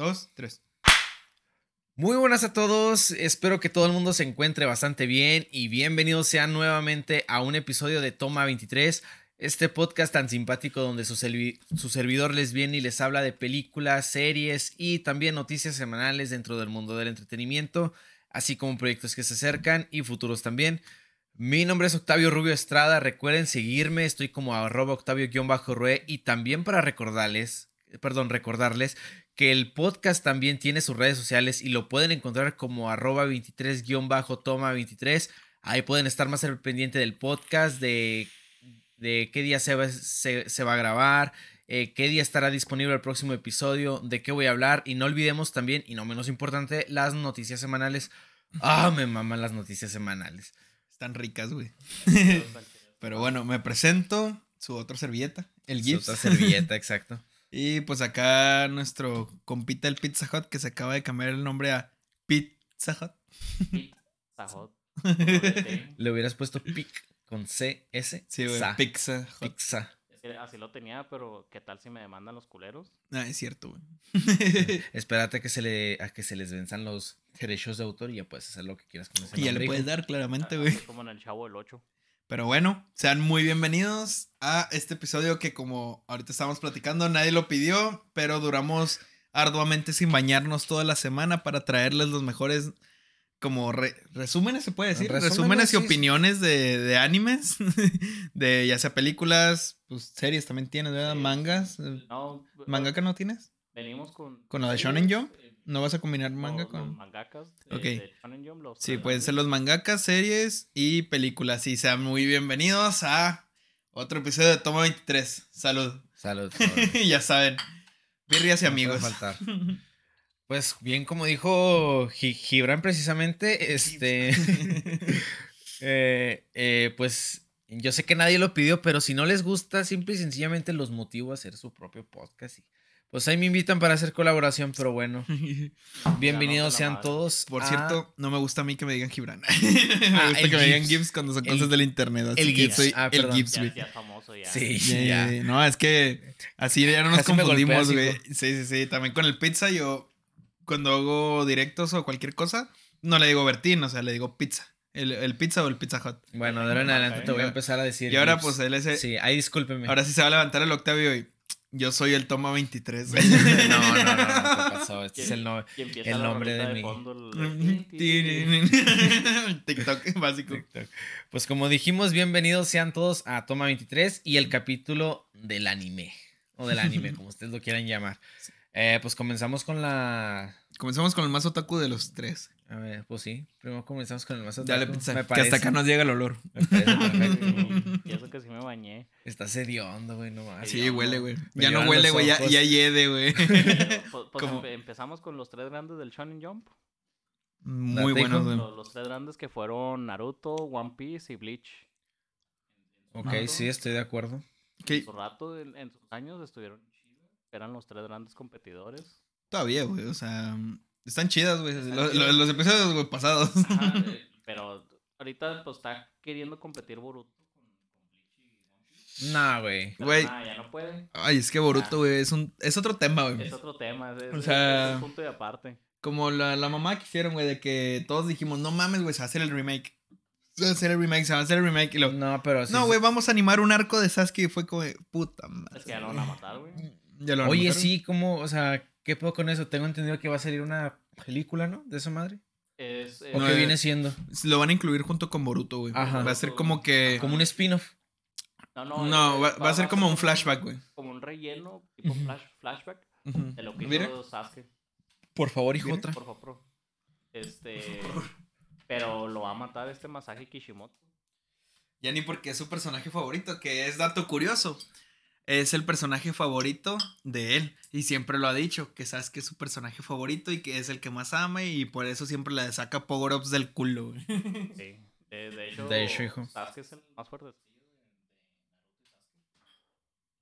dos, tres. Muy buenas a todos, espero que todo el mundo se encuentre bastante bien y bienvenidos sean nuevamente a un episodio de Toma 23, este podcast tan simpático donde su, servidor les viene y les habla de películas, series y también noticias semanales dentro del mundo del entretenimiento, así como proyectos que se acercan y futuros también. Mi nombre es Octavio Rubio Estrada, recuerden seguirme, estoy como arroba octavio-rue y también para recordarles, perdón, recordarles que el podcast también tiene sus redes sociales y lo pueden encontrar como arroba 23-toma23. Ahí pueden estar más al pendiente del podcast, de, de qué día se va, se, va a grabar, eh, qué día estará disponible el próximo episodio, de qué voy a hablar. Y no olvidemos también, y no menos importante, las noticias semanales. Ah, me maman las noticias semanales. Están ricas, güey. Pero bueno, me presento, su otra servilleta, el GIFs. Su otra servilleta, exacto. Y pues acá nuestro compita el Pizza Hut que se acaba de cambiar el nombre a Pizza Hut. Pizza Hut. Le hubieras puesto pic con C, S. Sí, güey. Pizza. Pizza. así lo tenía, pero ¿qué tal si me demandan los culeros? Ah, es cierto, güey. Espérate a que se le, a que se les venzan los derechos de autor y ya puedes hacer lo que quieras con ese Y ya le puedes dar claramente, güey. Como en el Chavo del 8. Pero bueno, sean muy bienvenidos a este episodio que como ahorita estamos platicando, nadie lo pidió, pero duramos arduamente sin bañarnos toda la semana para traerles los mejores como resúmenes, se puede decir, resúmenes, y opiniones de, de animes, de ya sea películas, pues series también tienes, ¿verdad? Mangas. No, ¿Manga que no tienes? Venimos con... ¿Con lo de Shonen Jump? ¿No vas a combinar manga con...? Los mangakas de, Shonen Jump, los sí, pueden ser los mangakas, series y películas. Y sean muy bienvenidos a otro episodio de Toma 23. Salud. Salud. ya saben, birrias y amigos. Faltar. Pues bien, como dijo Gibran precisamente, este... Eh, eh, pues yo sé que nadie lo pidió, pero si no les gusta, simple y sencillamente los motivo a hacer su propio podcast y pues ahí me invitan para hacer colaboración, pero bueno. Bienvenidos sean todos. Por cierto, no me gusta a mí que me digan Gibran. me ah, gusta que me digan GIFs cuando son cosas del internet. Así el que soy ah, el GIFs, güey. Ya, famoso ya. Sí, ya. No, es que así ya no nos confundimos, güey. Sí, sí, sí. También con el pizza, yo cuando hago directos o cualquier cosa, no le digo Bertín, o sea, le digo pizza. El, el, pizza o el Pizza Hut. Bueno, de ahora en adelante te voy a empezar a decir. Y ahora, pues él es. Sí, ahí discúlpeme. Ahora sí se va a levantar el Octavio y. Yo soy el toma 23. no, no, no, no, ¿qué pasó? Este es el, no, el nombre de mi. TikTok básico. Pues como dijimos, bienvenidos sean todos a Toma 23 y el capítulo del anime. O del anime, como ustedes lo quieran llamar. Eh, pues comenzamos con la. Comenzamos con el más otaku de los tres. A ver, pues sí. Primero comenzamos con el más Dale pizza. Me que hasta acá nos llega el olor. Me parece perfecto. y eso que sí me bañé. Está sediondo, güey, no más. Sí, huele, güey. Ya no huele, güey. Ya, ya yede, güey. pues, pues empezamos con los tres grandes del Shonen Jump. Muy buenos, güey. Los, tres grandes que fueron Naruto, One Piece y Bleach. Ok, sí, estoy de acuerdo. En su rato, en, sus años, estuvieron Eran los tres grandes competidores. Todavía, güey. O sea, están chidas, güey. Los, episodios pasados. Eh, pero ahorita pues está queriendo competir Boruto con, Bleach Nah, güey. Güey. ya no puede. Ay, es que Boruto, güey, es un es otro tema, güey. Es otro tema, es, o sea, un punto de aparte. Como la, la mamá que hicieron, güey, de que todos dijimos, no mames, güey, se va a hacer el remake. Se va a hacer el remake, se va a hacer el remake. Y lo... No, pero No, güey, vamos a animar un arco de Sasuke y fue como, puta madre. Es que ya lo van a matar, güey. Oye, sí, ¿cómo? O sea, ¿qué puedo con eso? Tengo entendido que va a salir una película, ¿no? De esa madre. Es, ¿O qué viene siendo? Lo van a incluir junto con Boruto, güey. Va a ser como que. Como un spin-off. No, no. No, va, a ser como un flashback, güey. Como un relleno, tipo flashback. De lo que hizo Sasuke. Por favor, hijo, otra. Por favor. Este. Pero lo va a matar este Masaji Kishimoto. Ya ni porque es su personaje favorito, que es dato curioso es el personaje favorito de él. Y siempre lo ha dicho, que sabes que es su personaje favorito y que es el que más ama y por eso siempre le saca power-ups del culo. Sí, de, hecho, de hecho, hijo. Sasuke es el más fuerte de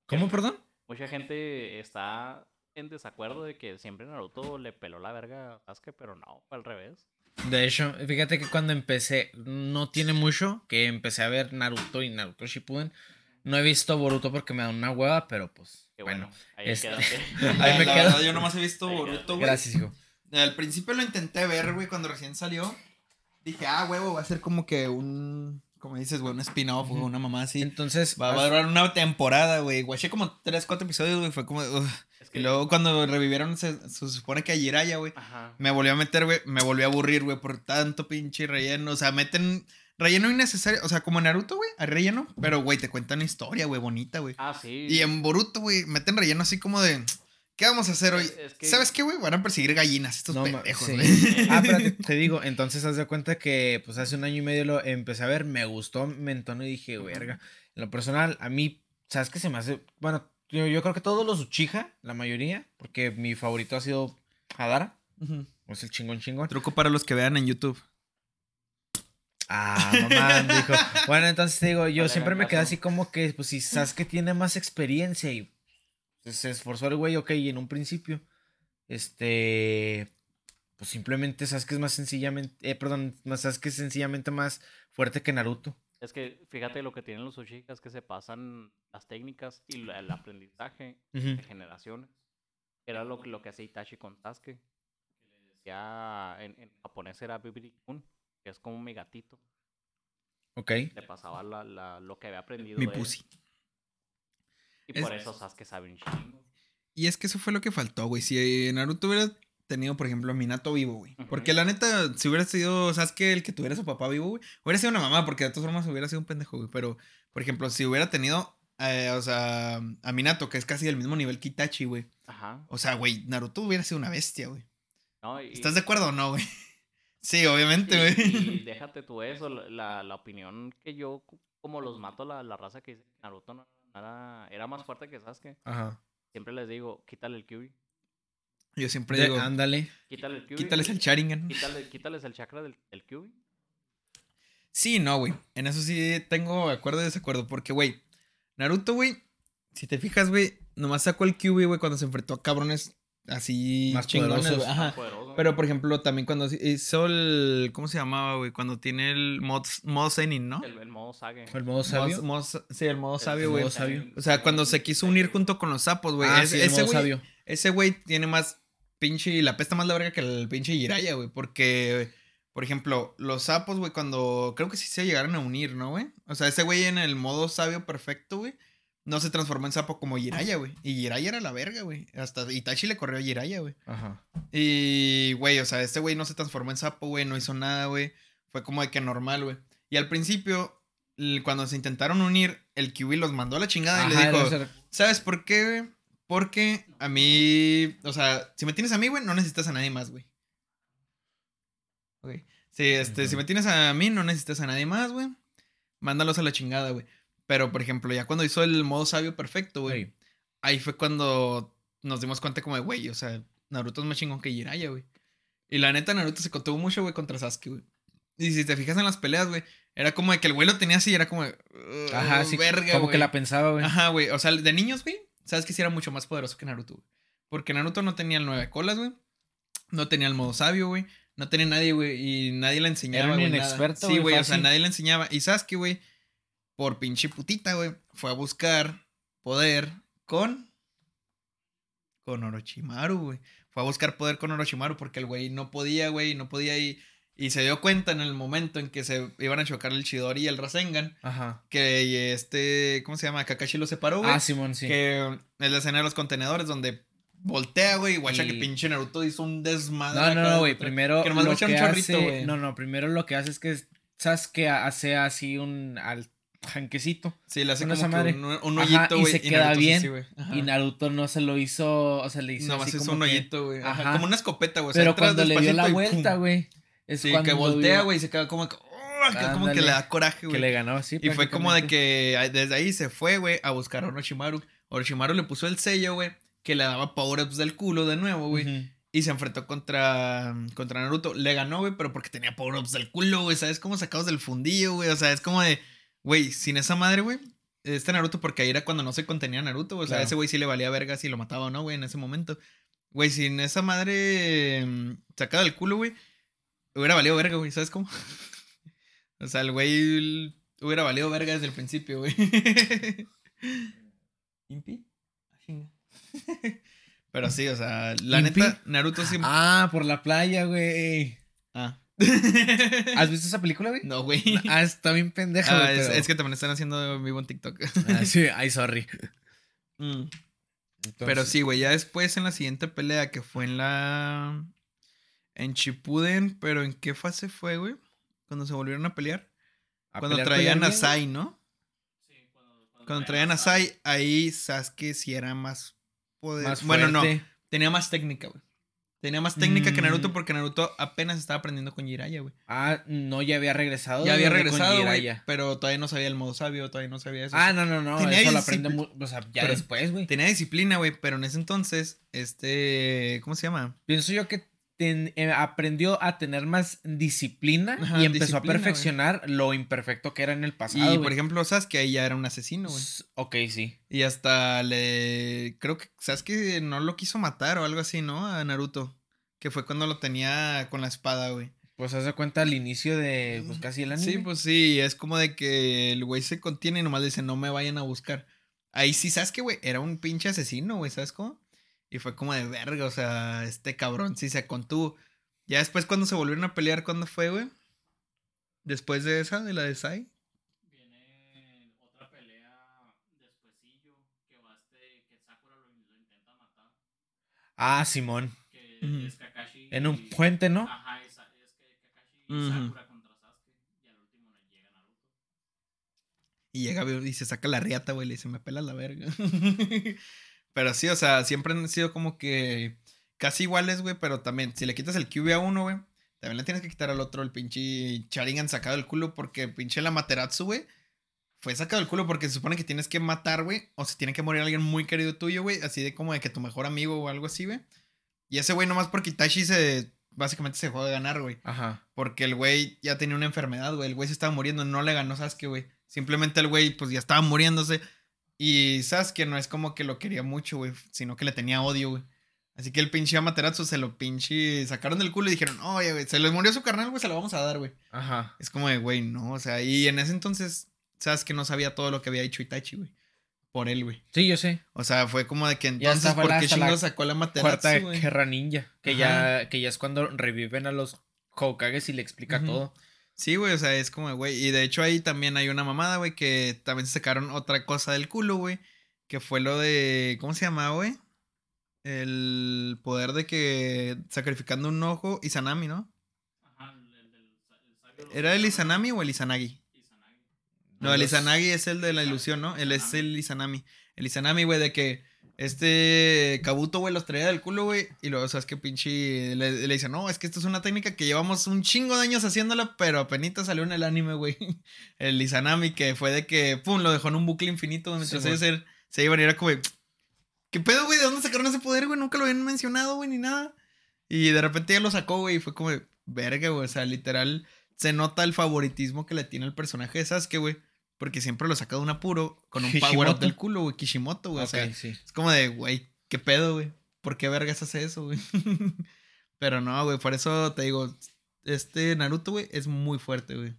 ¿Cómo, perdón? Mucha gente está en desacuerdo de que siempre Naruto le peló la verga a Sasuke, pero no, al revés. De hecho, fíjate que cuando empecé, no tiene mucho que empecé a ver Naruto y Naruto Shippuden No he visto Boruto porque me da una hueva, pero pues. Qué bueno. bueno. Ahí este-. Ahí me la quedo. verdad, yo nomás he visto Ahí Boruto, güey. Gracias, hijo. Al principio lo intenté ver, güey, cuando recién salió. Dije, ah, huevo, va a ser como que un. Como dices, güey, un spin-off, güey, una mamá así. Entonces. Va, va a durar una temporada, güey. Guaché como 3, 4 episodios, güey. Fue como. ugh. Es que- Y luego cuando revivieron, se, se supone que a Jiraya, güey. Ajá. Me volvió a meter, güey. Me volvió a aburrir, güey, por tanto pinche relleno. O sea, meten relleno innecesario. O sea, como Naruto, güey, hay relleno. Pero, güey, te cuentan historia, güey, bonita, güey. Ah, sí. Y en Boruto, güey, meten relleno así como de. ¿Qué vamos a hacer hoy? Es- es que- ¿Sabes qué, güey? Van a perseguir gallinas, estos No, pendejos, sí. güey. Ah, pero te, te digo, entonces haz de cuenta que pues hace un año y medio lo empecé a ver, me gustó, me entonó y dije, verga. En lo personal, a mí, ¿sabes qué se me hace? Bueno, yo, yo creo que todos los Uchiha, la mayoría, porque mi favorito ha sido Hadara, Ujú. es el chingón chingón. Truco para los que vean en YouTube. Ah, mamá, dijo. Bueno, entonces digo, yo siempre me quedé así como que, pues si Sasuke tiene más experiencia y pues, se esforzó el güey, ok, y en un principio, este, pues simplemente Sasuke es más sencillamente, eh, perdón, más Sasuke es sencillamente más fuerte que Naruto. Es que fíjate lo que tienen los Uchicas que se pasan las técnicas y el aprendizaje de generaciones. Era lo, que- lo que hacía Itachi con Sasuke. Decía, en, en japonés era Bibiri-kun, que es como mi gatito. Ok. Le pasaba la, la- lo que había aprendido. Mi pussy. Y Es- por eso Sasuke sabe un chingo. Y es que eso fue lo que faltó, güey. Si Naruto hubiera tenido, por ejemplo, a Minato vivo, güey. Porque la neta, si hubiera sido, ¿sabes qué? El que tuviera a su papá vivo, güey. Hubiera sido una mamá, porque de todas formas hubiera sido un pendejo, güey. Pero, por ejemplo, si hubiera tenido, eh, o sea, a Minato, que es casi del mismo nivel que Itachi, güey. Ajá. O sea, güey, Naruto hubiera sido una bestia, güey. ¿no? Y- ¿Estás de acuerdo o no, güey? Sí, obviamente, güey. y déjate tú eso, la- la, opinión que yo, como los mato, la, la raza que dice que Naruto no era, era más fuerte que Sasuke. Ajá. Siempre les digo, quítale el Kyuubi. Yo siempre digo, ándale. Quítale el Kyuubi. quítales el Sharingan. Quítale, quítales el chakra del, del Kyuubi. Sí, no, güey. En eso sí tengo acuerdo y desacuerdo. Porque, güey, Naruto, güey, si te fijas, güey, nomás sacó el QB, güey, cuando se enfrentó a cabrones así Más chingones, poderosos. Pero, por ejemplo, también cuando hizo el. ¿Cómo se llamaba, güey? Cuando tiene el mod, modo Zenin, ¿no? el, el modo Sage. El modo sabio. Sí, el modo El sabio, güey. modo sabio. O sea, cuando se quiso unir junto con los sapos, güey. ah, Es- sí, el ese modo güey sabio. ese güey tiene más pinche. La pesta más la verga que el pinche Jiraya, güey. Porque, por ejemplo, los sapos, güey, cuando. Creo que sí se llegaron a unir, ¿no, güey? O sea, ese güey en el modo sabio perfecto, güey. No se transformó en sapo como Jiraya, güey. Y Jiraya era la verga, güey. Hasta Itachi le corrió a Jiraya, güey. Ajá. Y, güey, o sea, este güey no se transformó en sapo, güey. No hizo nada, güey. Fue como de que normal, güey. Y al principio, cuando se intentaron unir, el Kiwi los mandó a la chingada y le dijo. ser- ¿Sabes por qué, güey? Porque a mí, o sea, si me tienes a mí, güey, no necesitas a nadie más, güey. Ok. Sí, este, si me tienes a mí, no necesitas a nadie más, güey. Mándalos a la chingada, güey. Pero, por ejemplo, ya cuando hizo el modo sabio perfecto, güey, Ey. ahí fue cuando nos dimos cuenta como de, güey, o sea, Naruto es más chingón que Jiraiya, güey. Y la neta, Naruto se contuvo mucho, güey, contra Sasuke, güey. Y si te fijas en las peleas, güey, era como de que el güey lo tenía así y era como de, "Ugh, Ajá, sí. verga, como que güey". la pensaba, güey. Ajá, güey. O sea, de niños, güey, sabes que sí era mucho más poderoso que Naruto, güey. Porque Naruto no tenía el nueve colas, güey. No tenía el modo sabio, güey. No tenía nadie, güey. Y nadie le enseñaba. Era un inexperto, Sí, güey. O sea, nadie le enseñaba. Y Sasuke, güey, por pinche putita, güey, fue a buscar poder con. Con Orochimaru, güey. Fue a buscar poder con Orochimaru porque el güey no podía, güey. No podía y. Y se dio cuenta en el momento en que se iban a chocar el Chidori y el Rasengan. Ajá. Que este. ¿Cómo se llama? Kakashi lo separó, güey. Ah, Simón, sí. Que es la escena de los contenedores donde voltea, güey, y guacha Y- que pinche Naruto hizo un desmadre. No, no, güey. Primero. Que nomás lo que un chorrito, hace-. No, no. Primero lo que hace es que Sasuke hace así un. Al janquecito. Sí, le hace como esa que un, un hoyito, y güey. se queda Naruto bien. Y Naruto no se lo hizo. O sea, le hizo Nomás así como un que- hoyito, güey. Ajá, Ajá. Como una escopeta, güey. o sea, Pero cuando le dio la y vuelta, güey. Es Sí, cuando que voltea, güey, y se queda como que. ¡oh! que como que le da coraje, Que güey. le ganó así. Y fue como de que desde ahí se fue, güey, a buscar a Orochimaru. Orochimaru le puso el sello, güey, que le daba power-ups del culo de nuevo, güey. Y se enfrentó contra, contra Naruto. Le ganó, güey, pero porque tenía power-ups del culo, güey. ¿Sabes? Como sacados del fundillo, güey. O sea, es como de, güey, sin esa madre, güey. Este Naruto, porque ahí era cuando no se contenía Naruto. O sea, Claro. ese güey sí le valía verga si lo mataba o no, güey, en ese momento. Güey, sin esa madre mm, sacada del culo, güey, hubiera valido verga, güey. ¿Sabes cómo? o sea, el güey Hubiera valido verga desde el principio, güey. ¿Impi? Ah. Pero sí, o sea, la ¿Impi? neta, Naruto siempre. Ah, por la playa, güey. Ah. ¿Has visto esa película, güey? No, güey. Ah, está bien pendeja, Ah, güey. es, pero- es que también están haciendo en vivo en TikTok. Ah, sí, ay, sorry. Mm. Entonces- Pero sí, güey, ya después en la siguiente pelea que fue en la. En Shippuden, pero ¿en qué fase fue, güey? Cuando se volvieron a pelear. ¿A Cuando pelear, traían a Sai, ¿no? Cuando traían a Sai, ahí Sasuke sí era más poder. Más bueno, no. Tenía más técnica, güey. Tenía más técnica que Naruto Mm. porque Naruto apenas estaba aprendiendo con Jiraiya, güey. Ah, no, ya había regresado. Ya había regresado, güey. Pero todavía no sabía el modo sabio, todavía no sabía eso. Ah, no, no, no. Tenía eso lo aprende O sea, ya Pero- después, güey. Tenía disciplina, güey, pero en ese entonces, este. ¿Cómo se llama? Pienso yo que ten- eh, aprendió a tener más disciplina Ajá, y empezó disciplina, a perfeccionar lo imperfecto que era en el pasado. y por ejemplo, Sasuke ahí ya era un asesino, güey. Ok, sí. Y hasta le. Creo que Sasuke no lo quiso matar o algo así, ¿no? A Naruto. Que fue cuando lo tenía con la espada, güey. Pues haz de cuenta al inicio de pues casi el anime. Sí, pues sí, es como de que el güey se contiene y nomás dice, no me vayan a buscar. Ahí sí, ¿sabes qué, güey? Era un pinche asesino, güey, ¿sabes cómo? Y fue como de verga, o sea, este cabrón sí se contuvo. Ya después cuando se volvieron a pelear, ¿cuándo fue, güey? Después de esa, de la de Sai. Viene otra pelea despuesillo que va este, que Sakura lo, lo intenta matar. Ah, Simón. Que es Kakashi. En un y- puente, ¿no? Ajá, es, es que Kakashi y. Sakura contra Sasuke. Y al último no llega Naruto. Y llega y se saca la riata, güey, le dice, me pelas la verga. pero sí, o sea, siempre han sido como que casi iguales, güey, pero también, si le quitas el QB a uno, güey, también le tienes que quitar al otro el pinche Sharingan sacado del culo, porque pinche la Materatsu, güey, fue sacado del culo porque se supone que tienes que matar, güey, o se tiene que morir alguien muy querido tuyo, güey, así de como de que tu mejor amigo o algo así, güey. Y ese güey nomás porque Itachi se, básicamente se dejó de ganar, güey. Ajá. Porque el güey ya tenía una enfermedad, güey. El güey se estaba muriendo, no le ganó Sasuke, güey. Simplemente el güey, pues ya estaba muriéndose. Y Sasuke no es como que lo quería mucho, güey, sino que le tenía odio, güey. Así que el pinche Amaterasu se lo pinche sacaron del culo y dijeron, oye, güey, se le murió su carnal, güey, se lo vamos a dar, güey. Ajá. Es como de, güey, no, o sea, y en ese entonces, Sasuke no sabía todo lo que había hecho Itachi, güey. Por él, güey. Sí, yo sé. O sea, fue como de que entonces, ¿por qué chingados sacó la Cuarta Amaterasu, güey? guerra ninja. Que ya, que ya es cuando reviven a los Hokages y le explica todo. Sí, güey, o sea, es como, güey. Y de hecho ahí también hay una mamada, güey, que también se sacaron otra cosa del culo, güey. Que fue lo de. ¿Cómo se llamaba, güey? El poder de que sacrificando un ojo, Izanami, ¿no? Ajá, el, el el ¿Era el Izanami o el Izanagi? Izanagi. No, el Izanagi es el de la ilusión, ¿no? Él es el Izanami. El Izanami, güey, de que este Kabuto, güey, los traía del culo, güey. Y luego, sabes que pinche le, le dice, no, es que esto es una técnica que llevamos un chingo de años haciéndola, pero apenas salió en el anime, güey. El Izanami, que fue de que, pum, lo dejó en un bucle infinito mientras Sí, ellos se, se iban y era como, ¿qué pedo, güey? ¿De dónde sacaron ese poder, güey? Nunca lo habían mencionado, güey, ni nada. Y de repente ya lo sacó, güey, y fue como, verga, güey. O sea, literal, se nota el favoritismo que le tiene el personaje de Sasuke, güey. Porque siempre lo saca de un apuro con un power up del culo, güey. Kishimoto, güey. O sea, sí. es como de, güey, ¿qué pedo, güey? ¿Por qué vergas hace eso, güey? Pero no, güey, por eso te digo, este Naruto, güey, es muy fuerte, güey.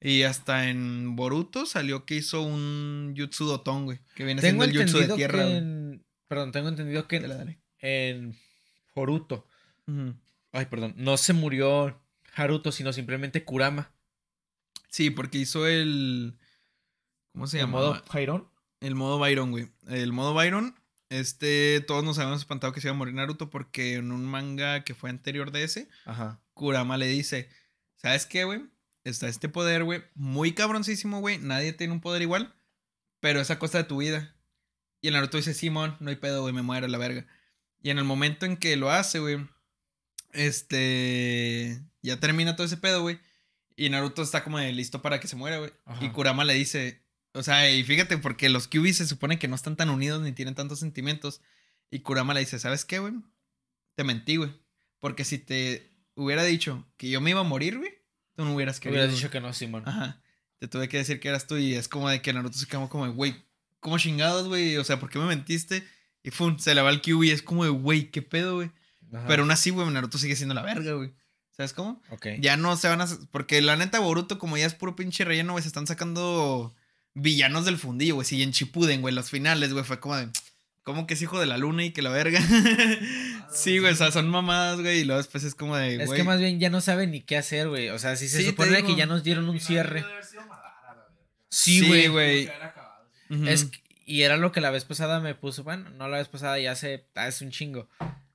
Y hasta en Boruto salió que hizo un Jutsu Doton, güey. Que viene Tengo siendo el Jutsu de tierra, que en... Perdón, tengo entendido que dale. en Boruto. Ay, perdón. No se murió Haruto, sino simplemente Kurama. Sí, porque hizo el... ¿Cómo se ¿De llama? modo Byron? El modo Byron, güey. El modo Byron, este, todos nos habíamos espantado que se iba a morir Naruto porque en un manga que fue anterior de ese, Ajá. Kurama le dice, ¿sabes qué, güey? Está este poder, güey, muy cabroncísimo, güey. Nadie tiene un poder igual, pero es a costa de tu vida. Y el Naruto dice, Simón, no hay pedo, güey, me muero a la verga. Y en el momento en que lo hace, güey, este, ya termina todo ese pedo, güey. Y Naruto está como de listo para que se muera, güey. Y Kurama le dice, o sea, y fíjate, porque los Kyuubi se supone que no están tan unidos ni tienen tantos sentimientos. Y Kurama le dice, ¿sabes qué, güey? Te mentí, güey. Porque si te hubiera dicho que yo me iba a morir, güey, tú no hubieras querido. Hubieras güey". dicho que no, Simón. Ajá. Te tuve que decir que eras tú y es como de que Naruto se quedó como de, güey, ¿cómo chingados, güey? O sea, ¿por qué me mentiste? Y fum, se le va el Kyuubi y es como de, güey, ¿qué pedo, güey? Pero aún así, güey, Naruto sigue siendo la verga, güey. ¿Sabes cómo? Ok. Ya no se van a. Porque la neta, Boruto, como ya es puro pinche relleno, güey, se están sacando villanos del fundillo, güey. Sí, en Chipuden, güey, los finales, güey, fue como de. ¿Cómo que es hijo de la luna y que la verga? sí, güey, o sea, son mamadas, güey, y luego después es como de. Es güey, que más bien ya no saben ni qué hacer, güey. O sea, si se Sí, supone digo. que ya nos dieron un cierre. Sí, Sí, güey. güey. Es que- y era lo que la vez pasada me puso, bueno, no la vez pasada, ya hace, hace un chingo.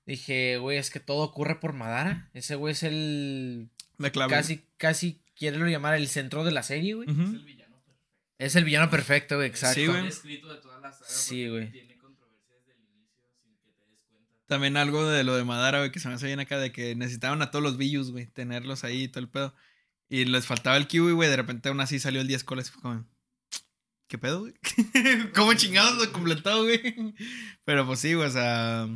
Dije, güey, es que todo ocurre por Madara. Ese güey es el La clave. casi, casi, quiere llamar el centro de la serie, güey. Es el villano perfecto, güey, exacto. Sí, güey. escrito de saga. Sí, güey. Tiene controversia desde el inicio sin que te des cuenta. También algo de lo de Madara, güey, que se me hace bien acá de que necesitaban a todos los Billus, güey, tenerlos ahí y todo el pedo. Y les faltaba el kiwi, güey, de repente aún así salió el 10 colas. Fue como, ¿qué pedo, güey? ¿Cómo chingados lo completó, güey? Pero pues sí, güey, o sea.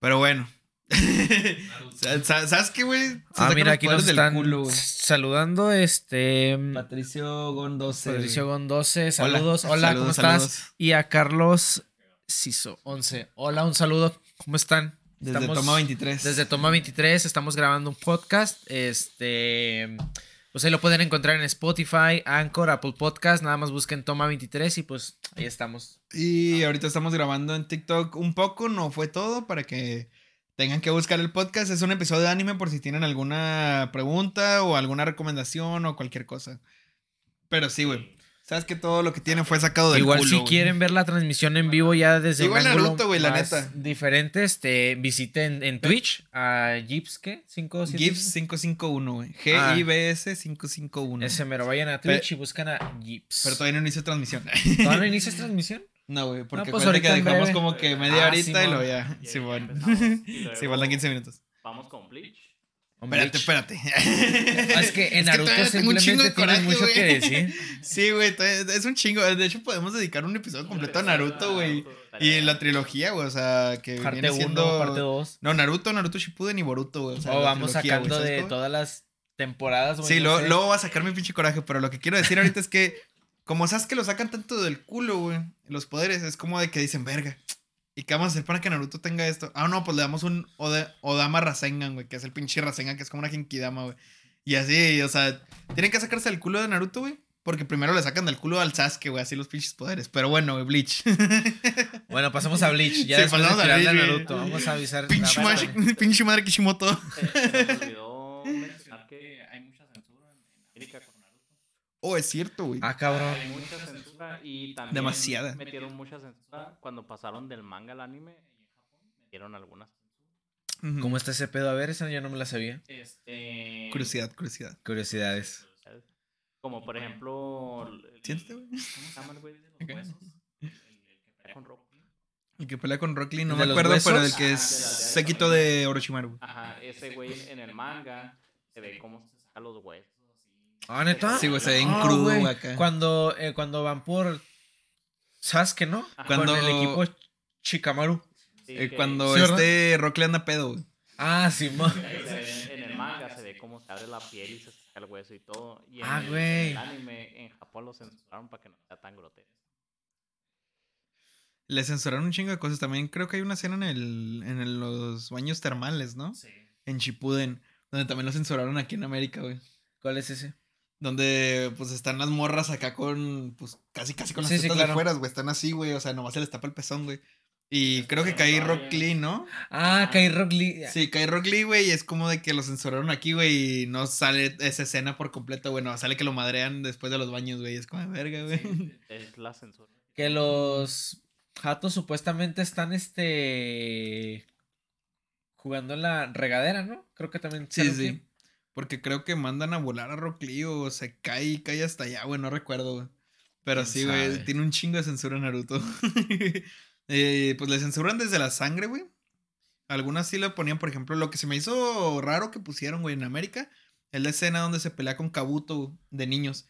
Pero bueno. Sa- sa- ¿Sabes qué, güey? Ah, mira, aquí nos están culo, saludando, este... Patricio Gondose. Patricio Gon 12, Hola. saludos. Hola, ¿cómo Saludos, estás? Y a Carlos Ciso 11. Hola, un saludo. ¿Cómo están? Desde Estamos- Toma 23. Desde Toma 23 estamos grabando un podcast. Este, pues ahí lo pueden encontrar en Spotify, Anchor, Apple Podcast. Nada más busquen Toma 23 y pues ahí estamos. Y ahorita estamos grabando en TikTok un poco, no fue todo, para que tengan que buscar el podcast. Es un episodio de anime por si tienen alguna pregunta o alguna recomendación o cualquier cosa. Pero sí, güey. Sabes que todo lo que tienen fue sacado del Igual culo, si quieren ver la transmisión en vivo ya desde Igual un Naruto, güey, la neta. diferente, este, visiten en Twitch a Gibbs, ¿qué? 5 Gibbs 551, güey. Ah. G-I-B-S 551. Ese mero, vayan a Twitch y buscan a Gibbs. Pero todavía no inicio transmisión. ¿Todavía no inicias transmisión? No, güey, porque pues acuérdate que ahorita en dejamos breve. como que media Ah, horita y luego ya. Y luego Sí, faltan 15 minutos. Vamos con Bleach. Espérate, Bleach. espérate. Ah, Es que en Naruto un chingo simplemente de tienes coraje, mucho güey. que decir. Sí, güey, es un chingo. De hecho, podemos dedicar un episodio completo a Naruto, güey. Y la trilogía, güey, o sea, que Parte viene 1, siendo... parte 2. No, Naruto, Naruto Shippuden y Boruto, güey. O, sea, vamos trilogía, sacando ¿sabes de cómo? todas las temporadas. güey, Sí, no luego, luego voy a sacar mi pinche coraje, pero lo que quiero decir ahorita es que, como sabes que lo sacan tanto del culo, güey, los poderes, es como de que dicen, verga, ¿y qué vamos a hacer para que Naruto tenga esto? Ah, no, pues le damos un Ode- Odama Rasengan, güey, que es el pinche Rasengan, que es como una Genkidama, güey. Y así, o sea, tienen que sacarse del culo de Naruto, güey. Porque primero le sacan del culo al Sasuke, güey, así los pinches poderes. Pero bueno, güey, Bleach. Bueno, pasamos a Bleach. Ya Sí, después de pasamos a Bleach, Naruto. Vamos a avisar. pinche, la madre, pinche madre Kishimoto. Se, se nos olvidó mencionar que hay mucha censura en América con Naruto. Oh, es cierto, güey. Ah, cabrón. Hay mucha censura y también Demasiada. metieron mucha censura cuando pasaron del manga al anime y en Japón metieron algunas. ¿Cómo está ese pedo? A ver, esa yo no me la sabía. este Curiosidad, curiosidad. Curiosidades. como por ejemplo el- Siéntate, güey. ¿cómo se llama el güey de los Ok. huesos? El, el que pelea con Rock Lee. El que pelea con Rock Lee, no ¿El me acuerdo, pero el que es Ah, la- séquito de Orochimaru. Ajá, ese güey en el manga se ve cómo se saca los huesos. Ah, neta. Sí, güey, se ve bien Ah, crudo, güey. güey, acá. Cuando, eh, cuando van por Sasuke, ¿no? Ajá. Cuando- Con el equipo Chikamaru. Sí, Eh, que cuando este Rock le anda pedo, güey. Ah, sí, ve- en el manga se ve cómo se abre la piel y se saca el hueso y todo. Y en, Ah, el, güey. en el anime en Japón lo censuraron para que no sea tan grotesco. Le censuraron un chingo de cosas. También creo que hay una escena en el en el- los baños termales, ¿no? Sí. En Shippuden, donde también lo censuraron aquí en América, güey. ¿Cuál es ese? Donde pues están las morras acá con pues casi casi con las Sí, sí, tetas claro. de fuera, güey, están así, güey, o sea, nomás se les tapa el pezón, güey. Y creo que caí Rock Lee, ¿no? Ah, Kai Rock Lee. Sí, cae Rock Lee, güey, y es como de que lo censuraron aquí, güey, y no sale esa escena por completo, güey, no, sale que lo madrean después de los baños, güey, es como de verga, güey. Sí, es la censura. Que los jatos supuestamente están este jugando en la regadera, ¿no? Creo que también Sí, sí. Porque creo que mandan a volar a Rock Lee o se cae y cae hasta allá, güey, no recuerdo, güey. Pero ¿Quién sí, güey, tiene un chingo de censura Naruto. Eh, pues le censuran desde la sangre, güey. Algunas sí le ponían, por ejemplo, lo que se me hizo raro que pusieron, güey, en América. Es la escena donde se pelea con Kabuto de niños.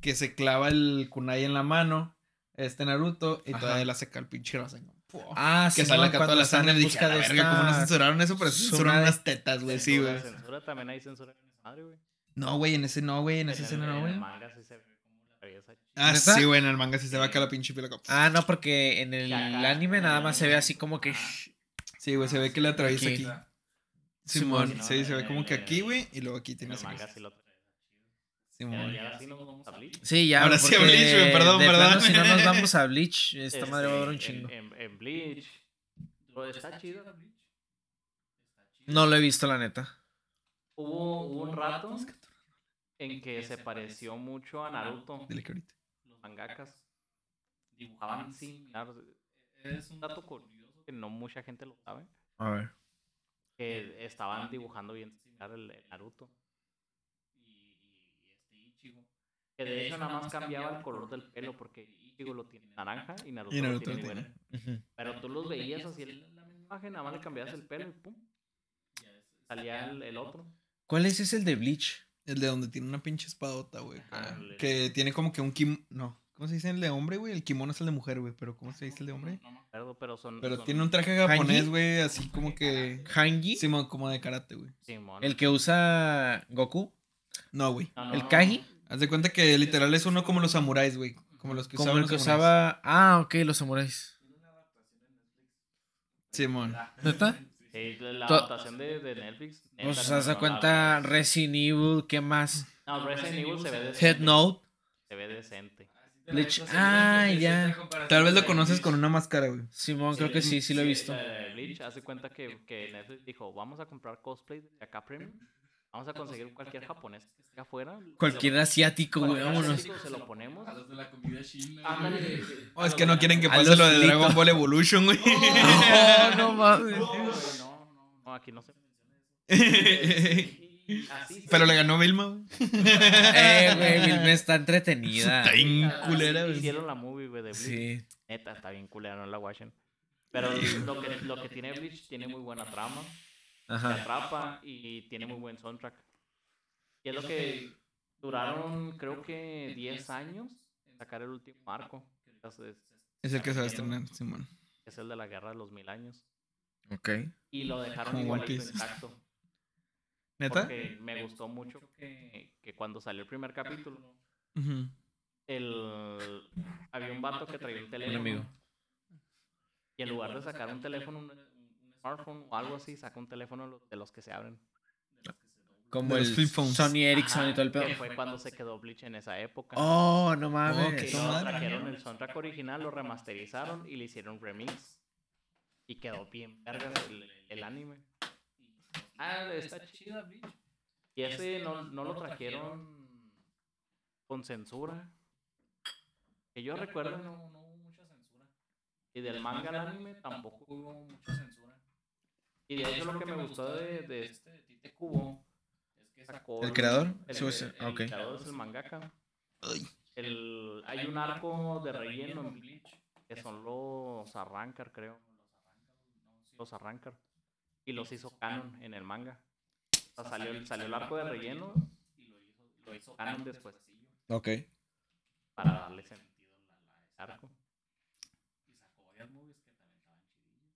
Que se clava el kunai en la mano. Este Naruto. Y Ajá. todavía la seca el pinche Rasengan. Ah, sí, que sale no, acá toda la sangre. Dije, "A ¿cómo no censuraron eso? Pero censuraron unas tetas, güey. Sí, güey. censura también hay censura madre, güey. No, güey, en ese no, güey. En esa En escena no, en el güey. manga sí se ve como la belleza Ah, ¿Neta? sí, güey, en el manga sí se va acá la pinche piel acá. Ah, no, porque en el Ya, ya, anime nada más se ve ya. así como que Sí, güey, se ve que le atraviesa aquí. Aquí. Simón, Simón. sí, se ve como que aquí, güey, y luego aquí En tiene el manga así. sí lo. Simón. Y ahora sí nos vamos a Bleach. Sí, ya. Ahora sí a Bleach, güey, perdón, perdón. si no nos vamos a Bleach, esta Este, madre va a durar un en- chingo. En, en Bleach. Está chido. No lo he visto, la neta. Hubo, hubo un rato en que se pareció mucho a Naruto. Dile que ahorita. Los mangakas dibujaban similar. Es un dato curioso que no mucha gente lo sabe. A ver. Que estaban dibujando bien similar el, el Naruto. Y, y este Ichigo. Que de hecho nada más cambiaba el color del pelo porque Ichigo lo tiene naranja y Naruto, Y lo tiene güero. tiene. Ujú. Pero tú los veías así en la misma imagen, nada más le cambiabas el pelo y pum. Salía el, el otro. ¿Cuál es ese el de Bleach? El de donde tiene una pinche espadota, güey. Que tiene como que un kim... No. ¿Cómo se dice el de hombre, güey? El kimono es el de mujer, güey. Pero ¿cómo se dice el de hombre? No me acuerdo, pero son. Pero son- tiene un traje japonés, güey, así como que... ¿Hangi? Simón, como de karate, güey. Simón. ¿El que usa Goku? No, güey. No, no, ¿El no. Kagi? Haz de cuenta que literal es uno como los samuráis, güey. Como los que Como usaban el que los samuráis. usaba. Ah, ok, los samuráis. Simón. ¿Neta? Sí, la adaptación de, de Netflix. Pues de no, cuenta Resident Evil, ¿qué más? No, Resident Evil se ve decente. Head Note. Se ve decente. Bleach. Ah, ya. Tal vez lo conoces con una máscara, güey. Simón, creo que sí, sí lo he visto. Bleach hace cuenta que, que Netflix dijo, vamos a comprar cosplay de acá premium. Vamos a conseguir cualquier japonés que esté afuera. Cualquier asiático, güey, vámonos. asiático Se lo ponemos. A los de la comida china. Ándale. Oh, es que no quieren que pase lo de Lito. Dragon Ball Evolution, güey. No, no mames. No, no, no, no, aquí no se Pero le ganó Vilma, güey. Eh, güey, Vilma está entretenida. Está bien culera, güey. Hicieron la movie, güey, de Bleach. Sí. Neta, está bien culera, no la watchen. Pero lo que, lo que tiene Bleach tiene muy buena trama. Te Ajá. atrapa y tiene muy buen soundtrack. Y es lo que duraron, creo que 10 años en sacar el último arco. Entonces, Es el que se va a estrenar, Simón. es el de la guerra de los mil años. Ok. Y lo dejaron igualito intacto. ¿Neta? Porque me gustó mucho que, que cuando salió el primer capítulo, el, había un vato que traía un teléfono. amigo. Y en lugar de sacar un teléfono, un, un smartphone o algo así, saca un teléfono de los- que se abren. Como el flip phones. Sony Ericsson Ajá, y todo el pedo. Que fue cuando se quedó Bleach en esa época. Oh, no mames. qué Y luego madre. trajeron el soundtrack original, lo remasterizaron y le hicieron remix. Y quedó bien vergas el, el anime. Ah, está chida, Bleach. Y ese no, no lo trajeron con censura. Que yo recuerdo no, no hubo mucha censura. Y del manga al anime tampoco hubo mucha censura. Y de hecho lo que me gustó de, de este de Tite Kubo es que sacó... ¿El creador? El, Sí, sí, el ok. creador es el mangaka. Ay. El, hay un arco de relleno en Bleach que son los Arrancar, creo. Los Arrancar. Y los hizo canon en el manga. O sea, salió, el- salió el arco de relleno y lo hizo, lo hizo canon después Ok. para darle sentido al arco. Y sacó varias movies que también estaban chidillas.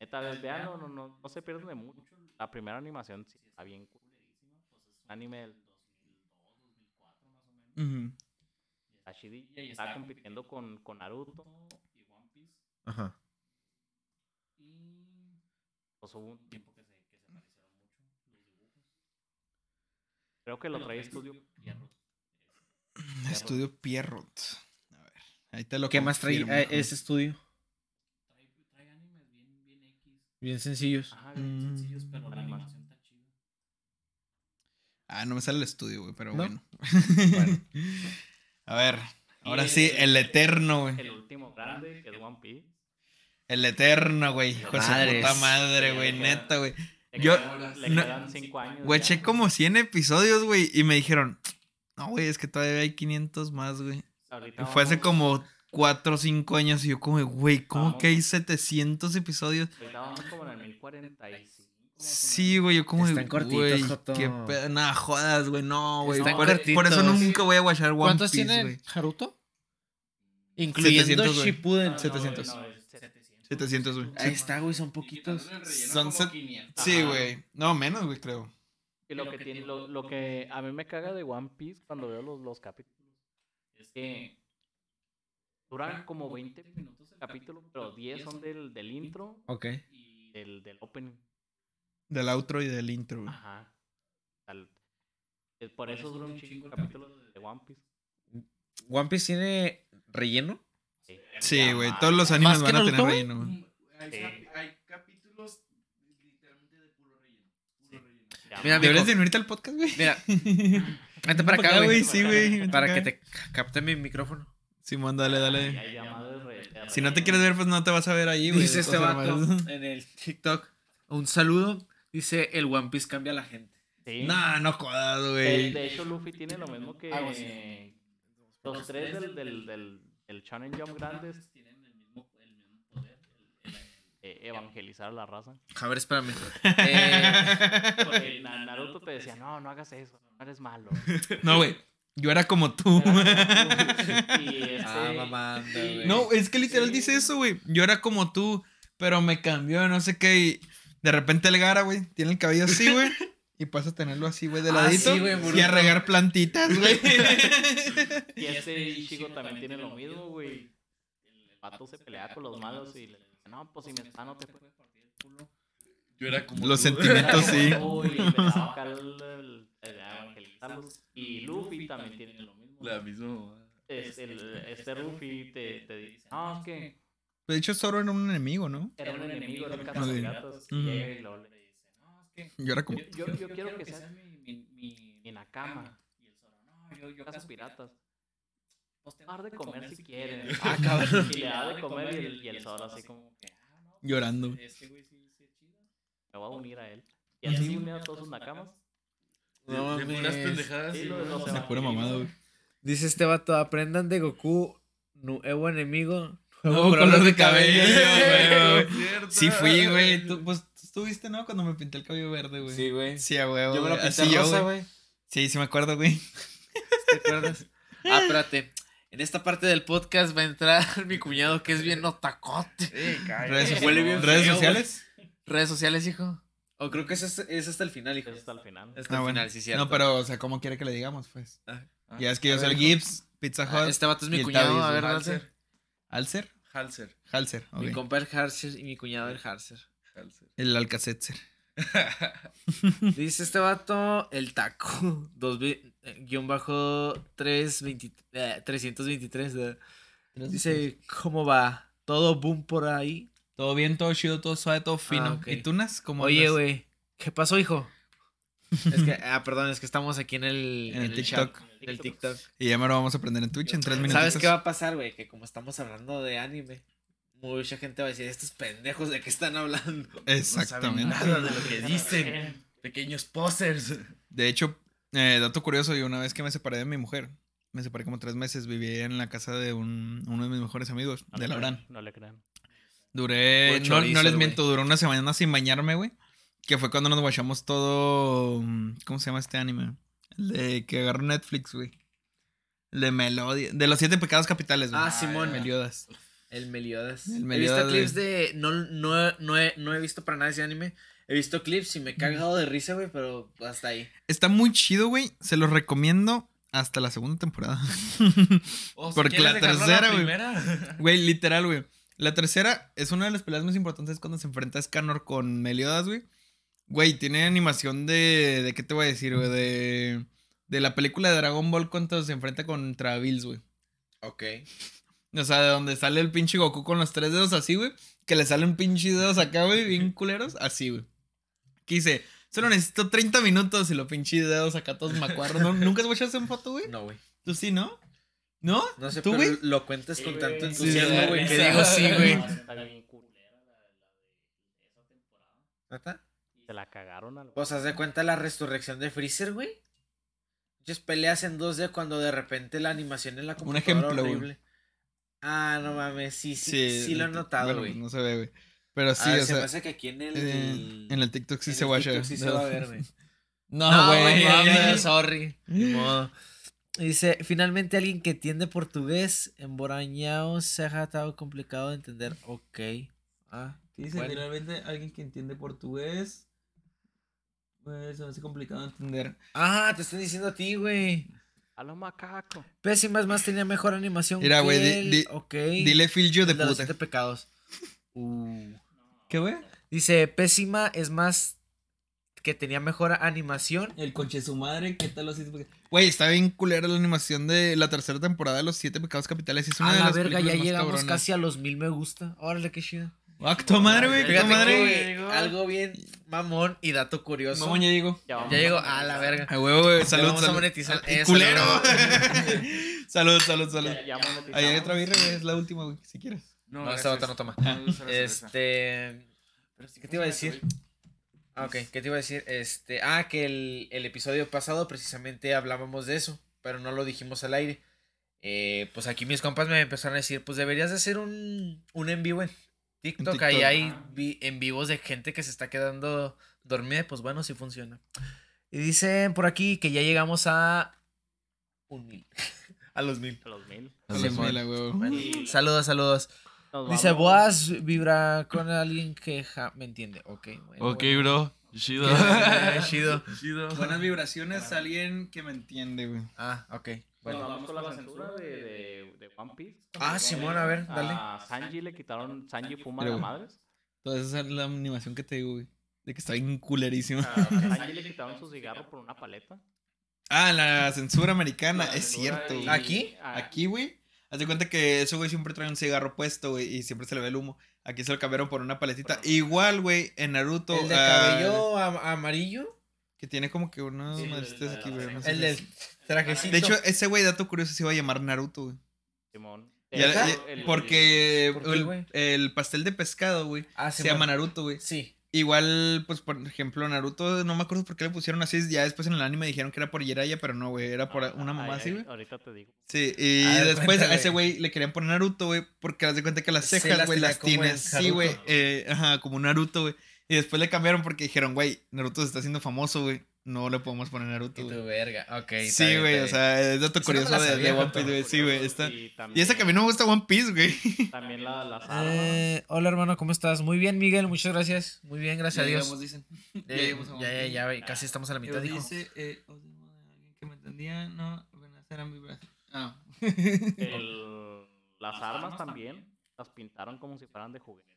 Neta, vez, vean, no, no, no, no se pierden de mucho. La primera animación sí está bien culerísima. Pues es un anime del 2002, 2004 más o menos. Ujú. Está chidilla y está compitiendo con, con Naruto y One Piece. Ajá. Y pues hubo un tiempo que se, que se parecieron mucho los dibujos. Creo que lo trae Estudio Pierrot. Estudio Pierrot. A ver, ahí te lo ¿Qué más trae eh, ese estudio? Trae, trae animes bien, bien X. Bien sencillos. Ajá, bien Mm. sencillos, pero la animación está chida. Ah, no me sale el estudio, güey, pero ¿No? bueno. A ver, ahora sí, el- eterno, güey. El último grande, que es One Piece. El eterno, güey. Hijo de puta madre, güey, neta, güey. Le Yo- quedan, le no- quedan cinco años. Güey, eché como 100 episodios, güey, y me dijeron, no, güey, es que todavía hay 500 más, güey. Ahorita Y fue hace como 4 o 5 años y yo como, güey, ¿cómo Vamos. que hay 700 episodios? Vamos como en el 1045. más o Sí, güey, yo como, Están cortitos, güey, Joto. qué pedo, nada, jodas, güey, no, güey. Están Por, por eso cortitos. nunca voy a watchar One ¿Cuántos Piece, tiene güey. Haruto? Incluyendo 700, güey. Shippuden. menos. No, no, 700. no, es 700. 700, güey. Ahí está, güey, son poquitos. Son set- Sí, güey. No, menos, güey, creo. Y lo que, tiene, lo, lo que a mí me caga de One Piece cuando veo los, los capítulos es que duran como 20 minutos el capítulo, pero 10 son del, del intro Ok. y del, del opening. Del outro y del intro, güey. Ajá. Al- eh, por eso dura un chingo el capítulo de One Piece. ¿One Piece tiene relleno? Sí, Sí, güey. Todos los animes ¿Más que van a tener Naruto, relleno, güey. Hay, Sí. hay capítulos literalmente de puro relleno. Puro relleno. Mira, Deberías de unirte al podcast, güey. Mira, vente para acá, güey. Sí, güey. Para que te ca- capte mi micrófono. Simón, dale, dale. Si no te quieres ver, pues no te vas a ver ahí, güey. Dice este vato en el TikTok. Un saludo. Dice el One Piece cambia a la gente. Sí. Nah, no jodas, De, güey. de hecho, Luffy tiene lo mismo que los tres del, del, del, del Shonen Jump grandes tienen el mismo, el mismo poder. el- el- eh, evangelizar a la raza. A ver, espérame. Eh, Porque Na- Naruto te decía, no, no hagas eso, no eres malo. No, güey. Yo era como tú. Y este, ah, mamando, güey. No, es que literal dice eso, güey. Yo era como tú, pero me cambió, no sé qué. Y de repente el Gara, güey, tiene el cabello así, güey. Y pasa a tenerlo así, güey, de Ah, ladito. sí, güey, y a regar plantitas, güey. y este Ichigo también tiene lo mismo, güey. El vato se pelea con los malos y le dice, no, pues si me está, no te puede partir el culo. Yo era como Los tú. sentimientos, sí. Uy, el. Y Luffy también tiene lo mismo. La misma. Este, el- este Luffy te, te dice, no, es que De hecho, Zoro era un enemigo, ¿no? era un enemigo, era un. Y llega le dice, no, es que Yo era como. yo, yo, yo quiero que seas mi, mi, mi, mi Nakama. Y el Zoro, no, yo, yo cazo piratas. Pues te vas de comer si quieres. Ah, cabrón. Y le da de comer y el, y el Zoro así como que, ah, no, pues, Llorando. Este güey sí. Me voy a unir a él. Y así unió a todos sus Nakamas. No de, puras mames. pendejadas. Sí, sí, lo de pura mamada, güey. Dice este vato, aprendan de Goku, nuevo enemigo, Nuevo color de cabello, güey. Sí fui, güey. Tú, pues tú estuviste, ¿no? Cuando me pinté el cabello verde, güey. Sí, güey. Sí, a huevo. Yo me lo pinté Así rosa, güey. Sí, sí me acuerdo, güey. ¿Te acuerdas? Ah, espérate. En esta parte del podcast va a entrar mi cuñado que es bien otacote. Redes. Huele bien ¿Redes feo, sociales? Redes sociales, hijo. O creo que es, hasta- es hasta el final, hijo. Eso hasta el final. Hasta Ah, el bueno. final, sí, cierto. No, pero, o sea, ¿cómo quiere que le digamos, pues? Ah, Ya es que yo soy el Gibbs, Pizza Ah, Hut. Este vato es mi cuñado, Tavis, a ver. Halser. ¿Alcer? Halser. Halser, ok. Mi compa el Harser y mi cuñado el Harser. Halser. El Alcacetzer. Dice este vato, el taco. Dos, eh, guion bajo 320 eh, 323. eh. Dice, ¿cómo va? ¿Todo boom por ahí? Todo bien, todo chido, todo suave, todo fino. Ah. ¿Y tú, Nas? ¿Cómo Oye, güey, ¿qué pasó, hijo? es que, ah, perdón, es que estamos aquí en el, En el chat TikTok. Y ya me lo vamos a aprender en Twitch en tres minutos. ¿Sabes qué va a pasar, güey? Que como estamos hablando de anime, mucha gente va a decir, estos pendejos de qué están hablando. Exactamente. No saben nada de lo que dicen. Pequeños posers. De hecho, eh, dato curioso, yo una vez que me separé de mi mujer, me separé como tres meses, viví en la casa de un, uno de mis mejores amigos, No de Laurán. No le crean. Duré, Puro no, no les güey. miento, duró una semana sin bañarme, güey. Que fue cuando nos guachamos todo. mm, ¿Cómo se llama este anime? El de que agarró Netflix, güey. El de Melodia. De los siete pecados capitales, güey. Ah, Simón. Meliodas. El Meliodas. El he Meliodas, visto clips de... No, no, no, he, no he visto para nada ese anime. He visto clips y me he cagado de risa, güey, pero hasta ahí. Está muy chido, güey. Se los recomiendo hasta la segunda temporada. Si Porque la tercera, güey. Güey, literal, güey. La tercera es una de las peleas más importantes cuando se enfrenta Scanor con Meliodas, güey. Güey, tiene animación de. ¿De qué te voy a decir, güey? De. De la película de Dragon Ball cuando se enfrenta contra Bills, güey. Ok. O sea, de donde sale el pinche Goku con los tres dedos así, güey. Que le salen pinches dedos acá, güey, bien culeros. Así, güey. Que dice, solo necesito 30 minutos y los pinches dedos acá todos macuarros. ¿No? ¿Nunca has visto esa foto, güey? No, güey. Tú sí, ¿no? ¿No? No sé, ¿Tú, pero güey? lo cuentas con tanto güey. entusiasmo, Sí, güey, que sí. digo sí, güey. Esa temporada. ¿Neta? Se la cagaron al Pues haz de cuenta la resurrección de Freezer, güey. Muchas peleas en 2D cuando de repente la animación en la computadora ejemplo, güey. horrible. Ah, no mames, sí, sí, sí, lo he notado, bueno, güey. No se ve, güey. Pero sí, Ah, o se sea. hace que aquí en el... eh, en el TikTok sí en se sí se va a ver, güey. No, güey. güey, no, sorry. Ni modo. Dice, finalmente alguien que entiende portugués en Borañao se ha estado complicado de entender. Ok. Ah, ¿Qué dice? Bueno. Finalmente, alguien que entiende portugués. Pues se me hace complicado de entender. Ah, te estoy diciendo a ti, güey. A lo macaco. Pésimas más tenía mejor animación. Mira, que güey, di- di- ok. Dile filtro de de los puta. siete pecados. Uh. ¿Qué, güey? Dice, pésima es más que tenía mejor animación. El conche su madre, ¿qué tal los siete pecados? Güey, está bien culera la animación de la tercera temporada de los siete pecados capitales. Es una A de la las verga, ya llegamos cabronas. casi a los mil me gusta. Órale, qué chido. Ah, que toda madre, güey, madre. algo bien mamón y dato curioso. Mamón, ya llegó. Ya, vamos Ya llegó a- la verga. A huevo, güey, salud, vamos a monetizar. Ah, Eh, ¡Culero! salud. salud, salud. Ya, ya. Ahí hay otra birra, güey, es la última, güey, si quieres. No, gracias. esta otra no toma. No cerveza. Este. Pero sí, ¿qué te iba a ¿cómo se decir? Ah, ok, ¿qué te iba a decir? Este. Ah, que el, el episodio pasado precisamente hablábamos de eso, pero no lo dijimos al aire. Eh, pues aquí mis compas me empezaron a decir, pues deberías de hacer un, un en vivo en TikTok. TikTok. Ahí hay Ah. vi- en vivos de gente que se está quedando dormida. Pues bueno, sí funciona. Y dicen por aquí que ya llegamos a un mil. a los mil. A los mil. A los mil, a huevo. Bueno, saludos, saludos. Nos Dice, Boaz vibra con alguien que ja- me entiende. Ok, bueno. Ok, bueno. bro. Chido. Eh, chido. Chido. Buenas vibraciones, alguien que me entiende, güey. Ah, ok. Bueno. vamos con la censura de, de, de One Piece. Ah, Simón, a ver, dale. A Sanji le quitaron. Sanji fuma Pero, de madres. Toda esa es la animación que te digo, güey. De que está bien culerísima. A Sanji le quitaron su cigarro por una paleta. Ah, la censura americana, La es censura cierto, y- güey. ¿Aquí? ah, Aquí, güey. Haz de cuenta que ese güey siempre trae un cigarro puesto, güey, y siempre se le ve el humo. Aquí se lo cambiaron por una paletita. Igual, güey, en Naruto. ¿El de ah, cabello am- amarillo? que tiene como que unos Sí, aquí, güey. no sé El del trajecito. De hecho, ese güey, dato curioso, se iba a llamar Naruto, güey. Simón. Ya- ya- porque ¿Por qué, el, pastel de pescado, güey, ah, se llama Naruto, güey. Sí. Igual, pues, por ejemplo, Naruto, no me acuerdo por qué le pusieron así. Ya después en el anime dijeron que era por Jiraiya, pero no, güey, era por Ah, una mamá ay, así, güey. Ahorita te digo. Sí, y ver, después cuéntale. a ese güey le querían poner Naruto, güey, porque haz de cuenta que las cejas, las güey, las como tiene en así, güey, eh, ajá, como Naruto, güey. Y después le cambiaron porque dijeron, güey, Naruto se está haciendo famoso, güey, no le podemos poner Naruto, Y tu verga. Ok. Sí, güey, o sea, es dato no curioso la de, One Piece, güey, sí, güey, está... Y, Y esa que a mí no me gusta One Piece, güey. También la, las armas. Eh, hola hermano, ¿cómo estás? Muy bien, Miguel, muchas gracias. Muy bien, gracias a Ya Dios. llegamos, dicen. Eh, Ya llegamos a ya, ya, ya, güey, casi estamos a la mitad, dijo. dice, eh, alguien que me entendía, no, buenas eran vibraciones. Ah. El- las armas también las pintaron como si fueran de juguete.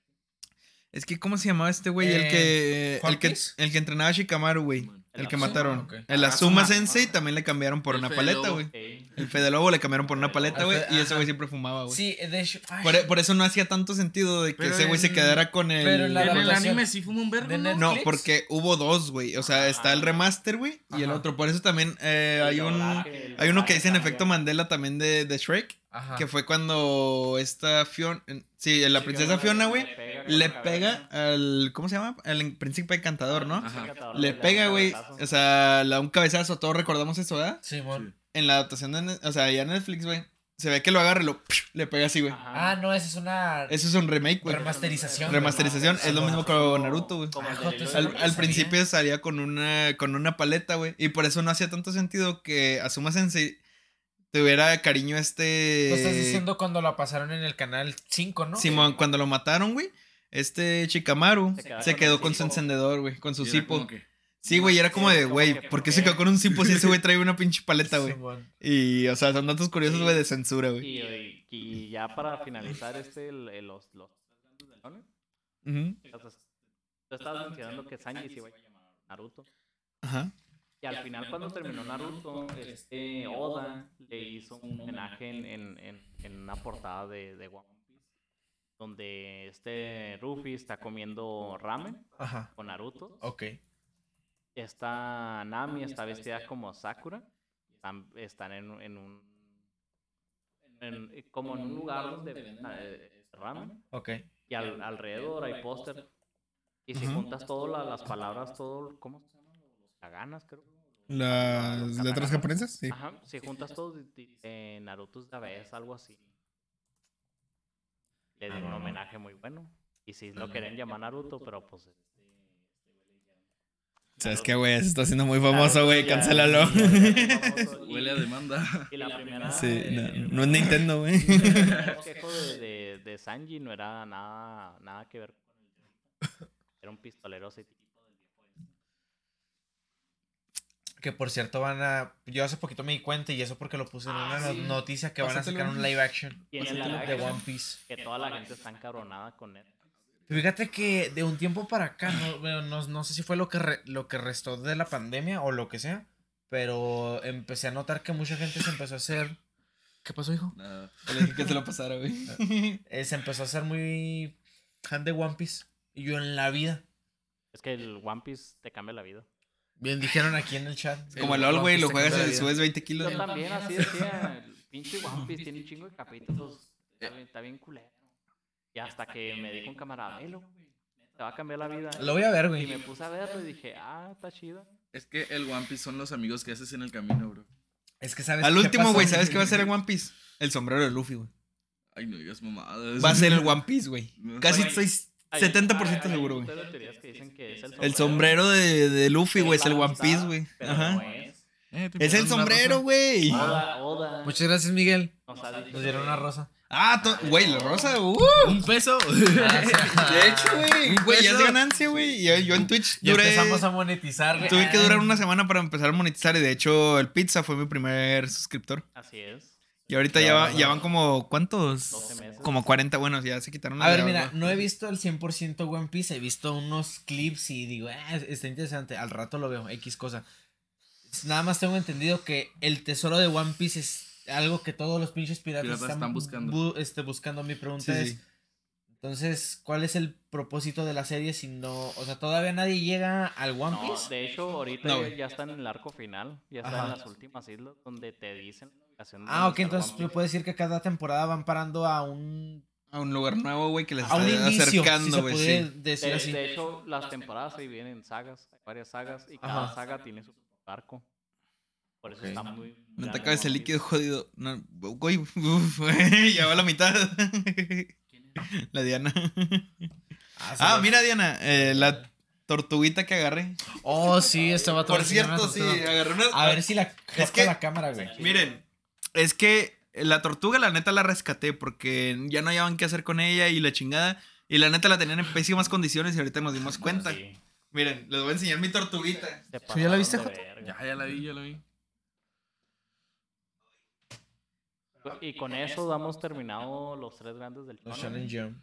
Es que, ¿cómo se llamaba este güey? el Eh, que. ¿One El que, el que entrenaba a Shikamaru, güey. El El que mataron. El Ah, Azuma Azuma. Sensei también le cambiaron por El una Fede paleta, güey. Ey, El Fede Lobo le cambiaron por una paleta, Al güey. Y ese güey siempre fumaba, güey. Sí, de hecho. Por, e, por eso no hacía tanto sentido de que Pero ese güey se quedara con el. pero en la En el anime sí fuma un vergo, de ¿no? Porque hubo dos, güey. O sea, está el remaster, güey. Y el otro. Por eso también eh, hay un. Hay uno que dice en efecto Mandela también de, de Shrek. Ajá. Que fue cuando esta Fiona. Sí, la Sí, princesa Fiona, güey. Le la pega al. ¿Cómo se llama? Al príncipe encantador, ¿no? Ajá. Le pega, güey. O sea, le da un cabezazo. Todos recordamos eso, ¿verdad? Simón. En la adaptación de. O sea, ya en Netflix, güey. Se ve que lo agarra y lo. Le pega así, güey. Ajá. Ah, no, esa es una Eso es un remake, güey. remasterización. Remasterización. Es lo mismo con Naruto, güey. Eso Al, la al principio salía con una, con una paleta, güey. Y por eso no hacía tanto sentido que Asuma Sensei tuviera cariño este. Lo estás diciendo cuando la pasaron en el canal 5, ¿no? Simón, cuando lo mataron, güey. Este Chikamaru Se se, quedaba con quedó con su encendedor, güey. Con su cipo. que- Sí, güey, era como Sí, de, güey, ¿por ¿por qué se quedó con un cipo si ese güey trae una pinche paleta, güey? Y, o sea, son datos curiosos, güey, de censura, güey. Y, y- y ya para finalizar este, el, el- los, los Ujú. entonces, tú estabas mencionando que Sanji se iba a llamar Naruto. Ajá. Y al final cuando terminó Naruto, este Oda le hizo un homenaje en, en, en, en una portada de, de One Piece, donde este Ruffy está comiendo ramen Ajá. con Naruto. Ok. Esta Nami está vestida como Sakura. Están, están en, en un. en- como en un lugar donde venden eh, ramen. Ok. Y al- alrededor hay póster. Y si juntas todas las palabras, todo. ¿Cómo se? Los kaganas, creo. Las Los letras japonesas, sí. Ajá, si juntas todo, di- di- eh, Naruto es de vez, algo así. Le dieron un homenaje muy bueno. Y si lo querían llamar Naruto, pero pues. este, ¿Sabes qué, güey? Se está haciendo muy famoso, güey. Cancélalo. Huele a demanda. Y la primera. Sí, eh, no, no es Nintendo, güey. el de, de Sanji no era nada, nada que ver con el. Era un pistolero así tipo del viejo este. Que por cierto van a. Yo hace poquito me di cuenta y eso porque lo puse en Ah, una sí. noticia que van a sacar un live action de live One action, Piece. Que toda la gente está encabronada con él. Fíjate que de un tiempo para acá, no, bueno, no, no sé si fue lo que, re- lo que restó de la pandemia o lo que sea, pero empecé a notar que mucha gente se empezó a hacer... ¿Qué pasó, hijo? Nada. Le dije que se lo pasara, güey. Eh, se empezó a hacer muy fan de One Piece. Y yo en la vida. Es que el One Piece te cambia la vida. Bien dijeron aquí en el chat. Como el LOL, güey, lo juegas y subes 20 kilos. Yo también así decía. El pinche One Piece tiene un chingo de capítulos. Está bien, está bien culero. Y hasta que me dijo un camarada, "Velo, güey, te va a cambiar la vida. Lo voy a ver, Y güey. me puse a verlo y dije, ah, está chido. Es que el One Piece son los amigos que haces en el camino, bro. Es que sabes Al último, güey, ¿sabes qué va a ser en One Piece? El sombrero de Luffy, güey. Ay, no digas mamadas. Va a ser el One Piece, güey. No. Casi estoy Hay- 70% hay- hay seguro, güey. montón de teorías que dicen que es El sombrero de, de Luffy, güey, es el One Piece, güey. Ajá. Eh, Es el sombrero, güey. Muchas gracias, Miguel. nos dieron una rosa. Ah, güey, la rosa, uh. Un peso. De hecho, güey, güey, ya es ganancia, güey. Y Yo, yo en Twitch Ya duré. empezamos a monetizar, güey. Tuve que durar una semana para empezar a monetizar. Y de hecho, el Pizza fue mi primer suscriptor. Así es. Y ahorita ya, va- ya van como. ¿Cuántos? 12 meses. Como 40. Bueno, ya se quitaron A ver, de mira, no he visto el 100% One Piece, he visto unos clips y digo, ah, está interesante, al rato lo veo, X cosa. Nada más tengo entendido que el tesoro de One Piece es algo que todos los pinches piratas, Piratas están, están buscando. bu- este, buscando. Mi pregunta Sí, es, sí. entonces, ¿cuál es el propósito de la serie si no, o sea, todavía nadie llega al One No, Piece? de hecho, ahorita No, ya- ya está en el arco final. Ya está Ajá. en las últimas islas donde te dicen Ah, ok, entonces One se Piece. puede decir que cada temporada van parando a un, A un lugar nuevo, güey, que les a un está inicio, si acercando, se güey. puede sí. decir De, así. de hecho, las temporadas ahí vienen sagas, hay varias sagas y cada Ajá. saga tiene su arco. Por eso está muy. No te acabes el líquido jodido. No, güey, uf, ya va la mitad. La Diana. Ah, Ah, mira, Diana, eh, la tortuguita que agarré. Oh, sí, estaba todo Por cierto, sí, agarré una. A ver si la capta que- la cámara, güey. Miren, es que la tortuga, la neta, la rescaté porque ya no hallaban qué hacer con ella y la chingada. Y la neta la tenían en pésimas condiciones y ahorita nos dimos cuenta. Sí, Miren, les voy a enseñar mi tortuguita. ¿Tú ya la viste, verga. Ya, ya la vi, ya la vi. Y con eso damos terminado los tres grandes del Los Jump.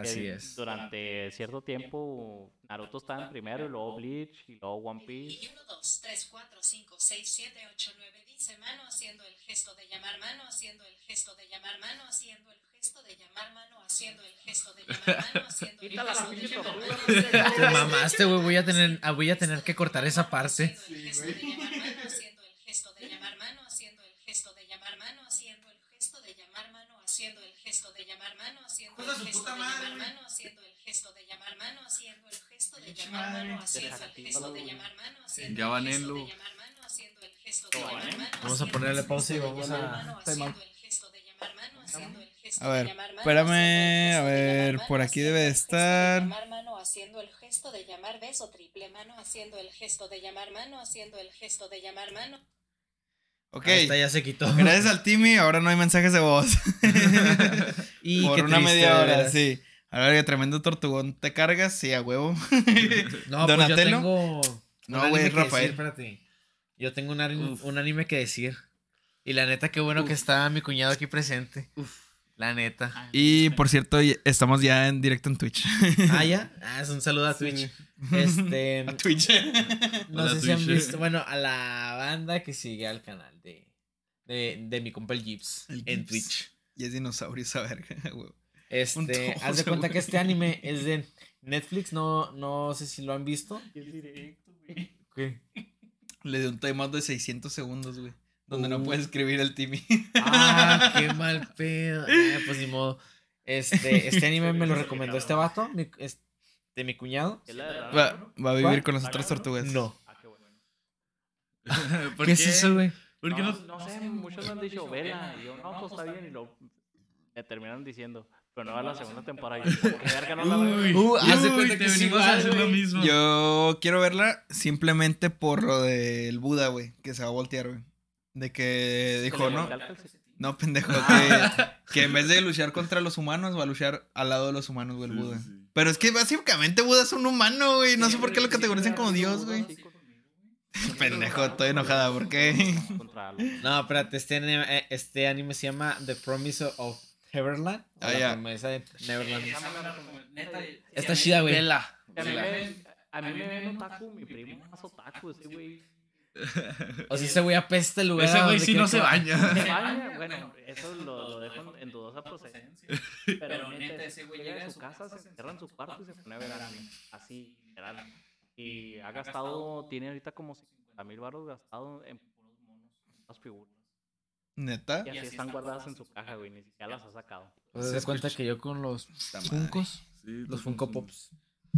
Así es. Durante cierto tiempo, Naruto estaba en primero y luego Bleach y luego One Piece. Y 1, 2, 3, 4, 5, 6, 7, 8, 9, dice mano haciendo el gesto de llamar mano, haciendo el gesto de llamar mano, haciendo el gesto de llamar mano, haciendo el gesto de llamar mano, haciendo el Quítala la gesto de llamar mano. Te mamaste, güey. Voy a tener, voy a tener que cortar esa parte. Haciendo el gesto de llamar mano, haciendo el gesto de llamar mano, haciendo el gesto de llamar mano, haciendo el gesto de llamar mano, haciendo el gesto de llamar mano, haciendo el gesto de llamar mano, haciendo el gesto de llamar mano, haciendo el gesto de llamar mano, haciendo el gesto de llamar mano, haciendo Ya el van gesto en de llamar mano, haciendo el gesto de llamar mano, Vamos a ponerle pausa y gesto de vamos a- mano, Time out. haciendo el gesto de llamar mano, haciendo el gesto A de ver, llamar mano, espérame, haciendo a el gesto de ver, llamar por mano, aquí haciendo debe el gesto de estar. llamar mano, haciendo el gesto de llamar beso triple mano, haciendo el gesto de llamar mano, haciendo el gesto de llamar mano. Ok. Está, ya se quitó. Gracias al Timmy, ahora no hay mensajes de voz. Y Por qué una triste, media hora, sí. A ver, tremendo tortugón te cargas, sí, a huevo. No, pues yo Donatello. tengo. No, güey, Rafael. decir. Yo tengo un, un anime que decir. Y la neta, qué bueno que está mi cuñado aquí presente. La neta. Y por cierto, estamos ya en directo en Twitch. Ah, ya. Ah, es un saludo a Twitch. Este. A Twitch. No Hola, sé si han visto. Bueno, a la banda que sigue al canal de. De, de mi compa el. El en. Twitch. y es dinosaurio esa verga, huevo. Este. Haz de cuenta que güey. este anime es de Netflix. No, no sé si lo han visto. ¿Qué? Le dio un timeout de 600 segundos, güey. Donde no puede escribir el Timmy. Ah, qué mal pedo. Ah, pues ni modo. Este, este anime me lo recomendó este vato, mi, de mi cuñado. ¿Es la de Rara, Va, va a vivir ¿Cuál? con nosotros tortugas. No. Ah, qué bueno. ¿Por ¿Qué, es eso, güey? ¿Por qué no, no? no sé, muchos me han dicho, vela. Y yo, no, pues está bien. Y lo me terminan diciendo, pero no va la segunda temporada. Y yo, ¿por qué verga no la veo? Uy, Uh, haz de uy, cuenta te que es venimos igual, a hacer lo güey. mismo. Yo quiero verla simplemente por lo del Buda, güey. Que se va a voltear, güey. De que dijo, no. No, pendejo. Que, que en vez de luchar contra los humanos, va a luchar al lado de los humanos, güey, el Sí, Buda. sí. Pero es que básicamente Buda es un humano, güey. No sé por qué lo categorizan como Dios, güey. Pendejo, estoy enojada, ¿por qué? No, espérate, este anime, eh, este anime se llama The Promise of Neverland. Ah, ya. de Neverland. Está chida, güey. A mí, me, a mí me ven otaku, mi primo es otaku, ese güey. O sea, ese güey apesta el lugar. Ese güey sí no se baña. Se baña, bueno, eso lo, lo dejo en, dudosa procedencia. Pero, neta, ese güey llega a su casa, se encierra en su cuarto y se pone a ver anime. Así, literal. Y ha gastado, tiene ahorita como 50 mil baros gastado en puros monos, las figuras. Neta. Y así están guardadas en su caja, güey, ni siquiera las ha sacado. Pues se da cuenta que yo con los Funkos, Sí, los Funko Pops.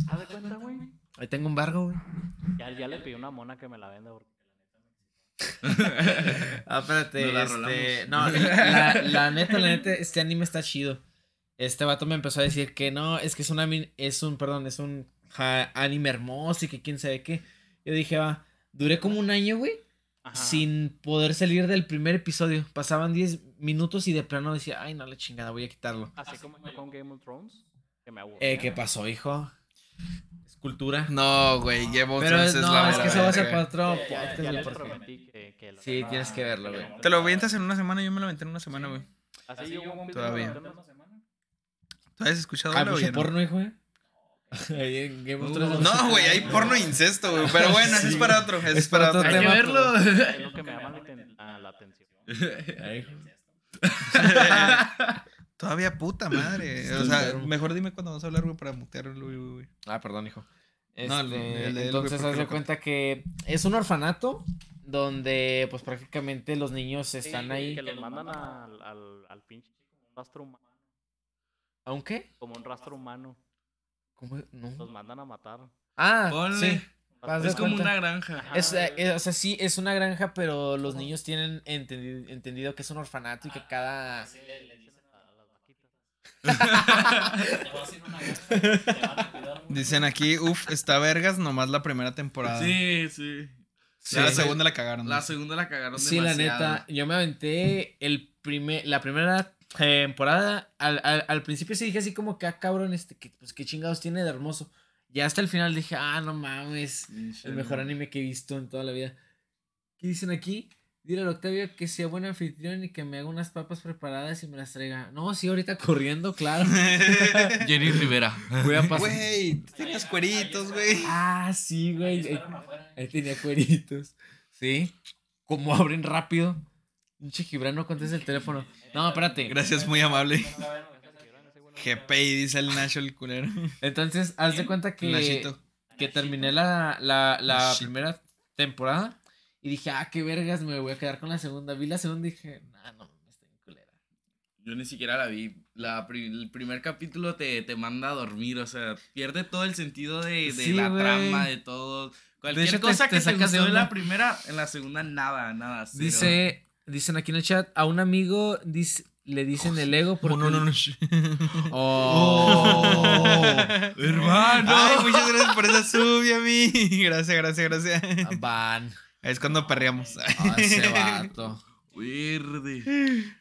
¿Haz de cuenta, güey? Ahí tengo un bargo, güey. Ya, ya le pedí una mona que me la venda porque Ah, espérate, la este, no, la, la neta, la neta, este anime está chido. Este vato me empezó a decir que no, es que es un anime, es un, perdón, es un ja, anime hermoso y que quién sabe qué. Yo dije, va, duré como un año, güey, Ajá. sin poder salir del primer episodio. Pasaban 10 minutos y de plano decía, ay, no, la chingada, voy a quitarlo. Así como yo con Game of Thrones, que me aburrió. Eh, ¿qué pasó, hijo? Cultura. No, güey, Game of Pero Thrones no, es la es que eso va a ser para otro Ya, ya, podcast, ya güey, les porque- prometí que, que lo- Sí, tienes que verlo, güey. Te lo avientas en una semana, yo me lo aventé en una semana, güey. Así yo Todavía. ¿Tú has escuchado Ah, algo, güey? porno, hijo, eh. No, güey, hay porno e incesto, güey. Pero bueno, eso es para otro. Eso es, para otro. Hay que verlo. Es lo que me llama la atención. Todavía puta madre. O sea, mejor dime cuando vas a hablar, güey, para mutearlo, güey, güey. Ah, perdón, hijo. No, el- Este, el entonces, haz de cuenta que es un orfanato donde, pues, prácticamente los niños están Sí, ahí. Que los mandan al, al, al pinche como un rastro humano. ¿Aunque? Como un rastro humano. ¿Cómo? No. Los mandan a matar. Ah, Ponle. sí. Haz Es como cuenta. una granja. Es, eh, o sea, sí, es una granja, pero los niños tienen entendi- entendido que es un orfanato y que cada... Así le, le dicen a las vaquitas. Te vas a ir a una granja, te van a cuidar mucho. Dicen aquí, uff, está vergas nomás la primera temporada. Sí, sí. La Sí. segunda la cagaron. La segunda la cagaron Sí, la neta, yo me aventé el primer, la primera temporada. Al, al, al principio sí dije así como que, ah, cabrón, este, que, pues qué chingados tiene de hermoso. Ya hasta el final dije, ah, no mames, el mejor anime que he visto en toda la vida. ¿Qué dicen aquí? Dile al Octavio que sea buen anfitrión y que me haga unas papas preparadas y me las traiga. No, sí, ahorita corriendo, claro. Jenny Rivera. Voy a pasar. Güey, tienes cueritos, güey. Ah, sí, güey. Ahí, ahí tenía cueritos. Sí. Como abren rápido. Pinche Gibran no contesta el teléfono. No, espérate. Gracias, muy amable. GPI, dice el Nacho el culero. Entonces, haz de cuenta que, que terminé la, la, primera temporada y dije, ah, qué vergas, me voy a quedar con la segunda. Vi la segunda y dije, nah, no, me está bien culera. Yo ni siquiera la vi. La pri- el primer capítulo te, te manda a dormir, o sea, pierde todo el sentido de, de Sí, la trama, de todo. Cualquier hecho, te- cosa te que te sacas de gustó en la primera, en la segunda nada, nada. cero. Dice, dicen aquí en el chat, a un amigo dice, le dicen el ego porque... no, no, no. Oh. Hermano. Ay, muchas gracias por esa sub, a mí. Gracias, gracias, gracias. Van. Es cuando perreamos. Ah, ese vato. Verde.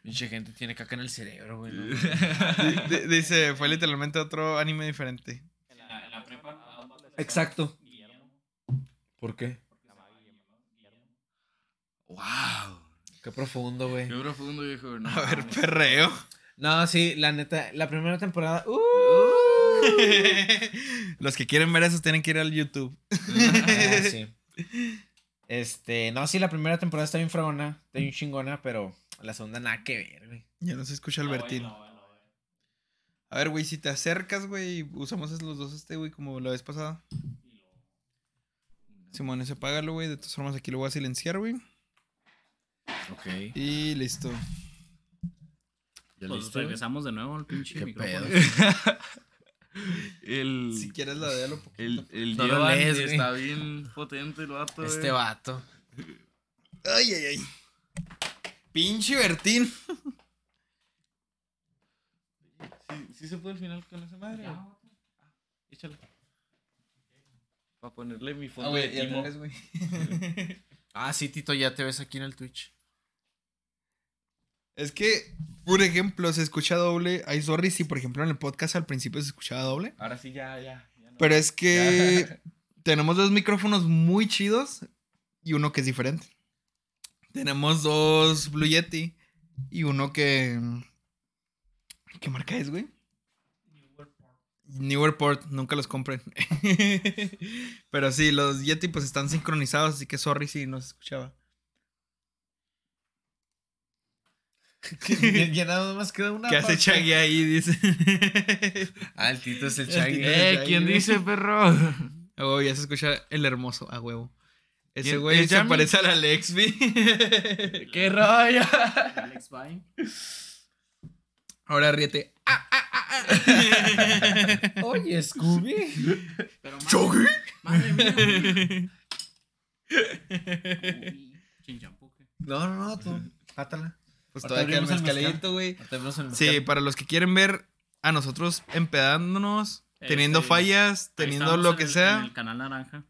Pinche gente tiene caca en el cerebro, güey. Dice, fue literalmente otro anime diferente. En la, en la prepa. Exacto. ¿Por qué? Wow. Qué profundo, güey. Qué profundo, viejo. No, A ver, perreo. No, sí, la neta, la primera temporada. ¡uh! Los que quieren ver eso tienen que ir al YouTube. Ah, sí. Este, no, sí, la primera temporada está bien fragona, está bien chingona, pero la segunda nada que ver, güey. Ya no se escucha Albertín. Bueno, bueno, bueno. A ver, güey, si te acercas, güey, usamos los dos este, güey, como la vez pasada. Simón, ese apágalo, güey. De todas formas, aquí lo voy a silenciar, güey. Ok. Y listo. ¿Ya Pues listo? regresamos de nuevo al pinche Qué micrófono. El. Si quieres, la de un poquito. El, el No lo lees, está bien potente el vato. Este güey. vato. Ay, ay, ay. Pinche Bertín. ¿Sí, sí se puede al final con esa madre? Ah, échale. Para ponerle mi fondo de timo. güey. Ah, sí, Tito, ya te ves aquí en el Twitch. Es que, por ejemplo, se escucha doble. Ay, sorry si, por ejemplo, en el podcast al principio se escuchaba doble. Ahora sí, ya, ya. ya no. Pero es que tenemos dos micrófonos muy chidos y uno que es diferente. Tenemos dos Blue Yeti y uno que ¿Qué marca es, güey? Newerport, nunca los compren. Pero sí, los Yeti pues están sincronizados, así que sorry si no se escuchaba. ya, ya nada más queda una. ¿Qué hace. Chaggy ahí? Dice. Ah, el Tito es el. Tito. Eh, ¿quién dice, perro? A huevo, ya se escucha el hermoso, a huevo. Ese ¿Quién- güey se parece al Alexby. ¿Qué rollo? Alex Vine. Ahora ríete. Oye, Scooby. ¿Choggy? madre mía. Uy. No, no, no, tú. Pátala. Pues todavía queda el mezcalito, güey. Sí, para los que quieren ver a nosotros empedándonos, teniendo Este, fallas, Ahí teniendo lo en que En sea. el canal naranja.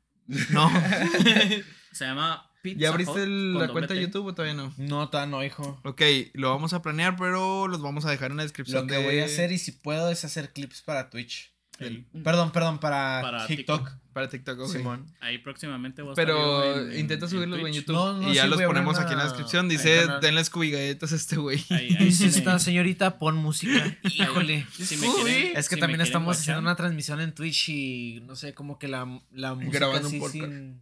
No. Se llama Pizza ¿Ya abriste el- la cuenta de. YouTube o todavía no? No, todavía no, hijo. Ok, lo vamos a planear, pero los vamos a dejar en la descripción. Lo que de- voy a hacer, y si puedo, es hacer clips para Twitch. Sí. Perdón, perdón, para, Para TikTok. TikTok. Para TikTok, ok. Simón. Ahí próximamente voy a estar yo Pero en- intenta en subirlos en. YouTube. No, no, y ya sí, los ponemos aquí en la descripción. Dice, denle Scooby galletas a este güey. Si me- señorita, pon música. Híjole. si me quieren- Es que si también estamos guachar, haciendo una transmisión en Twitch y no sé, como que la, la música Grabando un así sin...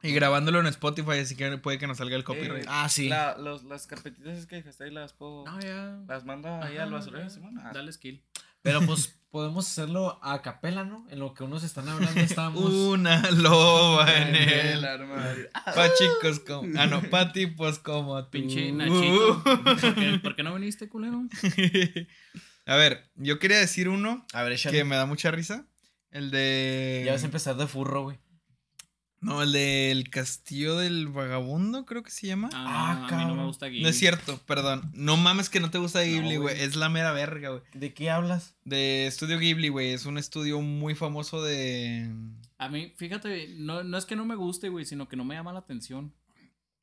Y grabándolo en Spotify, así que puede que nos salga el copyright. Eh, Ah, sí. La- los- las carpetitas es que dejaste ahí las puedo. No, ya. Las mando ahí al basurero. Simón. Ah, Dale skill. Pero pues podemos hacerlo a capela, ¿no? En lo que unos están hablando estamos... Una loba en el el armario. Pa' chicos como. Ah, no, pa' tipos como tú. Pinche Nachito. ¿Por qué, por qué no viniste, culero? A ver, yo quería decir uno A ver, échale. que me da mucha risa. El de. Ya vas a empezar de furro, güey. No, el del Castillo del Vagabundo, creo que se llama. Ah, Ah, no, a mí no me gusta Ghibli. No es cierto, perdón. No mames que no te gusta Ghibli, güey. es la mera verga, güey. ¿De qué hablas? De Estudio Ghibli, güey. Es un estudio muy famoso de. A mí, fíjate, no, no es que no me guste, güey, sino que no me llama la atención.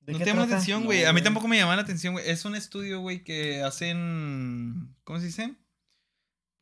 ¿De No qué te llama la atención, No, güey. a mí tampoco me llama la atención, güey. Es un estudio, güey, que hacen. ¿Cómo se dice?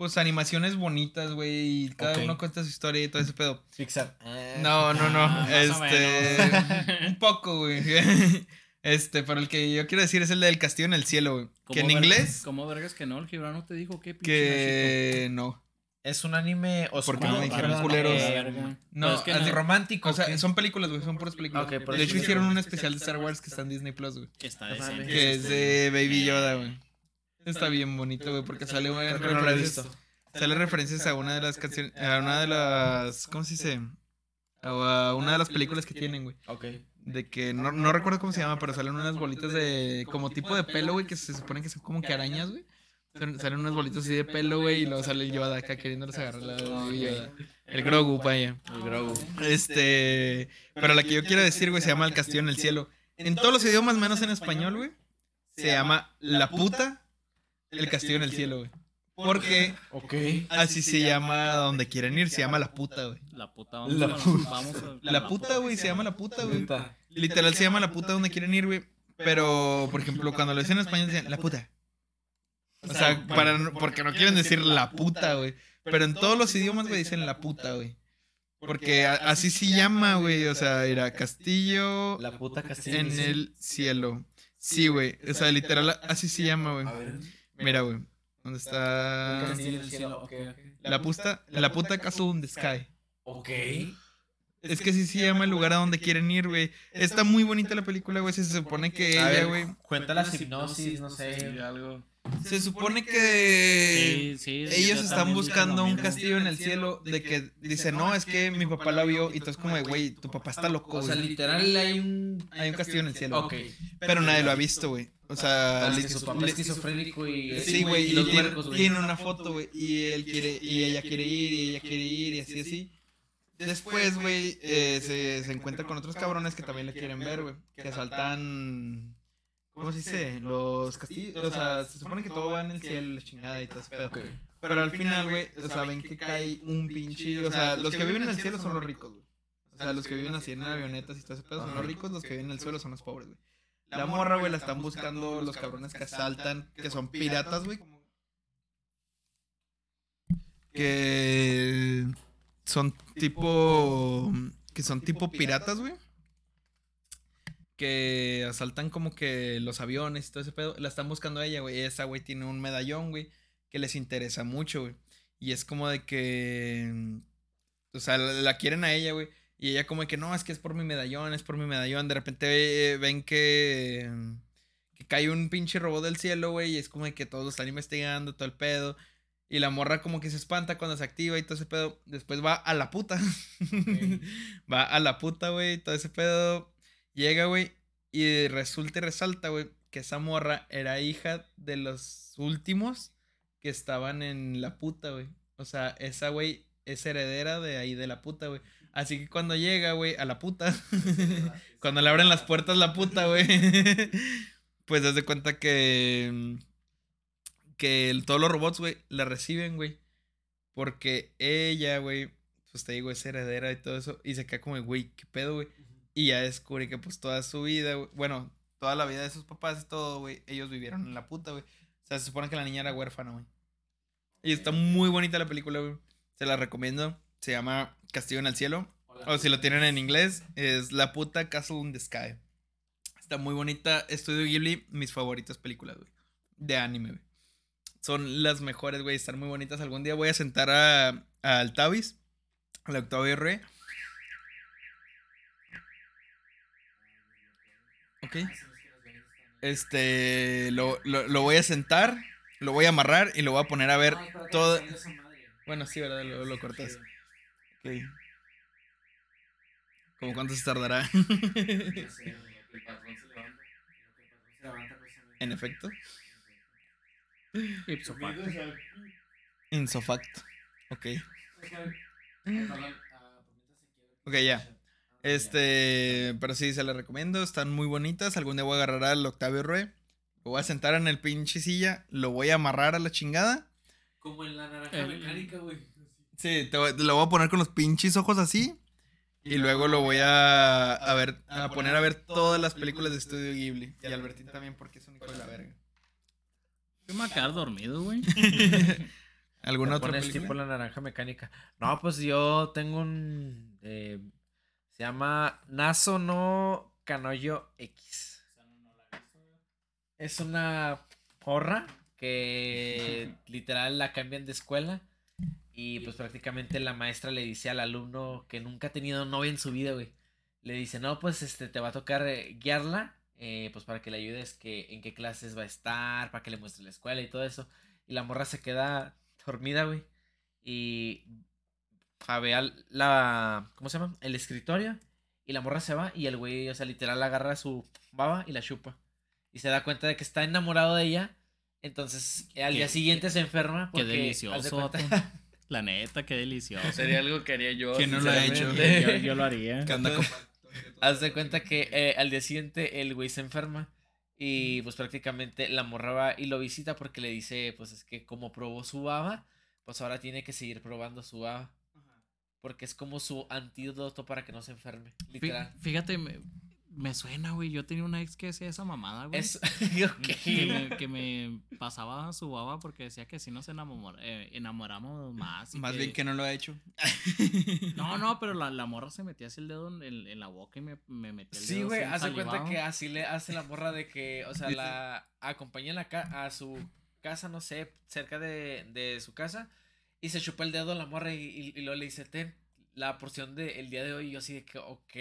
Pues animaciones bonitas, güey. Y cada uno cuenta su historia y todo ese pedo. Pixar. No, no, no. Ah, este. un poco, güey. Este, pero el que yo quiero decir es el del Castillo en el Cielo, güey. Que en ¿Cómo vergas- inglés. ¿Cómo vergas que no? El Gibran te dijo qué pinche Que no. Es un anime oscuro. qué no me dijeron culeros? Eh, No, es que de- no- romántico. O sea, ¿qué? son películas, güey. Son puras películas. Ok, por de hecho, hicieron un especial de Star Wars que está en Disney Plus, güey. Está No mames. decente. Que es de Baby Yoda, güey. Está bien bonito, güey, porque sale güey, Creo que no lo he referencias, visto. sale referencias a una de las canciones, a una de las, ¿cómo se dice? A una de las películas que tienen, güey. Ok. De que no, no recuerdo cómo se llama, pero salen unas bolitas de como tipo de pelo, güey, que se supone que son como que arañas, güey. Salen unas bolitas así de pelo, güey, y luego sale el Yoda acá queriéndoles agarrar la Yoda. El Grogu, vaya. El Grogu. Este, pero la que yo quiero decir, güey, se llama El Castillo en el Cielo. En todos los idiomas, menos en español, güey, se llama La Puta, El Castillo en el Cielo, güey. Porque Ok. así se llama donde quieren ir, se llama La Puta, güey. La puta, vamos, La a, puta. vamos a- La puta, güey, se llama La Puta, güey. Literal se llama La Puta donde quieren ir, güey. Pero, por ejemplo, cuando lo dicen en español dicen La Puta. O sea, para, no- porque no quieren decir La Puta, güey. Pero en todos los idiomas, güey, dicen La Puta, güey. Porque así se llama, güey. O sea, era Castillo La puta castillo. en el cielo. Sí, güey. O sea, literal, así se llama, güey. Mira, güey. ¿Dónde está? Castillo en el cielo. Ok, ok. La puta, la puta Castle in the Sky. Ok. Es que así se llama el lugar a donde quieren ir, güey. Está muy bonita la película, güey. Se supone que ella, güey. Cuenta la hipnosis, no Sí, sé. algo. Se supone que Sí, sí, ellos están buscando un castillo en el cielo de que dice, no, es que mi papá la vio y todo es como de, güey, tu papá está loco, O sea, literal hay un. Hay un castillo en el cielo. Ok. Pero nadie lo ha visto, güey. O sea, Es li- que su papá li- es esquizofrénico y. Sí, güey, y los tiene, huercos, güey. tiene una foto, güey, y él quiere, y ella quiere ir, y ella quiere ir, y así, así. Después, güey, eh, se, se encuentra con otros cabrones que también le quieren ver, güey, que asaltan, ¿cómo se dice? Los castillos, o sea, se supone que todo va en el cielo, la chingada y todo ese pedo. Pero al final, güey, o sea, ven que cae un pinche, o sea, los que viven en el cielo son los ricos, güey. O sea, los que viven así en avionetas y todo ese pedo son los ricos, los que viven en el suelo son los pobres, güey. La morra, güey, la están buscando los cabrones que asaltan, que son piratas, güey. Que son tipo. Que son tipo piratas, güey. que asaltan como que los aviones y todo ese pedo. La están buscando a ella, güey. Y esa, güey, tiene un medallón, güey, que les interesa mucho, güey. Y es como de que. O sea, la, la quieren a ella, güey. Y ella como que no, es que es por mi medallón, es por mi medallón. De repente eh, ven que, que cae un pinche robot del cielo, güey. Y es como que todos lo están investigando, todo el pedo. Y la morra como que se espanta cuando se activa y todo ese pedo. Después va a la puta. va a la puta, güey. Todo ese pedo. Llega, güey. Y resulta y resalta, güey, que esa morra era hija de los últimos que estaban en la puta, güey. O sea, esa, güey, es heredera de ahí de la puta, güey. Así que cuando llega, güey, a la puta, cuando le abren las puertas la puta, güey, pues haz de cuenta que, que el- todos los robots, güey, la reciben, güey. Porque ella, güey, pues te digo, es heredera y todo eso. Y se queda como, güey, ¿qué pedo, güey? Y ya descubre que pues toda su vida, güey, bueno, toda la vida de sus papás y todo, güey, ellos vivieron en la puta, güey. O sea, se supone que la niña era huérfana, güey. Y está muy bonita la película, güey. Se la recomiendo. Se llama Castillo en el Cielo. O si lo tienen en inglés, es La puta Castle in the Sky. Está muy bonita. Estudio Ghibli, mis favoritas películas, güey. De anime, güey. Son las mejores, güey. Están muy bonitas. Algún día voy a sentar a, a Altavis, al Octavio R. Ok. Este, lo, lo, lo voy a sentar, lo voy a amarrar y lo voy a poner a ver todo. Bueno, sí, ¿verdad? Lo, lo cortas. Ok. ¿Cómo cuánto se tardará? en efecto. Ipso facto. Insofacto. Ok. Ok, ya. Este, pero sí, se las recomiendo. Están muy bonitas. Algún día voy a agarrar al Octavio Rue. Lo voy a sentar en el pinche silla. Lo voy a amarrar a la chingada. Como en la naranja mecánica, güey. Sí, te, voy- te lo voy a poner con los pinches ojos así. Y luego lo voy a, a ver, a poner a ver todas las películas de Estudio Ghibli. Y Albertín también, porque es un hijo de la verga. Yo me voy a quedar dormido, güey. ¿Alguna otra pones película? tipo la naranja mecánica. No, pues yo tengo un. eh, se llama Naso no Kanoyo X. Es una porra que literal la cambian de escuela. Y pues prácticamente la maestra le dice al alumno que nunca ha tenido novia en su vida, güey. Le dice, no, pues este te va a tocar eh, guiarla. eh, pues para que le ayudes que en qué clases va a estar, para que le muestre la escuela y todo eso. Y la morra se queda dormida, güey. Y javea la. ¿Cómo se llama? El escritorio. Y la morra se va. Y el güey, o sea, literal agarra su baba y la chupa. Y se da cuenta de que está enamorado de ella. Entonces, al Qué- día siguiente se enferma. Qué Porque, haz de delicioso. cuenta-. La neta, qué delicioso. Sería algo que haría yo. ¿Quién no lo ha hecho? Yo, yo lo haría. Que anda con- Haz de cuenta que eh, al día siguiente el güey se enferma. Y pues prácticamente la morra va y lo visita porque le dice, pues es que como probó su baba, pues ahora tiene que seguir probando su baba. Porque es como su antídoto para que no se enferme. Literal. Fíjate, me, suena, güey. Yo tenía una ex que hacía esa mamada, güey. Es, ok. Que me, que me pasaba su baba porque decía que si nos enamor- eh, enamoramos más. y Más bien que no lo ha hecho. No, no, pero la, la morra se metía así el dedo en, en- en la boca y me, me metía el dedo. Sí, güey, de cuenta que así le hace la morra de que, o sea, la acompaña en la ca- a su casa, no sé, cerca de, de su casa, y se chupa el dedo a la morra y, y, y luego le dice, ten, la porción del día de hoy, y yo así de que, ok.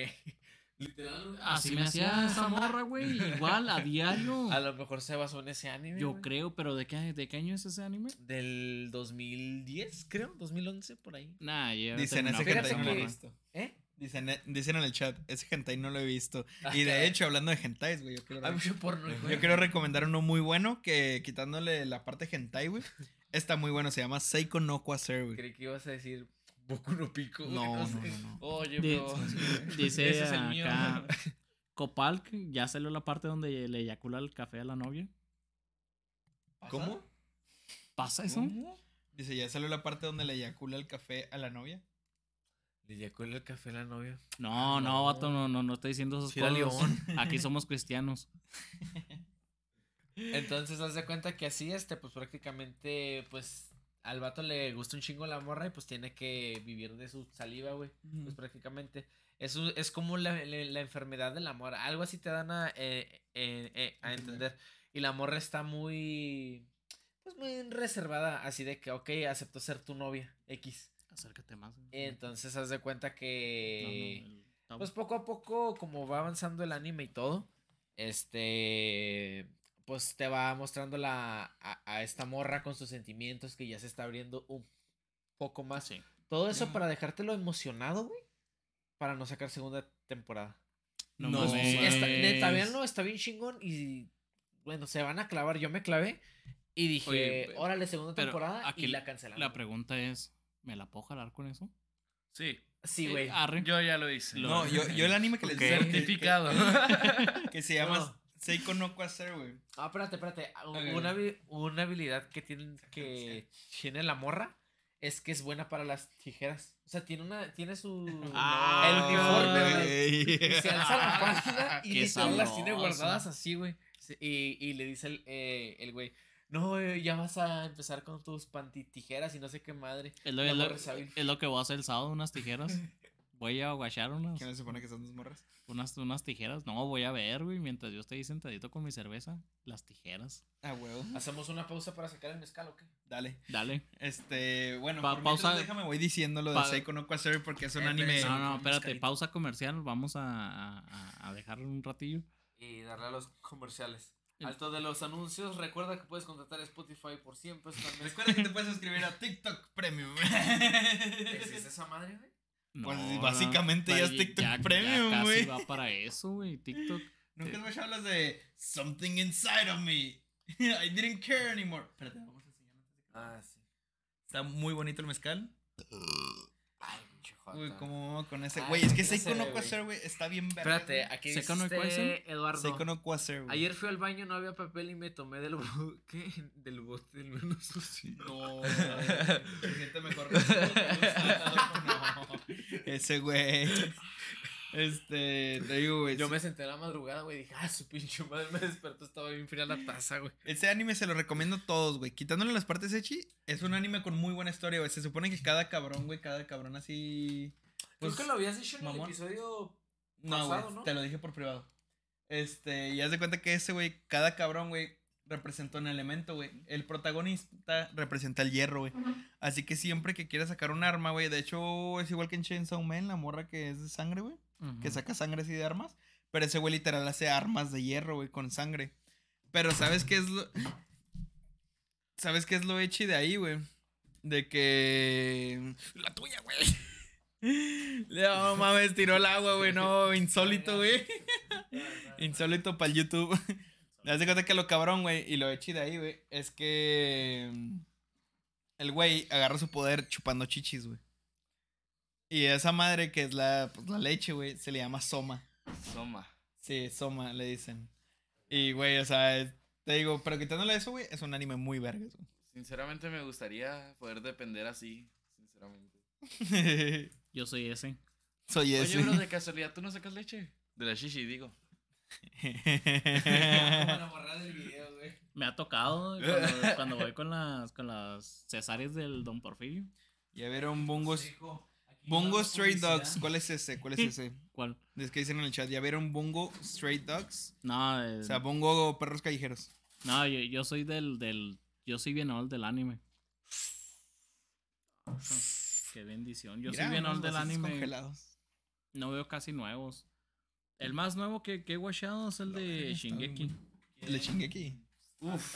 Literal, Así me hacía esa morra, güey. Igual, a diario. A lo mejor se basó en ese anime. Yo creo, pero ¿de qué, ¿de qué año es ese anime? Del 2010, creo, 2011, por ahí. Nah, yo Dicen ese hentai no lo he visto. ¿Eh? Dicen, dicen en el chat, ese hentai no lo he visto. Ah, Y de hecho, hablando de hentais, güey, yo quiero, porno, güey. yo quiero recomendar uno muy bueno que quitándole la parte hentai, güey. Está muy bueno, se llama Seiko no Quasar, güey. Creí que ibas a decir Boku no Pico. No, no, sé. no, no. Oye, bro. Dice Ese es el mío. acá, Copal, ya salió la parte donde le eyacula el café a la novia. ¿Cómo? ¿Pasa eso? Dice, ya salió la parte donde le eyacula el café a la novia. Le llegó el café a la novia. No, no, vato, no, no, no estoy diciendo esos cosas. León. Aquí somos cristianos. Entonces, haz de cuenta que así, este, pues prácticamente, pues, al vato le gusta un chingo la morra y pues tiene que vivir de su saliva, güey. Pues prácticamente. Es, un- es como la, la- la enfermedad del amor. Algo así te dan a, eh, eh, eh, a entender. Y la morra está muy. Pues muy reservada. Así de que, ok, aceptó ser tu novia. X. Acércate más. güey. Entonces, haz de cuenta No, no, que. el tabú. Pues poco a poco, como va avanzando el anime y todo, este, pues te va mostrando la, a, a esta morra con sus sentimientos que ya se está abriendo un poco más. Sí. Todo eso para dejártelo emocionado, güey, para no sacar segunda temporada. No, No, Está, neta, véanlo, está bien chingón y, bueno, se van a clavar. Yo me clavé y dije, Oye, órale, segunda temporada aquí y la cancelaron. La pregunta es, ¿me la puedo jalar con eso? Sí. Sí, güey. Arre. Yo ya lo hice. No, yo, yo el anime que les Ok. decía que- Certificado. Que, que se llama No. Seiko no Quasar, güey. Ah, espérate, espérate. Ok. Una, una habilidad que tiene, que tiene la morra es que es buena para las tijeras. O sea, tiene una, tiene su Ah, el uniforme, güey. se alza la página y Qué literal las tiene guardadas así, güey. Y, y le dice el, eh, el güey, no, eh, ya vas a empezar con tus pantitijeras y no sé qué madre. Es lo, es lo que voy a hacer el sábado, unas tijeras. Voy a guachar unas, ¿Quién se supone que son dos morras? unas, unas tijeras. No, voy a ver, güey, mientras yo estoy ahí sentadito con mi cerveza. Las tijeras. Ah, huevo. ¿Hacemos una pausa para sacar el mezcal o qué? Dale. Dale. Este, bueno, Pa- por mientras pausa. déjame voy diciendo lo de Seiko no Quasar porque es un Eh, anime. Sí, no, no, espérate, mezcalito. pausa comercial. Vamos a, a, a dejar un ratillo. Y darle a los comerciales. Alto de los anuncios, recuerda que puedes contratar a Spotify por 100 pesos al mes. Recuerda que te puedes suscribir a TikTok Premium. ¿Existe esa madre, güey? Pues, No, básicamente ya es TikTok Premium, Ya güey. casi va para eso, güey, TikTok. Nunca has escuchado las de Something Inside of Me. I didn't care anymore. Espérate, vamos a enseñar Ah, sí. Está muy bonito el mezcal. Uy, cómo con ese. Güey, es que ¿qué se Seiko no? Quasar, güey, está bien verga. Espérate, aquí ¿Seca no dice cuecen? Eduardo. Seiko no Quasar, güey. Ayer fui al baño, no había papel y me tomé del bo- ¿Qué? Del bote del menos sucio. No, se siente mejor. No, ese güey. Este, te digo, güey. Yo me senté en la madrugada, güey, dije, ah, su pinche madre me despertó, estaba bien fría la taza, güey. Ese anime se lo recomiendo a todos, güey. Quitándole las partes echi, es un anime con muy buena historia, güey. Se supone que cada cabrón, güey, cada cabrón así. Creo Pues, que lo habías dicho en mamón. el episodio No, güey, ¿no? te lo dije por privado. Este, y haz de cuenta que ese, güey, cada cabrón, güey, representa un elemento, güey. El protagonista representa el hierro, güey. Así que siempre que quieras sacar un arma, güey, de hecho es igual que en Chainsaw Man, la morra que es de sangre, güey. Que saca sangre así de armas. Pero ese güey literal hace armas de hierro, güey, con sangre. Pero ¿sabes qué es lo... ¿Sabes qué es lo hecho de ahí, güey? De que... La tuya, güey. No mames, tiró el agua, güey. No, insólito, güey. Insólito para el YouTube. Me das cuenta que lo cabrón, güey, y lo hecho de ahí, güey, es que el güey agarra su poder chupando chichis, güey. Y esa madre que es la, pues, la leche, güey, se le llama soma. Soma. Sí, soma, le dicen. Y, güey, o sea, es- te digo, pero quitándole eso, güey, es un anime muy vergas, Sinceramente me gustaría poder depender así. Sinceramente. güey. Yo soy ese. Soy ese. Oye, bro, de casualidad, ¿tú no sacas leche? De la shishi, digo. Video, güey. Me ha tocado cuando, cuando voy con las, con las cesáreas del Don Porfirio. ya vieron Bungos. Va Stray. Dogs. ¿Cuál es ese? ¿Cuál es ese? ¿Cuál? Es que dicen en el chat. ¿Ya vieron Bungo Stray Dogs? No, eh, O sea, Bungo Perros Callejeros. no yo, yo soy del, del. Yo soy bien old del anime. Qué bendición. Yo Mira, soy bien old del anime. congelados. No veo casi nuevos. El más nuevo que, que he es el de Shingeki. Chingué aquí. Uf.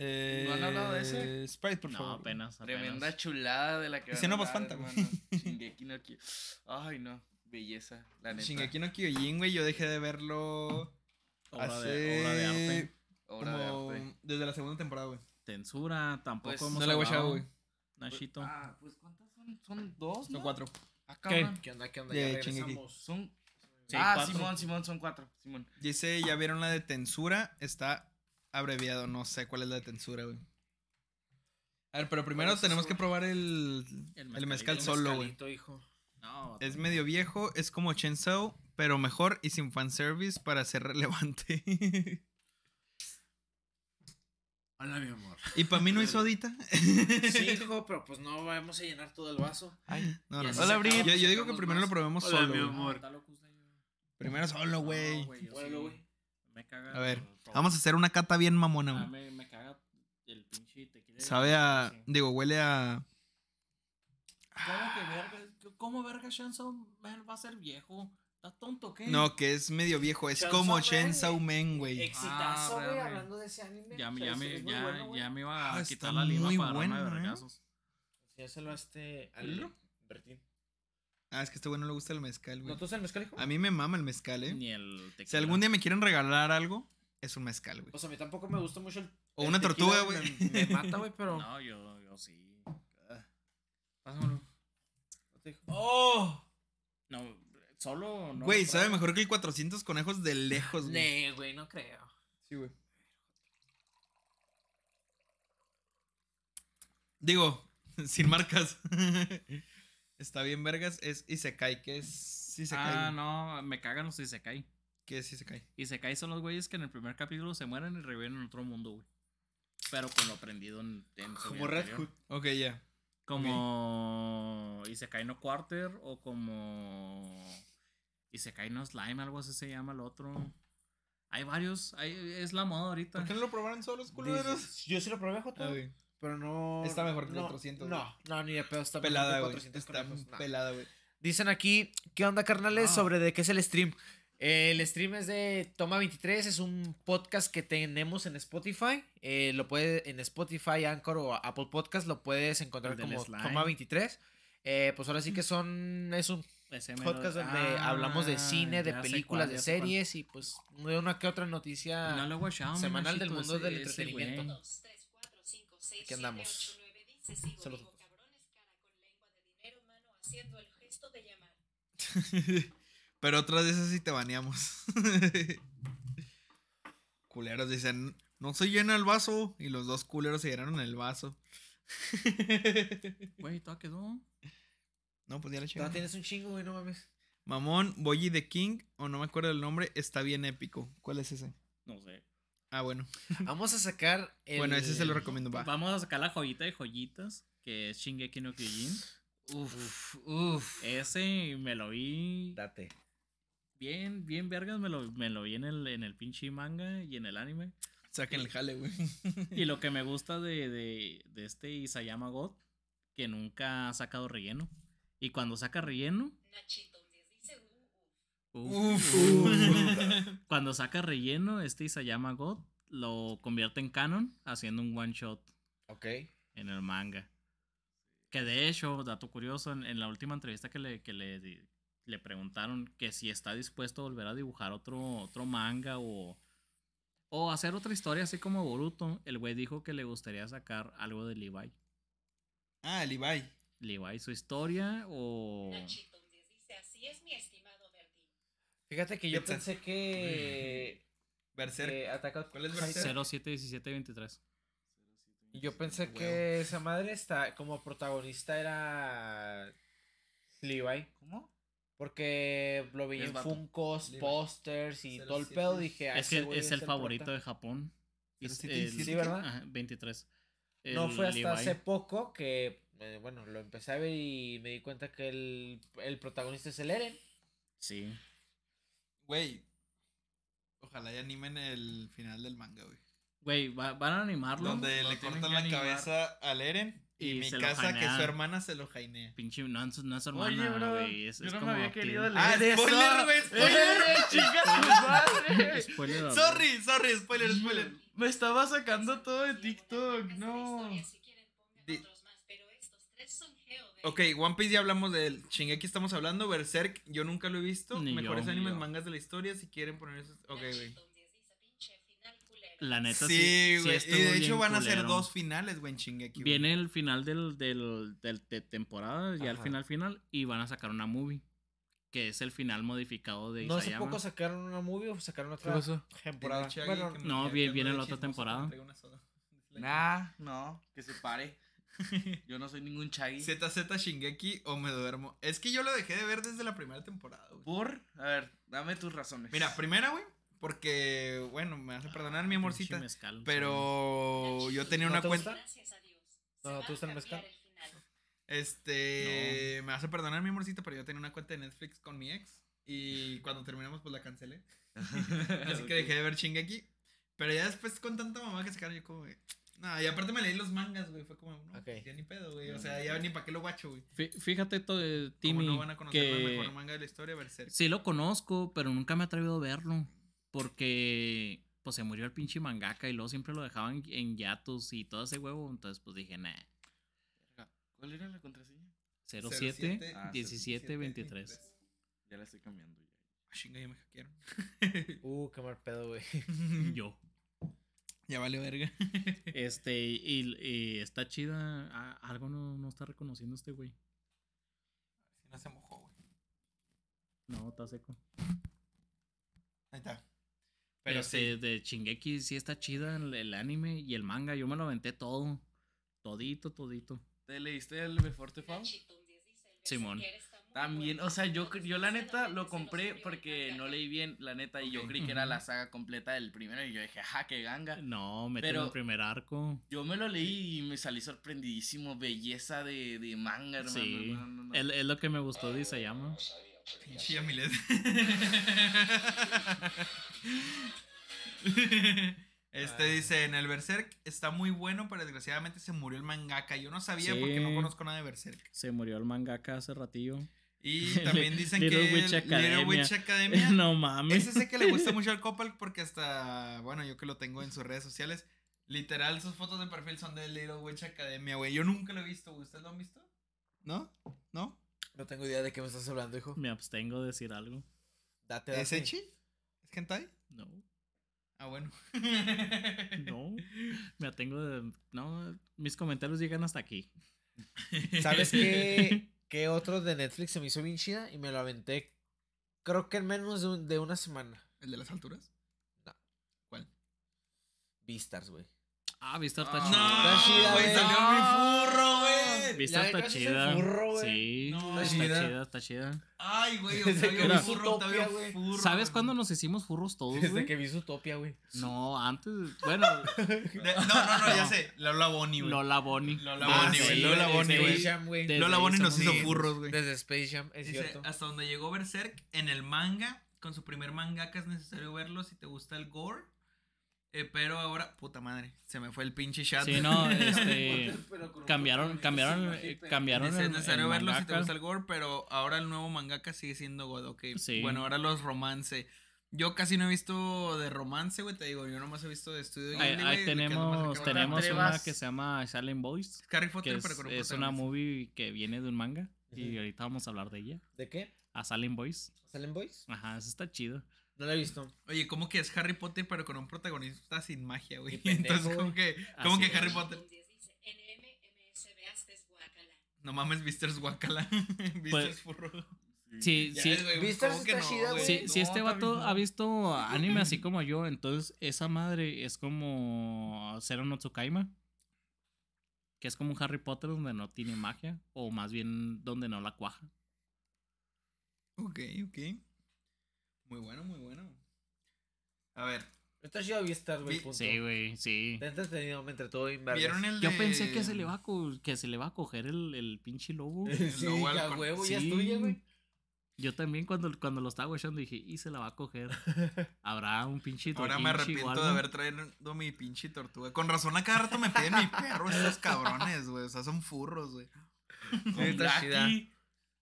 Eh, ¿No han hablado de ese? Sprite, por No, favor. apenas. apenas. Tremenda chulada de la que Ese no Phantom. hermano. Shingeki no Ki- Ay, no. Belleza, la neta. Shingeki no Kyojin, güey. Yo dejé de verlo Obra hace... de, obra de arte. Obra como de arte. desde la segunda temporada, güey. Tensura, tampoco Pues, hemos No la he watchado, güey. Nashito. Ah, pues ¿cuántas son? Son dos, Son ¿no? cuatro. Ah, cabrón. ¿Qué onda? ¿Qué onda? Ya regresamos. Son. Sí, ah, cuatro. Simón, Simón, son cuatro. Simón. Dice, ¿ya vieron la de Tensura? Está abreviado. No sé cuál es la de Tensura, güey. A ver, pero primero ¿Cuál es tenemos eso, que probar el, El mezcal El solo, güey. No, Es medio viejo, es como Chainsaw, pero mejor y sin fanservice para ser relevante. Hola, mi amor. ¿Y para mí no hizo sodita? Sí, hijo, pero pues no vamos a llenar todo el vaso. No, Y no, no. se acaba. Yo, yo digo que primero lo probemos Hola, solo. mi güey. amor. Usted. Primero solo, güey. No, sí. güey. Me caga. A ver, el- vamos a hacer una cata bien mamona, Ah, güey. me, me caga el pinche tequila. Sabe a. Sí. Digo, huele a. ¿Cómo que verga? ¿Cómo verga Man va a ser viejo? ¿Estás tonto qué? No, que es medio viejo. Es como Chainsaw Man, güey. Exitazo, Ah, güey, hablando de ese anime. Ya, O me- sea, ya, es- me, es muy ya, bueno, güey. ya me iba a Ah, quitar la lima muy para darme bueno, de ¿eh? vergazos. Enséñaselo a este. Al Bertín. Ah, es que a este güey no le gusta el mezcal, güey. ¿No tú sabes el mezcal, hijo? A mí me mama el mezcal, eh. Ni el tequila. Si algún día me quieren regalar algo, es un mezcal, güey. O sea, a mí tampoco me gusta mucho el. O el una tequila, tortuga, güey. Me, me mata, güey, pero. No, yo, yo sí. Pásamelo. ¡Oh! No, solo. No Güey, sabe mejor que el 400 conejos de lejos, güey. Nee, güey, no creo. Sí, güey. Digo, sin marcas. Está bien, vergas. Es Isekai, que es Isekai. Ah, no, me cagan los Isekai. ¿Qué es Isekai? Isekai son los güeyes que en el primer capítulo se mueren y reviven en otro mundo, güey. Pero con lo aprendido en, en Como Red anterior. Hood. Ok, ya. Como Isekai no Quarter o como Isekai no Slime, algo así se llama el otro. Hay varios, hay, es la moda ahorita. ¿Por qué no lo probaron solos, culeros? Yo sí lo probé, Joto. Pero no. Está mejor que el no, 400, No, no, ni de pedo. Está Pelada, mejor güey. que el 400 Está conejos, no. pelada, güey. Dicen aquí, ¿qué onda, carnales? Ah. Sobre de qué es el stream. Eh, el stream es de Toma 23, es un podcast que tenemos en Spotify. Eh, lo puede en Spotify, Anchor o Apple Podcast, lo puedes encontrar como slime. Toma 23. Eh, pues ahora sí que son, es un podcast donde Ah, hablamos de cine, de películas, cuál, de cuál. series y pues de una que otra noticia. No Semanal del mundo del ese- entretenimiento. 2, 3, 4, 5, 6, Aquí andamos. 8, 9, dice, sigo, Saludos. digo, cabrones, cara con lengua de dinero, mano, haciendo el gesto de llamar. Pero otras veces sí te baneamos. culeros dicen, no se llena el vaso. Y los dos culeros se llenaron el vaso. Güey, todo quedó. No, pues ya le No, chingaron. tienes un chingo, güey, no mames. Mamón, Boyi the King, o no me acuerdo el nombre, está bien épico. ¿Cuál es ese? No sé. Ah, bueno. Vamos a sacar el. Bueno, ese se lo recomiendo. Va. Vamos a sacar la joyita de joyitas, que es Shingeki no Kyojin. Uf, uf. Ese me lo vi Date. bien, bien vergas, me lo, me lo vi en el, en el pinche manga y en el anime. Saquen el jale, güey. Y lo que me gusta de, de, de este Isayama God, que nunca ha sacado relleno. Y cuando saca relleno, Nachito, un 10 dice, uh, uh. Uf, Uf. cuando saca relleno, este Isayama God lo convierte en canon haciendo un one shot Ok. en el manga. Que de hecho, dato curioso, en, en la última entrevista que le, que le, le preguntaron que si está dispuesto a volver a dibujar otro, otro manga o, o hacer otra historia así como Boruto, el güey dijo que le gustaría sacar algo de Levi. Ah, Ibai. Levi, su historia o... Nachito, un 10 dice, así es mi Bertín. Fíjate que yo Pizza. pensé que. Berserk. que Attack ¿Cuál es Berserk? 071723. Yo pensé Huevo. que esa madre está como protagonista era Levi. ¿Cómo? Porque lo veía Es en Levi. pósters y todo el 07. pedo. Dije, ah, Es que es el prota. favorito de Japón. Es 0717. el- Sí, ¿verdad? Ajá, 23. No fue hasta Levi. hace poco que, eh, bueno, lo empecé a ver y me di cuenta que el, el protagonista es el Eren. Sí. Güey. Ojalá y animen el final del manga, güey. Güey, va- van a animarlo. Donde le cortan la animar. cabeza al Eren. Y, Y mi se lo casa que su hermana se lo jainea. Pinche, no, es- no es su hermana, güey. Es, yo es no me como había acting. querido Ah, leer eso. spoiler, güey, spoiler. ¡Eh, chinga tu madre! Spoiler. Sorry, sorry, spoiler, spoiler. Me estaba sacando todo de TikTok, no. Historia, si quieren, pongan Di- otros más, pero estos tres son geo de- Ok, One Piece ya hablamos del Shingeki estamos hablando, Berserk yo nunca lo he visto, Ni mejores yo, animes, yo. mangas de la historia, si quieren poner eso, ok, güey. Nachito, un 10 dice, pinche final culero. La neta sí. Sí, sí güey, y de hecho van a ser dos finales, güey, en Shingeki. Viene el final del, del, del- de temporada, ya el Ajá. final final, y van a sacar una movie. Que es el final modificado de No hace Isayama. poco sacaron una movie o sacaron otra temporada. Bueno, No, viene de la otra temporada. Nah, no, que se pare. Yo no soy ningún chagui. ZZ Shingeki o me duermo. Es que yo lo dejé de ver desde la primera temporada, güey. Por, a ver, dame tus razones. Mira, primera, güey, porque, bueno, me hace perdonar mi amorcita, Pinche mezcal, pero yo tenía ¿No una te cuenta? Gracias a Dios. No, Se ¿tú a el cambiar mezcal? este, me hace perdonar mi amorcita, pero yo tenía una cuenta de Netflix con mi ex y cuando terminamos pues la cancelé. Así que dejé de ver Shingeki. Pero ya después con tanta mamá que sacaron, yo como, güey. No, y aparte me leí los mangas, güey. Fue como, no, Ok. pues, ya ni pedo, güey. O sea, ya ni para qué lo guacho, güey. Fí- Fíjate, to- eh, Como Timmy, no van a conocer el que mejor manga de la historia, Berserk. sí lo conozco, pero nunca me he atrevido a verlo. Porque pues se murió el pinche mangaka y luego siempre lo dejaban en yatos y todo ese huevo. Entonces pues dije, nah, ¿Cuál era la contraseña? 07 Ah, 17 23. Ya la estoy cambiando. Ya. Ah, Chinga, ya me hackearon. Uh, qué mal pedo, güey. Yo. Ya vale verga. Este, y, y está chida. algo no, no está reconociendo este güey. Si no se mojó, güey. No, está seco. Ahí está. Pero Pero sí. de Shingeki sí está chida el, el anime y el manga. Yo me lo aventé todo. Todito, todito. ¿Te leíste el Before the Fall? Nachito, un 10 dice, el Simón. Muy También, o sea, yo, yo la neta lo compré porque no leí bien, la neta, y yo creí que era la saga completa del primero y yo dije, ja, qué ganga. No, metí Pero- el primer arco. Yo me lo leí y me salí sorprendidísimo, belleza de, de manga, hermano. Sí. no, no, no. Es, es lo que me gustó de Isayama. Pinche Yamilet. Este dice, en el Berserk está muy bueno, pero desgraciadamente se murió el mangaka. Yo no sabía Sí. porque no conozco nada de Berserk. Se murió el mangaka hace ratillo. Y también dicen Little que Witch Academia. Little Witch Academia. no mames. Ese sé que le gusta mucho al Copal porque hasta, bueno, yo que lo tengo en sus redes sociales, literal sus fotos de perfil son de Little Witch Academia, güey. Yo nunca lo he visto, güey. ¿Ustedes lo han visto? ¿No? ¿No? No tengo idea de qué me estás hablando, hijo. Me abstengo de decir algo. Date, date. ¿Es Echi? ¿Es hentai? No, Ah, bueno. no. Me atengo de. No, mis comentarios llegan hasta aquí. ¿Sabes qué, qué otro de Netflix se me hizo bien chida? Y me lo aventé, creo que en menos de, un- de una semana. ¿El de las alturas? No. ¿Cuál? Beastars, güey. Ah, Vista está Ah, chida. Está chida, güey, salió mi furro, güey. Vista Ya está chida. Sí, No, está chida. chida, está chida. Ay, güey, Desde Octavio que vi Furro, Octavio. Furro. ¿Sabes cuándo nos hicimos furros todos, Desde que vi Zootopia, güey. No, antes. Bueno, De- no, no, no, ya sé. Lola Bonnie, güey. Lola Bonnie. Lola Bonnie, güey. sí, Lola Bonnie, Space güey. Lola Bonnie nos hizo furros, güey. Desde Space Jam, es cierto. hasta donde llegó Berserk, en el manga, con su primer mangaka es necesario verlo si te gusta el gore. Eh, pero ahora, puta madre, se me fue el pinche chat. Sí, no, este. Cambiaron, cambiaron, eh, cambiaron. Es necesario el verlo si te mangaka. gusta el gore, pero ahora el nuevo mangaka sigue siendo God, ok. Sí. Bueno, ahora los romance. Yo casi no he visto de romance, güey, te digo, yo nomás he visto de estudio Ahí, Ghibli, ahí que es tenemos, a- tenemos una que se llama Silent Boys. Harry Que Potter, es, pero con un es una movie que viene de un manga. Y Ujú. ahorita vamos a hablar de ella. ¿De qué? A Silent Boys. ¿Salen Boys? Ajá, eso está chido. No la he visto. Oye, ¿cómo que es Harry Potter, pero con un protagonista sin magia, güey? Entonces, ¿cómo que, cómo que Harry. Potter? Un 10 dice, NMMS veastes guacala. No mames, Visters Guacala. Visters Pues- Furro. Sí, sí. ves, güey, Visters ¿cómo que está no. Si, No, si este vato bien, ha no. visto anime así como yo, entonces esa madre es como Zero no Tsukaima. Que es como un Harry Potter donde no tiene magia. O más bien donde no la cuaja. Ok, ok. Muy bueno, muy bueno. A ver, Está chido Beastars, güey. Vi-. Sí, güey, sí. Está entretenido, me entretuvo. ¿vieron el Yo de- pensé que se le va a, co- que se le va a coger el, el pinche lobo. Sí, Luego a al- huevo, ya es tuya, güey. Yo también cuando, cuando lo estaba echando dije, y se la va a coger. Habrá un pinche Ahora me arrepiento de haber traído mi pinche tortuga. Con razón a cada rato me piden mi perro estos cabrones, güey. O sea, son furros, güey. Sí, está chida.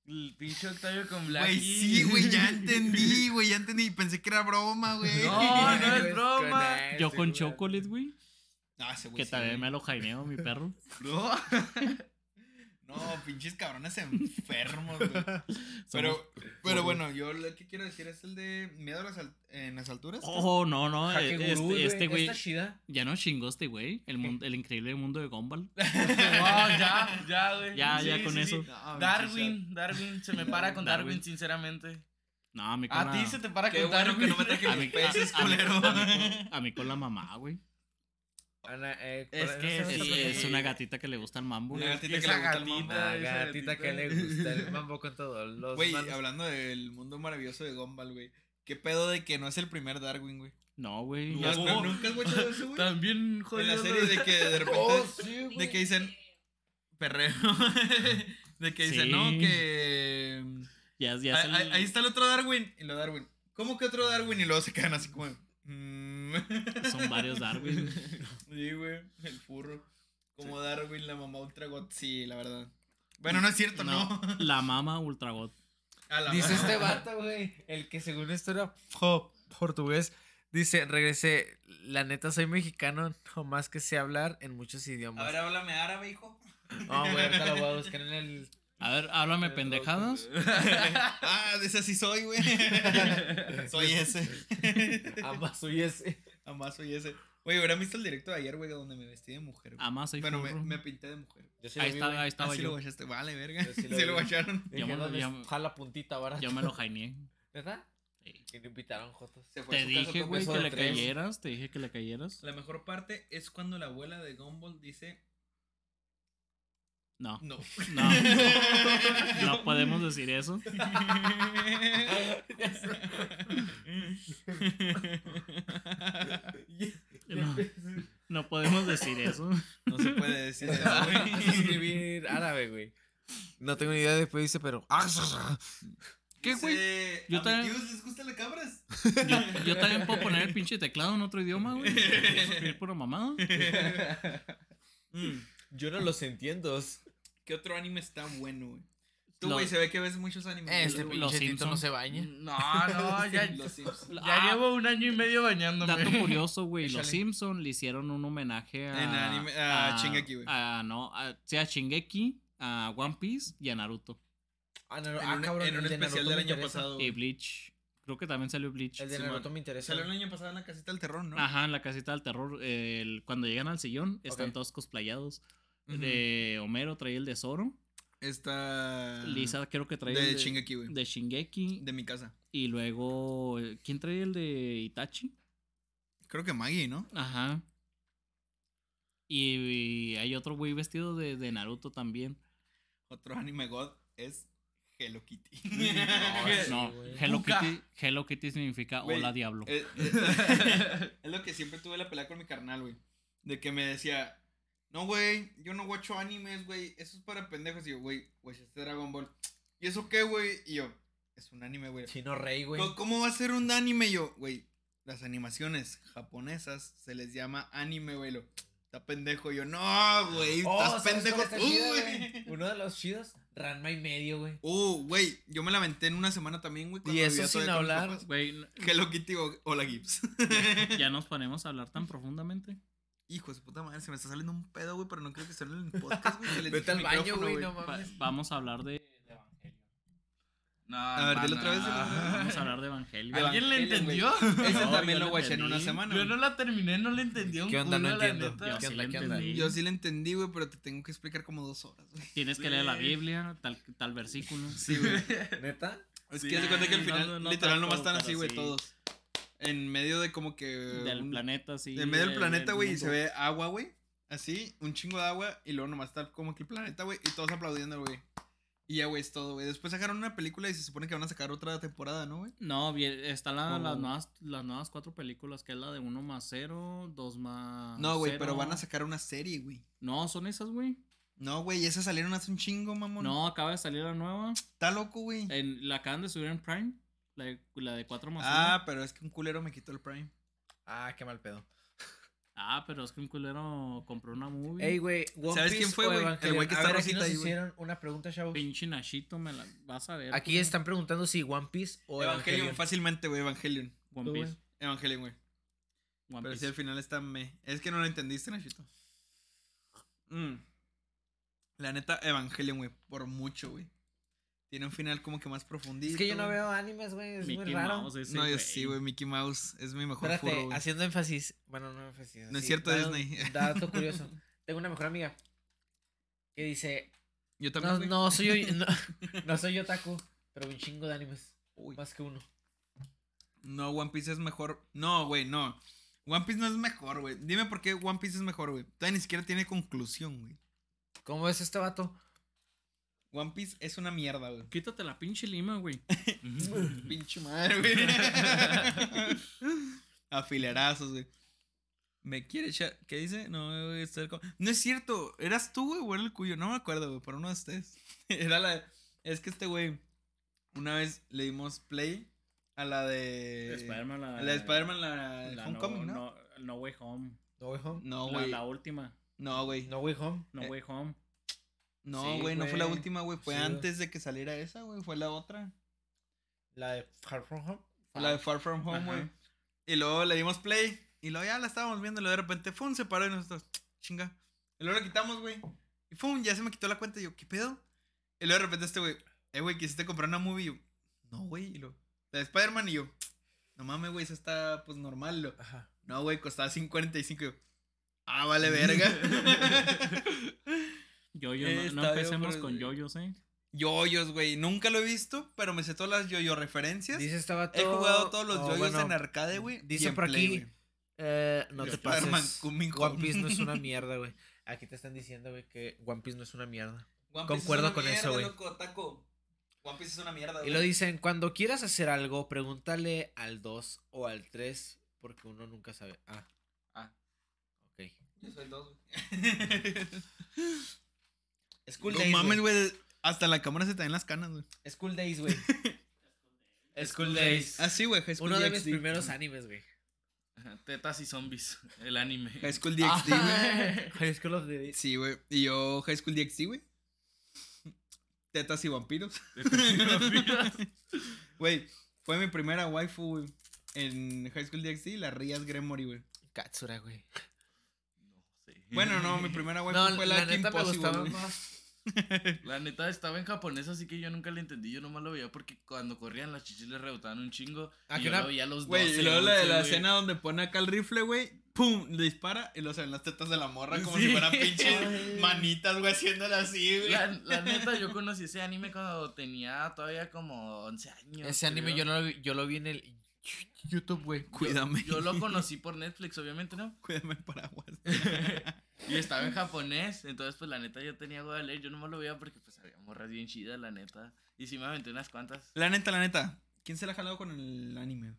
El pinche Octavio con Blackie. Güey, sí, güey, ya entendí, güey, ya entendí. Pensé que era broma, güey. No, no es broma. Yo con chocolate, güey. No, ese güey Que sí, también güey. me lo jaineo, mi perro. No. No, pinches cabrones enfermos, güey. Pero, pero bueno, yo lo que quiero decir es el de miedo a las al- en las alturas. Oh, no, no. Jaque eh, gurú, Este, este güey. Está chida. Ya no chingó este güey. El, mundo, el increíble mundo de Gumball. No, ya, ya, güey. Ya, ya Sí, con sí, eso. No, Darwin, Darwin, se me para con Darwin, Darwin. sinceramente. No, a mí con A la- ti se te para Qué con bueno Darwin. que no me traje a mis mí, peces, a- a mí- culero. a mí con- a mí con la mamá, güey. Ana, eh, Es ¿cuál- que Es, si- sí. es una gatita que le gusta el mambo. Una gatita que le gusta el mambo. Gatita que le gusta el mambo con todos los Güey, manos. hablando del mundo maravilloso de Gumball, güey. ¿Qué pedo de que no es el primer Darwin, güey? No, güey. ¿No ya- No. ¿Nunca has watchado eso, güey? También, En joder. la serie de que de repente. Oh, sí, de que dicen. Perreo. de que dicen, Sí. no, que. ya, ya ahí, el- ahí- ahí está el otro Darwin. Y lo Darwin. ¿Cómo que otro Darwin? Y luego se quedan así como. mm. Son varios Darwin. Sí, güey. El furro. Como Darwin, la mamá Ultra God. Sí, la verdad. Bueno, no es cierto, no. No, la mama Ultragot. A la Dice este vato, güey, el que según esto era po- portugués. Dice, regresé, la neta soy mexicano, no más que sé hablar en muchos A idiomas. ver, háblame árabe, hijo. No, güey, ahorita lo voy a buscar en el... A ver, háblame pendejadas. ah, de ese sí soy, güey. soy ese. Ambas soy ese. Además soy ese. Oye, hubieran visto el directo de ayer, güey, donde me vestí de mujer. güey. Además soy bueno, me, me pinté de mujer. Yo sí Ahí lo vi, está, güey. ahí Ah, estaba sí yo. lo guachaste. Vale, verga. Yo sí Sí lo lo guacharon. Dije, Yo me- "¿Dónde yo- Jala puntita, barato. Yo me lo jaineé. ¿Verdad? Sí. Y no invitaron jotos. Te dije, güey, que le cayeras. Te dije que le cayeras. La mejor parte es cuando la abuela de Gumball dice No. no. No. No podemos decir eso. No, no podemos decir eso. No se puede decir eso, güey. escribir árabe, güey. No tengo ni idea, después dice, pero... ¿Qué, güey? Dice, Yo ¿A también- les gustan las cabras? Yo, yo también puedo poner el pinche teclado en otro idioma, güey. ¿Puedo escribir pura mamada? Mm. Yo no los entiendo. ¿Qué otro anime está bueno, güey? Tú, güey, se ve que ves muchos animes. Este güey. Los Tito no se baña. No, no, ya, Los Simpsons. ya Ah, llevo un año y medio bañándome. Dato curioso, güey. Los Échale. Simpson le hicieron un homenaje a. En anime- a Shingeki, güey. A, no, a, sí, a Shingeki, a One Piece y a Naruto. Ah, no, En ah, un, cabrón, en un el de especial del año pasado. Y. Bleach. Creo que también salió Bleach. El de. Naruto me interesa. Salió el año pasado en la casita del terror, ¿no? Ajá, en la casita del terror. el- cuando llegan al sillón, están todos cosplayados. De Homero traía el de Zoro. Esta. Lisa creo que traía De el Shingeki, güey. De Shingeki. De mi casa. Y luego. ¿Quién traía el de Itachi? Creo que Maggie, ¿no? Ajá. Y, y hay otro güey vestido de, de Naruto también. Otro anime god es Hello Kitty. no, güey. Hello. Kitty, Hello Kitty significa hola diablo. Es, es- es lo que siempre tuve la pelea con mi carnal, güey. De que me decía, no, güey, yo no guacho animes, güey. Eso es para pendejos. Y yo, güey, güey, este Dragon Ball. ¿Y eso qué, güey? Y yo, es un anime, güey. Chino Rey, güey. ¿Cómo- ¿Cómo va a ser un anime? Y yo, güey, las animaciones japonesas se les llama anime, güey. Está pendejo. Y yo, no, güey, Oh, estás ¿sabes pendejo. Uno de los chidos, Ranma y medio, güey. Uh, güey, yo me la aventé en una semana también, güey. Y cuando eso sin hablar. Güey, Hello Kitty o Hola Gibbs. ya nos ponemos a hablar tan profundamente. Hijo de su puta madre, se me está saliendo un pedo, güey, pero no creo que suene en el podcast, güey. Vete dije al baño, güey, no Va- mames. vamos a hablar de, de Evangelion. No, A ver, dilo otra vez. Vamos a hablar de Evangelion. De ¿Alguien le entendió? Ese No, también lo guaché en una semana, Yo no la terminé, no le entendí un ¿Qué onda? culo, No la entiendo. neta. Yo ¿Qué sí onda? le ¿Qué onda? entendí. Yo sí lo entendí, güey, pero te tengo que explicar como dos horas, güey. Tienes que leer la Biblia, tal, tal versículo. Sí, güey. ¿Neta? Es Sí. que se cuenta que al No, final, no, no literal, nomás están así, güey, sí. todos. En medio de como que. Del un- planeta, sí. En medio del planeta, güey, y se ve agua, güey. Así, un chingo de agua, y luego nomás está como que el planeta, güey, y todos aplaudiendo, güey. Y ya, güey, es todo, güey. Después sacaron una película y se supone que van a sacar otra temporada, ¿no, güey? No, bien, están la- Oh. las, nuevas, las nuevas cuatro películas, que es la de 1 más 0, 2 más. No, güey, pero van a sacar una serie, güey. No, son esas, güey. No, güey, esas salieron hace un chingo, mamón. No, acaba de salir la nueva. Está loco, güey. En, la acaban de subir en Prime. La de, la de 4 más Ah, pero es que un culero me quitó el Prime. Ah, qué mal pedo. 1. Ah, pero es que un culero compró una movie. Ey, güey, One ¿Sabes Piece quién fue, o güey? El güey que A está ver, aquí rosita nos ahí, güey. hicieron una pregunta, chavos. Pinche Nashito, me la vas a ver. Aquí están preguntando si One Piece o Evangelion, Evangelion. fácilmente, güey, Evangelion. One Piece. Evangelion, güey. One Pero Piece. si al final está me. Es que no lo entendiste, Nachito. Mm. La neta, Evangelion, güey, por mucho, güey. Tiene un final como que más profundito. Es que yo no veo animes, güey. Es Mickey muy raro. Mouse, ese No, yo güey. sí, güey, Mickey Mouse es mi mejor Espérate, furro, güey. haciendo énfasis. Bueno, no énfasis. No es así, cierto, dato- Disney. Dato curioso. Tengo una mejor amiga que dice: Yo también, No, güey. no soy yo, no, no soy otaku, pero un chingo de animes. Uy. Más que uno. No, One Piece es mejor. No, güey, no. One Piece no es mejor, güey. Dime por qué One Piece es mejor, güey. Todavía ni siquiera tiene conclusión, güey. ¿Cómo es este vato? One Piece es una mierda, güey. Quítate la pinche lima, güey. Pinche madre, güey. Afilerazos, güey. Me quiere echar. ¿Qué dice? No, güey, está el co- No es cierto. ¿Eras tú, güey, o era el cuyo? No me acuerdo, güey, pero uno de ustedes. Era la. Es que este güey. Una vez le dimos play a la de. Spider-Man, la, a la de Spider-Man, la, la Homecoming, ¿no? no, no Way Home. No Way Home. No, La, güey. la última. No, güey. No Way Home. No Eh, Way Home. No, Sí, güey, no fue la última, güey. Fue Sí, antes de que saliera esa, güey. Fue la otra. La de Far From Home. Fue la de Far From Home, güey. Y luego le dimos play. Y luego ya la estábamos viendo. Y luego de repente, ¡fum! Se paró y nosotros, chinga. Y luego la quitamos, güey. Y ¡fum! Ya se me quitó la cuenta. Y yo, ¿qué pedo? Y luego de repente este güey, eh, güey, quisiste comprar una movie. Y yo, no, güey. Y luego, la de Spider-Man. Y yo, no mames, güey, esa está pues normal. Lo, Ajá. no, güey, costaba 5.45. Y yo, ah, vale, verga. Yoyo, Eh, no, no empecemos pero- con yoyos, eh. Yoyos, güey. Nunca lo he visto, pero me sé todas las yoyo referencias. Dice este vato. He jugado todos los oh, yoyos bueno, en arcade, güey. y Dice por Play, aquí. güey. eh, no Y te pases. One. Piece no es una mierda, güey. Aquí te están diciendo, güey, que One Piece no es una mierda. One Piece Concuerdo es una con eso, güey. loco, taco. One Piece es una mierda, Y güey. lo dicen, cuando quieras hacer algo, pregúntale al 2 o al 3, porque uno nunca sabe. Ah, Ah. ok. Yo soy dos, güey. School No Days, mames, güey. Hasta la cámara se te ven las canas, güey. School Days, güey. School Days. Ah, sí, güey. High School Uno de mis primeros animes, güey. Tetas y zombies, el anime. High School DxD, güey. High School of the Days. Sí, güey. Y yo, High School DxD, güey. Tetas y vampiros. Güey, fue mi primera waifu, güey. En High School DxD, la Rías Gremory, güey. Katsura, güey. No sé. Bueno, no, mi primera waifu No, fue la, la, Kim neta me Possible, gustaba más. La neta estaba en japonés, así que yo nunca le entendí. Yo nomás lo veía porque cuando corrían las chichis le rebotaban un chingo. Ah, y yo una- lo veía a los Güey, 12, y luego la de 11, la escena donde pone acá el rifle, güey. ¡Pum! Le dispara y luego se ven las tetas de la morra como Sí. si fueran pinches manitas, güey, haciéndola así, güey. La, la neta, yo conocí ese anime cuando tenía todavía como 11 años. Ese anime yo, no lo vi, yo lo vi en el YouTube, güey. Cuídame. Yo lo conocí por Netflix, obviamente, ¿no? Cuídame el paraguas. Y estaba en japonés, entonces pues la neta yo tenía huevo de leer, yo nomás lo veía porque pues había morras bien chidas, la neta. Y sí me aventé unas cuantas. La neta, la neta. ¿Quién se la ha jalado con el anime?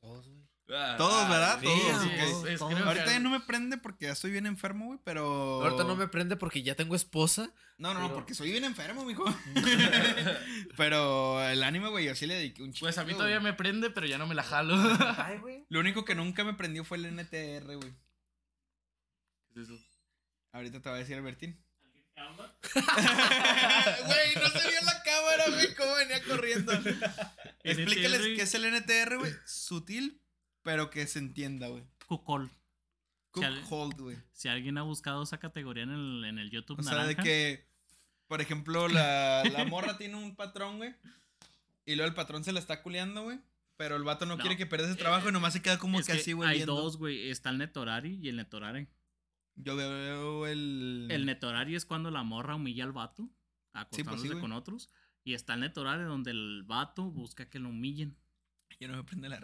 Todos, güey. Ah, Todos, ¿verdad? sí, Todos, sí, ok. es- es- Todos. creo que- Ahorita ya no me prende porque ya estoy bien enfermo, güey, pero. Ahorita no me prende porque ya tengo esposa. No, no, no, porque soy bien enfermo, mijo. pero el anime, güey, yo sí le dediqué un chico. Pues a mí todavía me prende, pero ya no me la jalo. Ay, güey. Lo único que nunca me prendió fue el NTR, güey. ¿Qué es eso? Ahorita te va a decir Albertín. Güey, no se vio la cámara, güey, cómo venía corriendo. Explícales NTR. qué es el NTR, güey. Sutil, pero que se entienda, güey. Cucol. Cook güey. Si alguien ha buscado esa categoría en el, en el YouTube O sea, naranja, de que, por ejemplo, la, la morra tiene un patrón, güey. Y luego el patrón se la está culeando, güey. Pero el vato no, No. quiere que pierda ese trabajo y nomás se queda como es que, que así, güey. hay viendo. dos, güey. Está el Netorari y el Netorare. Yo veo el. El Netorari es cuando la morra humilla al vato, acostándose sí, güey. con otros. Y está el Netorare donde el vato busca que lo humillen. Yo no me prende las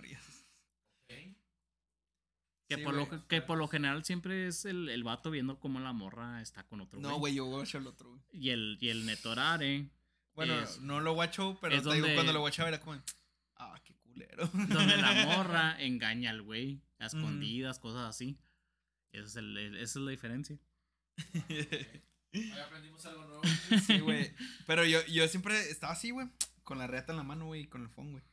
Que, Sí, por, lo, güey. que por lo general siempre es el, el vato viendo cómo la morra está con otro No, güey, yo voy a echar el otro, güey. Y el, y el Netorare, Bueno, Es- no lo guacho, pero es te digo, donde- cuando lo guachaba era como. Ah, qué culero. donde la morra engaña al güey, a escondidas, cosas así. Esa es, el- el- esa es la diferencia. Hoy aprendimos algo nuevo. Sí, güey. Pero yo, yo siempre estaba así, güey. Con la reata en la mano, güey, y con el phone, güey.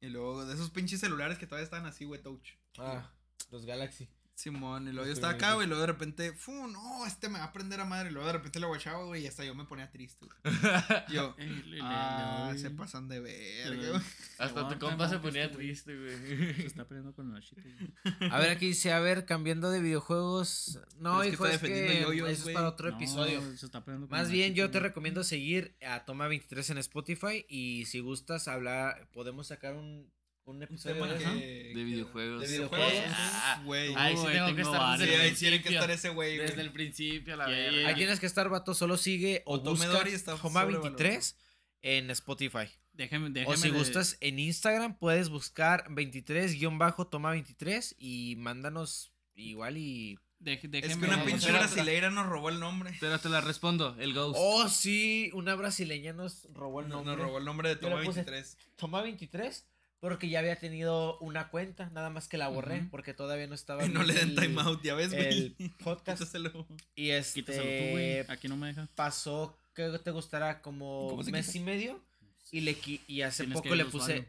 Y luego de esos pinches celulares que todavía estaban así, güey, touch. Ah, los Galaxy. Simón, y luego yo Los estaba acá, güey, y luego de repente, fu, no, este me va a prender a madre. Y luego de repente lo guachaba, güey, y hasta yo me ponía triste, güey. Yo, ah, se pasan de verga, güey. Hasta tu compa se ponía este güey. triste, Se güey. está peleando con el chito. güey. A ver, aquí dice, a ver, cambiando de videojuegos. No, hijo, es que eso es para otro No, episodio. se está peleando con Más bien, yo te güey. recomiendo seguir a Toma23 en Spotify y si gustas hablar, podemos sacar un, un episodio tema de que- eso. De videojuegos. De videojuegos. Ah, Güey. Ahí sí tengo que estar desde ahí tiene que estar ese güey, Desde el principio, la yeah. Ahí tienes que estar, vato, solo sigue o O busca está Toma23 en Spotify. Déjeme, O déjeme si de- gustas en Instagram, puedes buscar 23-toma23 y mándanos igual y Deje- Es que una pinche brasileira nos robó el nombre. Pero te la respondo, el Ghost. Oh, sí, una brasileña nos robó el No, nombre. nos robó el nombre de Toma le puse- 23. Toma 23 porque ya había tenido una cuenta, nada más que la borré porque todavía no estaba Y no le den el- time out, ya ves, el güey. podcast Quítaselo. y Quítaselo tú, güey. este Aquí no me deja. pasó que te gustará como ¿Cómo se mes quita? y medio y le y hace Tienes poco le puse.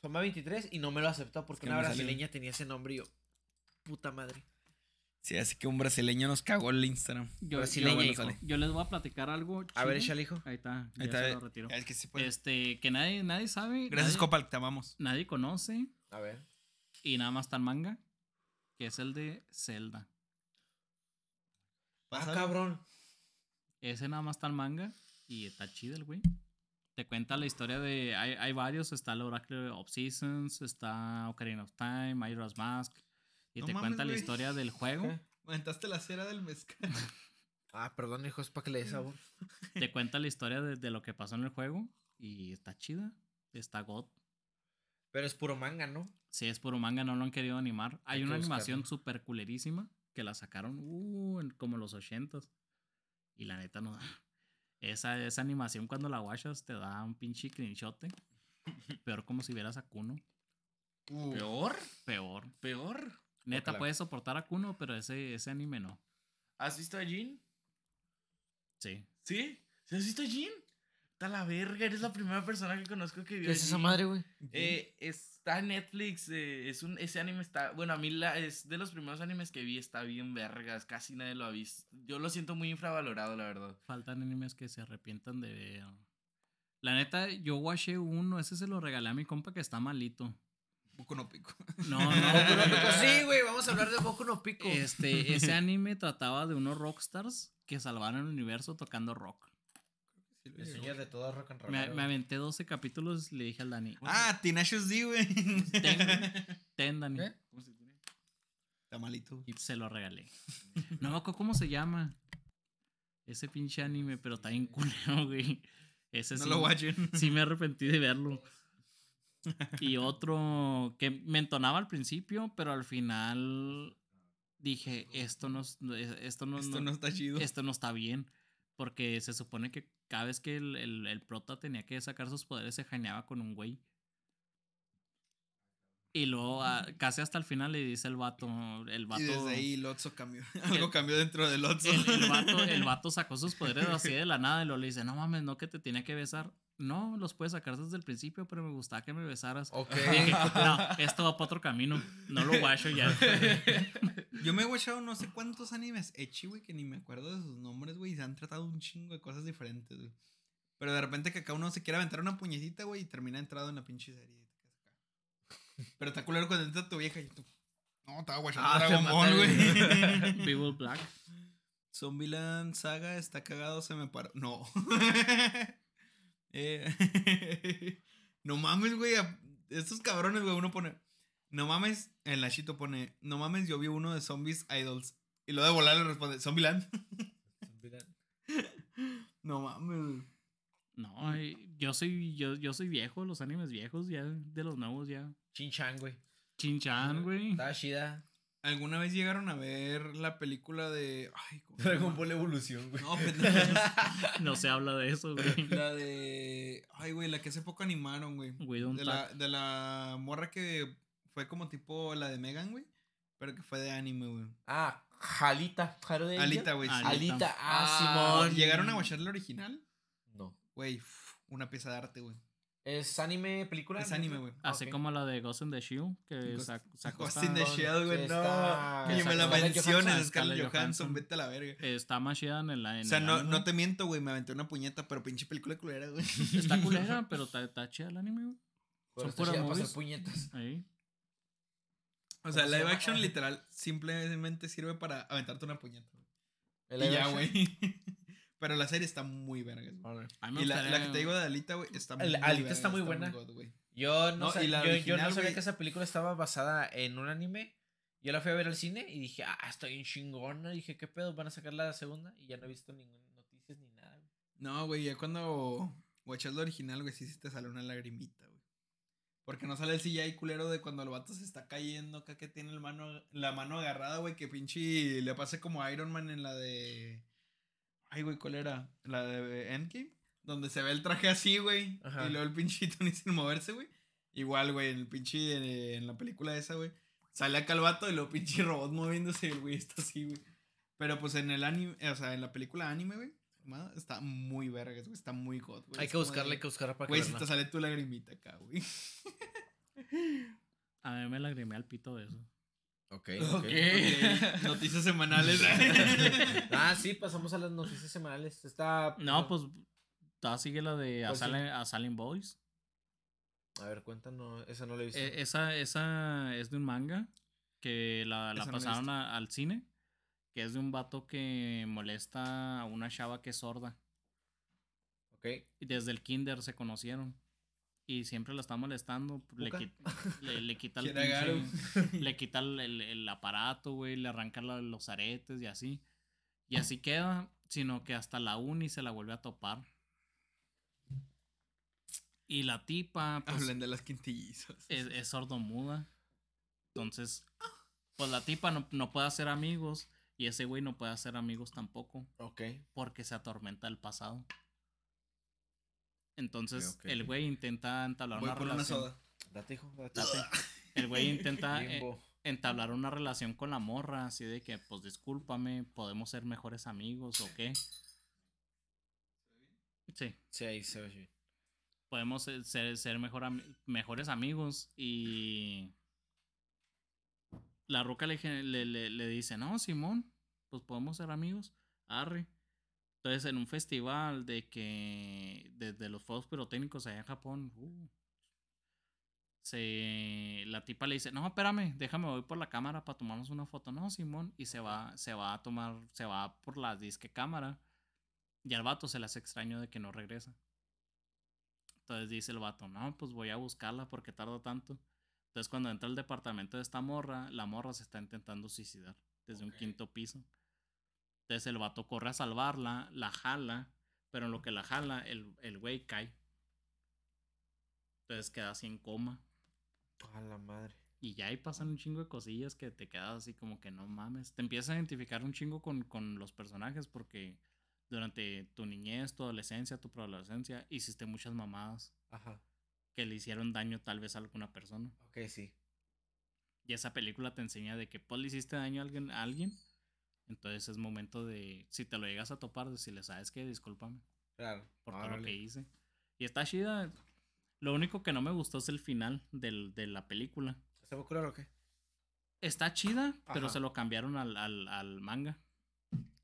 Toma 23 y no me lo aceptó porque que una brasileña tenía ese nombre y yo puta madre. Sí, así que un brasileño nos cagó el Instagram. Yo, Brasileña, yo- hijo. yo les voy a platicar algo. A ver, échale, hijo. Ahí está. Ahí ya está, se eh. lo retiro. Es que sí puede. Este, que nadie, nadie sabe. Gracias, nadie, Copal, te amamos. Nadie conoce. A ver. Y nada más está en manga. Que es el de Zelda. Ah, cabrón. Ese nada más está en manga. Y está chido el güey. Te cuenta la historia de. Hay, hay varios. Está el Oracle of Seasons. Está Ocarina of Time. Majora's Mask. Y No te mames, cuenta la historia del juego. Aventaste la cera del mezcal. Ah, perdón, hijo, es para que le dé sabor. Te cuenta la historia de, de lo que pasó en el juego. Y está chida. Está God. Pero es puro manga, ¿no? Si es puro manga, no lo han querido animar. Hay, una buscarlo. animación súper culerísima que la sacaron uh, en como los ochentas. Y la neta no. Esa, esa animación cuando la guachas te da un pinche crinchote. Peor como si vieras a Kuno. ¿Peor? Peor. ¿Peor? Neta, Ojalá. puedes soportar a Kuno, pero ese, ese anime no. ¿Has visto a Jin? Sí. ¿Sí? ¿Sí has visto a Jin? Está la verga, eres la primera persona que conozco que vio ¿Qué es esa madre, güey? Eh, está en Netflix, eh, es un, ese anime está, bueno, a mí la, es de los primeros animes que vi, está bien vergas, casi nadie lo ha visto. Yo lo siento muy infravalorado, la verdad. Faltan animes que se arrepientan de ver. La neta, yo watché uno, ese se lo regalé a mi compa que está malito. Boku no pico. No, Boku no Pico, no. sí, güey, vamos a hablar de Boku no Pico. Este, ese anime trataba de unos rockstars que salvaron el universo tocando rock. El señor de todo rock and roll. Me, me aventé 12 capítulos y le dije al Dani, Ah, Tenacious D, güey. ten, ten Dani. ¿Qué? ¿Cómo se tiene? Está malito. Y se lo regalé. No me acuerdo cómo se llama. Ese pinche anime, pero está bien culero, güey. Ese No sí, lo watchen. sí me arrepentí de verlo. Y otro que me entonaba al principio, pero al final dije, esto no, es- esto no, Esto no- no está chido. esto no está bien. Porque se supone que cada vez que el, el, el prota tenía que sacar sus poderes se janeaba con un güey. Y luego ah, casi hasta el final le dice el vato, el vato, Y desde ahí Lotso cambió. Algo cambió dentro de Lotso. el, el vato, el vato sacó sus poderes así de la nada y luego le dice, no mames, no que te tenía que besar. No, los puedes sacar desde el principio, pero me gustaba que me besaras. Ok. Dije, no, esto va para otro camino. No lo guacho ya. Yo me he watchado no sé cuántos animes Echi, güey, que ni me acuerdo de sus nombres, güey. Y se han tratado un chingo de cosas diferentes, güey. Pero de repente que acá uno se quiere aventar una puñetita, güey, y termina entrado en la pinche serie. Pero está culero cuando entra tu vieja y tú. No, estaba watchando Ah, Dragon Ball, güey. People Black. Zombieland Saga está cagado, se me paró. No. Eh, no mames, güey. Estos cabrones, güey, uno pone. No mames, en la chito pone. No mames, yo vi uno de Zombies Idols. Y lo de volar le responde, Zombieland. no mames, güey. No, yo soy, yo, yo soy viejo, los animes viejos, ya de los nuevos ya. Chin-chan, güey. Chin-chan, güey. Estaba chida. ¿Alguna vez llegaron a ver la película de. Ay, ¿cómo Dragon? Ball Evolución, güey. No. No se habla de eso, güey. La de. Ay, güey, la que hace poco animaron, güey. De la, de la morra que fue como tipo la de Megan, güey. Pero que fue de anime, güey. Ah, Jalita. ¿Jaro de Alita, güey. sí. Alita. Alita. Ah, Ah, Simón. ¿Llegaron a watchar la original? No. Güey, una pieza de arte, güey. ¿Es anime, película? Es anime, güey. Así como la de Ghost in the Shield, que Ghost- sacó Ghost in the Shell, güey, no. está- Ni me la menciones, Johansson. Scarlett Johansson, vete a la verga. Está más chida en la. en O sea, no, anime. no te miento, güey, me aventé una puñeta, pero pinche película culera, güey. Está culera, pero está, está chida el anime, güey. Son puras chida para hacer movies. puñetas. Ahí. O sea, ¿Cómo se live action literal simplemente sirve para aventarte una puñeta. ¿El Y live ya, action? güey. Pero la serie está muy verga. güey. A mí me Y la, la que te digo de Alita, güey, está muy El- Alita está muy buena. God. Yo no, No, sab- y la yo- yo, original, no sabía güey. que esa película estaba basada en un anime. Yo la fui a ver al cine y dije, ah, está bien chingona. Dije, ¿qué pedo? ¿Van a sacar la segunda? Y ya no he visto ninguna noticias ni nada. güey. No, güey, ya cuando watchas la original, güey, sí, sí te sale una lagrimita, güey. Porque no sale el CGI culero de cuando el vato se está cayendo acá que tiene el mano, la mano agarrada, güey, que pinche le pase como Iron Man en la de... Ay, güey, ¿cuál era? La de Endgame. Donde se ve el traje así, güey. Ajá. Y luego el pinche Tony sin moverse, güey. Igual, güey, en el pinche, en, en la película esa, güey. Sale acá el vato y luego pinche robot moviéndose y el güey está así, güey. Pero pues en el anime, o sea, en la película anime, güey. Está muy vergas, güey. Está muy god, güey. Hay Es que buscarla, de- hay que buscarla para que Güey, si te sale tu lagrimita acá, güey. A mí me lagrimé al pito de eso. Ok, Ok. ok. Ok, Noticias semanales. Ah, sí, pasamos a las noticias semanales. Está. No, pues. ta- sigue la de Pues sí. Asylum, Asylum Boys. A ver, cuéntanos. Esa no la he visto. Eh, esa, esa es de un manga que la, la no pasaron a- al cine. Que es de un vato que molesta a una chava que es sorda. ok. Y desde el kinder se conocieron. Y siempre la está molestando. Le, le, le quita el pinche- Le quita el, el- el aparato, güey. Le arranca la- los aretes y así. Y así queda. Sino que hasta la uni se la vuelve a topar. Y la tipa, pues, Hablen de las quintillizas. es, es sordomuda. Entonces, pues la tipa no, no puede hacer amigos. Y ese güey no puede hacer amigos tampoco. Ok. Porque se atormenta el pasado. Entonces, el güey intenta entablar Voy una relación. soda. Date, hijo. Date. El güey intenta eh, entablar una relación con la morra, así de que, pues discúlpame, podemos ser mejores amigos o qué. Sí, Sí, ahí se ve bien. podemos ser, ser, ser mejor mejores amigos y la roca le, le, le- le dice, no, Simón, pues podemos ser amigos, arre. Entonces en un festival de que, de, de los fuegos pirotécnicos allá en Japón, uh, se, la tipa le dice, no, espérame, déjame voy por la cámara para tomarnos una foto, no, Simón, y se va, se va a tomar, se va por la disque cámara y al vato se le hace extraño de que no regresa. Entonces dice el vato, no, pues voy a buscarla porque tarda tanto. Entonces cuando entra al departamento de esta morra, la morra se está intentando suicidar desde un quinto piso. Entonces el vato corre a salvarla, la jala, pero en lo que la jala, el, el güey cae. Entonces queda así en coma. A la madre. Y ya ahí pasan un chingo de cosillas que te quedas así como que no mames. Te empiezas a identificar un chingo con, con los personajes porque durante tu niñez, tu adolescencia, tu preadolescencia, hiciste muchas mamadas Ajá. que le hicieron daño tal vez a alguna persona. Ok, sí. Y esa película te enseña de que pues le hiciste daño a alguien, a alguien. Entonces es momento de, si te lo llegas a topar, decirle, ¿sabes qué? Discúlpame Claro. por todo lo que hice. Y está chida. Lo único que no me gustó es el final del- de la película. ¿Se va a curar o qué? Está chida, pero se lo cambiaron al, al, al manga.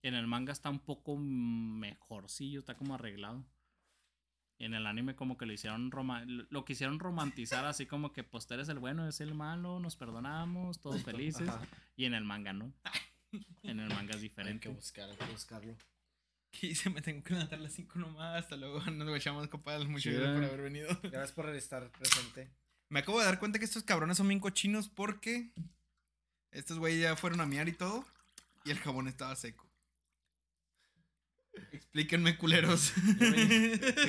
En el manga está un poco mejorcillo, está como arreglado. En el anime como que lo hicieron roma lo quisieron romantizar así como que pues tú eres el bueno, es el malo, nos perdonamos, todos felices. Ajá. Y en el manga no. En el manga es Hay que diferente. buscar, hay que buscarlo. Que dice, me tengo que levantar las 5 nomás. Hasta luego. Nos guachamos, compadres. Muchas gracias por haber venido. Gracias por estar presente. Me acabo de dar cuenta que estos cabrones son bien cochinos porque estos güeyes ya fueron a miar y todo. Y el jabón estaba seco. Explíquenme, culeros.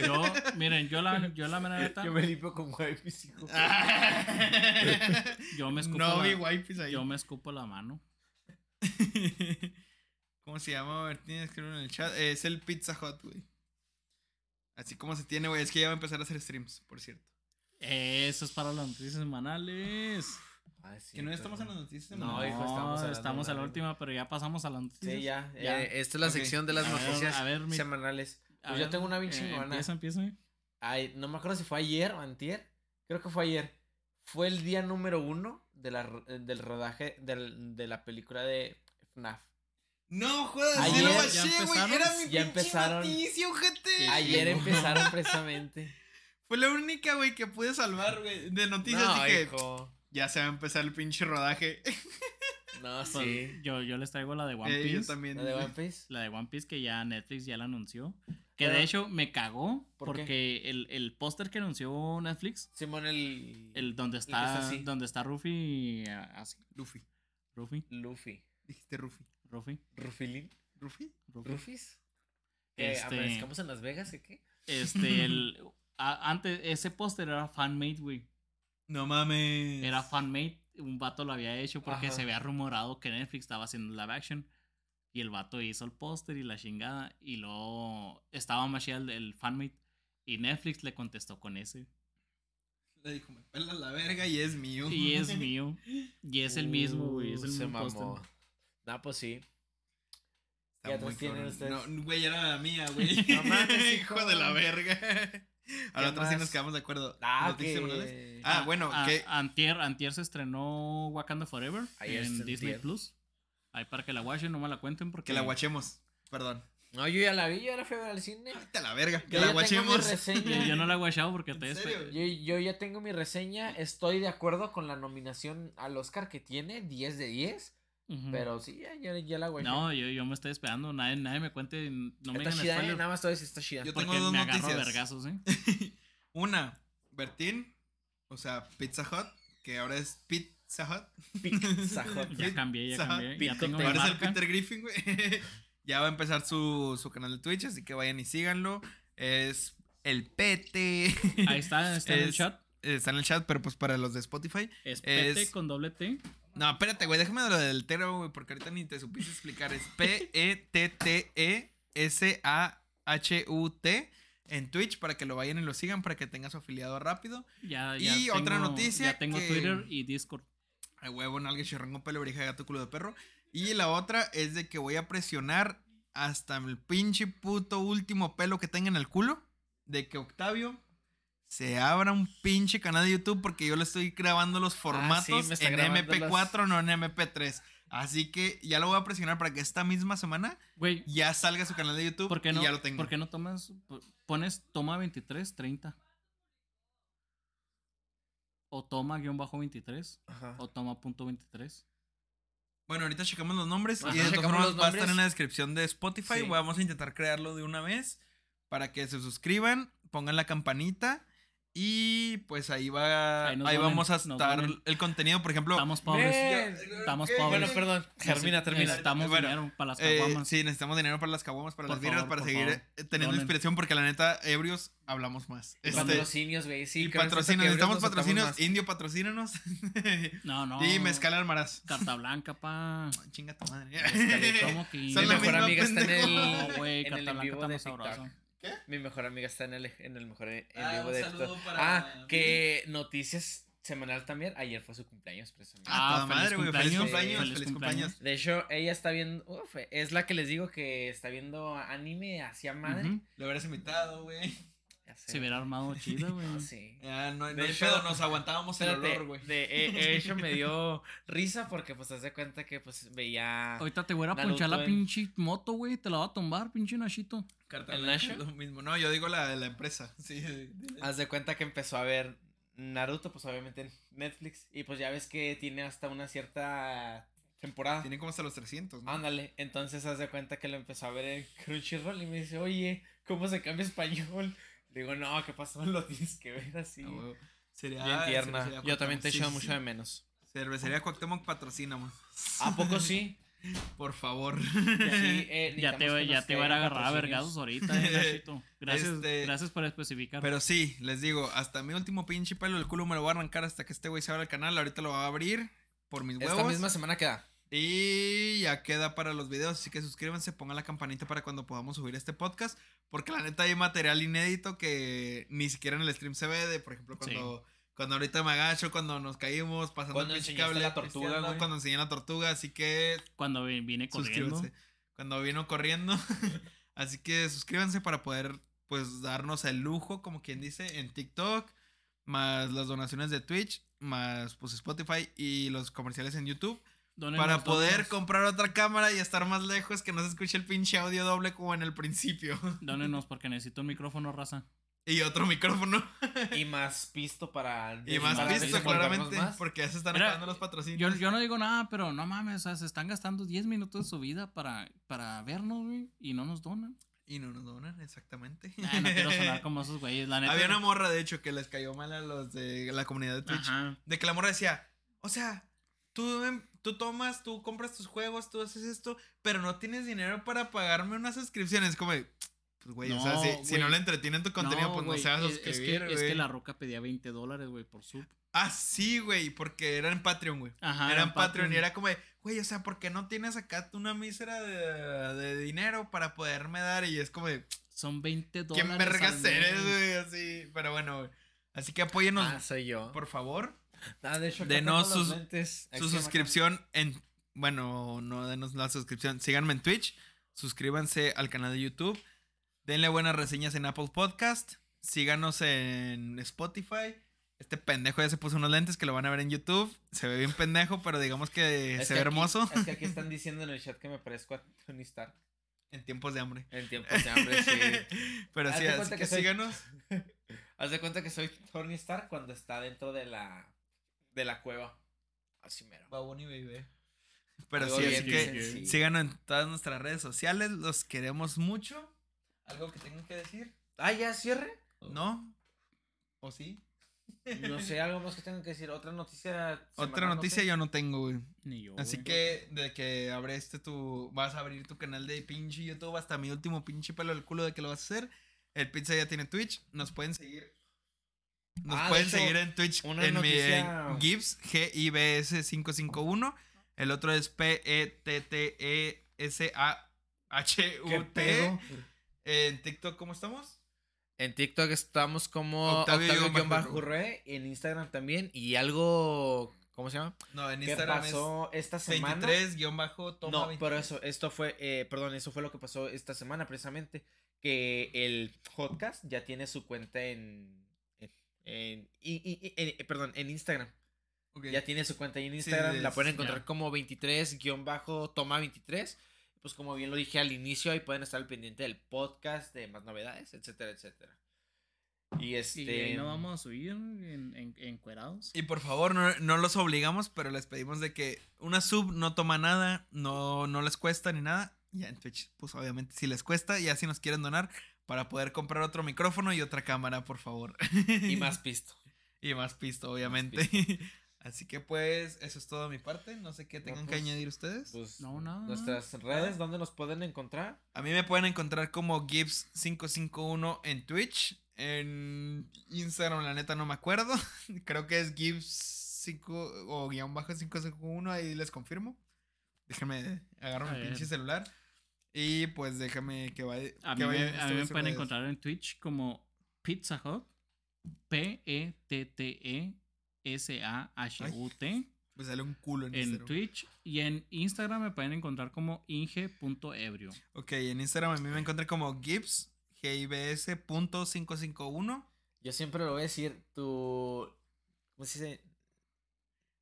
Yo, miren, yo la, yo la mera neta, Yo me limpio con wipes, hijo. yo me escupo no la- vi wipes ahí. yo me escupo la mano. ¿Cómo se llama? A ver, tienes que escribirlo en el chat. Eh, es el Pizza Hut, güey. Así como se tiene, güey. Es que ya va a empezar a hacer streams, por cierto. Eso es para las noticias semanales. Ah, sí, que no estamos en las noticias. No, semanales. hijo, No, estamos hablando estamos de a la última, pero ya pasamos a las noticias. Sí, ya. Ya. Eh, esta es la sección de las A ver, noticias a ver, mi- semanales. A Pues yo ver, tengo una bien eh, chingona. Empieza, empieza. Ay, no me acuerdo si fue ayer o antier. Creo que fue ayer. Fue el día número uno de la, ro- del rodaje del- de la película de FNAF. No, jodas, Ayer sí lo ya baché, güey. empezaron. Era mi Ya empezaron. noticia, ojete. Ayer empezaron precisamente. Fue la única, güey, que pude salvar, güey. De noticias no, dije, hijo. ya se va a empezar el pinche rodaje. No, Pues, sí. yo, yo les traigo la de One Eh, Piece. yo también. ¿La de One Piece? La de One Piece que ya Netflix ya la anunció. Que Pero- de hecho me cagó ¿Por qué? porque el, el póster que anunció Netflix, Simón el... el donde está está, así. donde está Ruffy, eh, así, Luffy. Ruffy, Luffy. Dijiste Ruffy. Ruffy, ¿Rufilín? ¿Ruffy? Ruffy. ¿Rufis? ¿Qué, Este- ¿Amanezcamos en Las Vegas o qué? Este, el, a- antes, ese póster era fan-made, güey. No mames. Era fanmade, un vato lo había hecho porque Ajá. se había rumorado que Netflix estaba haciendo live action. Y el vato hizo el póster y la chingada. Y luego estaba más chida el, el fanmade. Y Netflix le contestó con ese. Le dijo, me pela la verga y es mío. Y es mío. Y es el mismo, güey. Es el Uh, se mismo póster. mamó. No, pues sí. Está ¿Qué muy otros tienen ustedes? No, güey, era la mía, güey. No mames, hijo. de la verga. A la ¿Qué otra sí nos quedamos de acuerdo. Ah, ¿Noticias que- semanales? Ah, bueno, a- que Antier, antier se estrenó Wakanda Forever en Disney. Plus. Ahí para que la watchen, no me la cuenten porque. que la guachemos. Perdón. No, yo ya la vi, yo ya la fui a ver al cine. Vete a la verga. Que Yo la ya tengo mi guachemos. reseña. Yo, yo no la he porque ¿En te serio? Yo, yo ya tengo mi reseña. Estoy de acuerdo con la nominación al Oscar que tiene, 10 de 10. Ujú. Pero sí, ya, ya, ya la guayé. No, yo, yo me estoy esperando. Nadie, nadie me cuente. No me digan chida, eh, spoiler. nada más todavía sí está chida. Yo porque tengo dos me agarro noticias. vergazos, ¿eh? Una, Bertín, o sea, Pizza Hut, que ahora es Pizza Pizza Hut. Ya cambié, ya cambié. Ya Pito tengo mi Ahora es el. Peter Griffin, güey. ya va a empezar su, su canal de Twitch, así que vayan y síganlo. Es el PT. Ahí está, está en el chat. Está en el chat, pero pues para los de Spotify. Es PT es- con doble T. No, espérate, güey, déjame lo del Tero, güey, porque ahorita ni te supiste explicar. Es E P-E-T-T-E-S-A-H-U-T en Twitch para que lo vayan y lo sigan, para que tenga su afiliado rápido. Ya, ya Y otra tengo- noticia Ya tengo que- Twitter y Discord. Ay, huevo, nalga, chirrango, pelo, oreja, gato, culo de perro. Y la otra es de que voy a presionar hasta el pinche puto último pelo que tenga en el culo. De que Octavio se abra un pinche canal de YouTube porque yo le estoy grabando los formatos Ah, está en grabando MP4, no en MP3. Así que ya lo voy a presionar para que esta misma semana Güey, ya salga su canal de YouTube ¿por qué no, y ya lo tengo. ¿por qué no tomas, pones toma 23, 30? O toma guion bajo 23. Ajá. O toma punto 23. Bueno, ahorita checamos los nombres Ajá, y de todas formas los va a estar en la descripción de Spotify. Sí. Vamos a intentar crearlo de una vez para que se suscriban, pongan la campanita y pues ahí va, Ahí ahí, vamos a estar el contenido, por ejemplo. Estamos pobres. Estamos ¿Qué? pobres. Bueno, perdón. Termina, termina. Necesitamos Bueno, dinero para las eh, caguamas. sí, necesitamos dinero para las caguamas, para Por las birras, para seguir favor. eh, teniendo Donen. inspiración, porque la neta, ebrios hablamos más. Y Este, patrocinios, güey. Sí, y patrocinios, necesitamos patrocinios. Indio, patrocínanos. No, no. Y mezcal almaraz. Carta blanca, pa. Chinga tu madre. ¿Cómo que? Son Mi la mejor amiga está en el, No, güey, carta blanca está de más sabroso. Mi mejor amiga está en el, en el mejor en Ah, vivo un de saludo TikTok. para Ah, que noticias semanal también. Ayer fue su cumpleaños, precisamente. Ah, feliz madre, güey. Feliz cumpleaños, feliz Feliz cumpleaños. De hecho, ella está viendo. Uf, es la que les digo que está viendo anime hacia madre. Lo hubieras invitado, güey. Se hubiera armado chido, güey. No, sí. Ya, no, no De hecho- pedo, nos aguantábamos el olor, güey. de, eh, de hecho me dio risa porque pues te das cuenta que pues veía Ahorita te voy a ponchar la en- pinche moto, güey. Te la va a tumbar, pinche Nachito. Carta ¿El Nasha? Lo mismo. No, yo digo la, la empresa. Sí. Haz de cuenta que empezó a ver Naruto, pues obviamente en Netflix. Y pues ya ves que tiene hasta una cierta temporada. Tiene como hasta los 300, ¿no? Ándale, entonces haz de cuenta que lo empezó a ver en Crunchyroll y me dice, oye, ¿cómo se cambia español? Digo, no, ¿qué pasó? Lo tienes que ver así. Huevo. Sería, Bien tierna. Yo también te echo Sí, mucho sí, de menos. Cervecería Cuauhtémoc patrocínamos. ¿A poco sí? Por favor. Sí, eh, Ya te, ya te van a agarrar a vergazos ahorita, eh. Gracias, Este- gracias por especificar. Pero sí, les digo, hasta mi último pinche pelo del culo me lo voy a arrancar hasta que este güey se abra el canal. Ahorita lo va a abrir por mis Esta huevos. misma semana queda. Y ya queda para los videos, así que suscríbanse, pongan la campanita para cuando podamos subir este podcast. Porque la neta hay material inédito que ni siquiera en el stream se ve. De, por ejemplo, cuando, cuando ahorita me agacho, cuando nos caímos, pasando Cuando el cable, la tortuga. Cuando enseñé la tortuga, así que Cuando vi- vine corriendo. Cuando vino corriendo. así que suscríbanse para poder, pues, darnos el lujo, como quien dice, en TikTok. Más las donaciones de Twitch, más pues Spotify y los comerciales en YouTube. Para poder comprar otra cámara y estar más lejos, que no se escuche el pinche audio doble como en el principio. Dónenos, porque necesito un micrófono, raza. Y otro micrófono. Y más pisto para. Y más para pisto, claramente. más. Porque ya se están Mira, acabando los patrocinios. Yo, yo no digo nada, pero no mames, o sea, se están gastando 10 minutos de su vida para, para vernos, güey, y no nos donan. Y no nos donan, exactamente. Ah, no quiero sonar como esos güeyes, la neta. Había una morra, de hecho, que les cayó mal a los de la comunidad de Twitch. Ajá. De que la morra decía, o sea, tú, tú tomas, tú compras tus juegos, tú haces esto, pero no tienes dinero para pagarme unas suscripciones. Como, de, pues, güey, o sea, si, si no le entretienen tu contenido, pues güey, no se va a es- es, que, es que la roca pedía 20 dólares, güey, por sub. Ah, sí, güey, porque era en Patreon, güey. Ajá. era en Patreon y era como de, güey, o sea, ¿por qué no tienes acá una mísera de, de dinero para poderme dar? Y es como de, Son 20 dólares. ¿quién vergas eres, güey? Así, pero bueno, güey. Así que apóyenos, Ah, soy yo. por favor. Ah, de hecho, denos sus- Su suscripción en, bueno, no denos la suscripción, síganme en Twitch, suscríbanse al canal de YouTube, denle buenas reseñas en Apple Podcast, síganos en Spotify. Este pendejo ya se puso unos lentes que lo van a ver en YouTube. Se ve bien pendejo, pero digamos que Es se que ve aquí- hermoso Es que aquí están diciendo en el chat que me parezco a Tony Stark. en tiempos de hambre. En tiempos de hambre, sí. Pero sí, así que, que soy- síganos. Haz de cuenta que soy Tony Stark cuando está dentro de la, de la cueva. Así mero. Baboni Baby. Pero Algo sí, así que sencillo. síganos en todas nuestras redes sociales. Los queremos mucho. ¿Algo que tengan que decir? Ah, ya cierre. ¿No? ¿O sí? No sé, algo más que tengan que decir. Otra noticia. Otra no noticia yo no tengo, güey. Ni yo. Así güey. que de que abriste tu. Vas a abrir tu canal de pinche YouTube hasta mi último pinche pelo del culo de que lo vas a hacer. El pizza ya tiene Twitch. Nos pueden seguir. Nos Ah, de pueden hecho, seguir en Twitch una en mi noticia- en Gibbs, G-I-B-S-551. El otro es E P-E-T-T-E-S-A-H-U-T. ¿Qué pedo? En TikTok, ¿cómo estamos? En TikTok estamos como Octavio Octavio, guion bajo Octavio En Instagram también. Y algo. ¿Cómo se llama? No, en ¿Qué Instagram pasó esta es semana? 23-toma No, 23. pero eso, esto fue, eh, perdón, eso fue lo que pasó esta semana precisamente, que el podcast ya tiene su cuenta en, en, en- y- y- y- en- perdón, en Instagram. Ok. Ya tiene su cuenta ahí en Instagram, sí, la pueden encontrar como 23-toma 23. Pues como bien lo dije al inicio, ahí pueden estar al pendiente del podcast, de más novedades, etcétera, etcétera. Y este... Y ahí no vamos a subir en, en, encuerados. Y por favor, no, no los obligamos, pero les pedimos de que una sub no toma nada, no, no les cuesta ni nada. Ya en Twitch, pues obviamente si les cuesta, ya si nos quieren donar para poder comprar otro micrófono y otra cámara, por favor. Y más pisto. y más pisto, obviamente. Así que pues, eso es todo de mi parte. No sé qué tengan que pues, añadir ustedes. Pues, No, nada. Nuestras redes, ¿dónde nos pueden encontrar? A mí me pueden encontrar como Gibbs551 en Twitch. En Instagram, la neta, no me acuerdo. Creo que es Gibbs5 o guion bajo 551. Ahí les confirmo. Déjenme agarrar mi pinche celular. Y pues déjame que vaya. A que mí, a mí me pueden encontrar en Twitch como Pizza Hut. E P-E-T-T-E-S-A-H-U-T. Me sale un culo en, En Instagram. Twitch. Y en Instagram me pueden encontrar como inge.ebrio. Ok, en Instagram a mí me encontré como Gibbs. GIBS.551. Yo siempre lo voy a decir, tu... ¿Cómo se dice?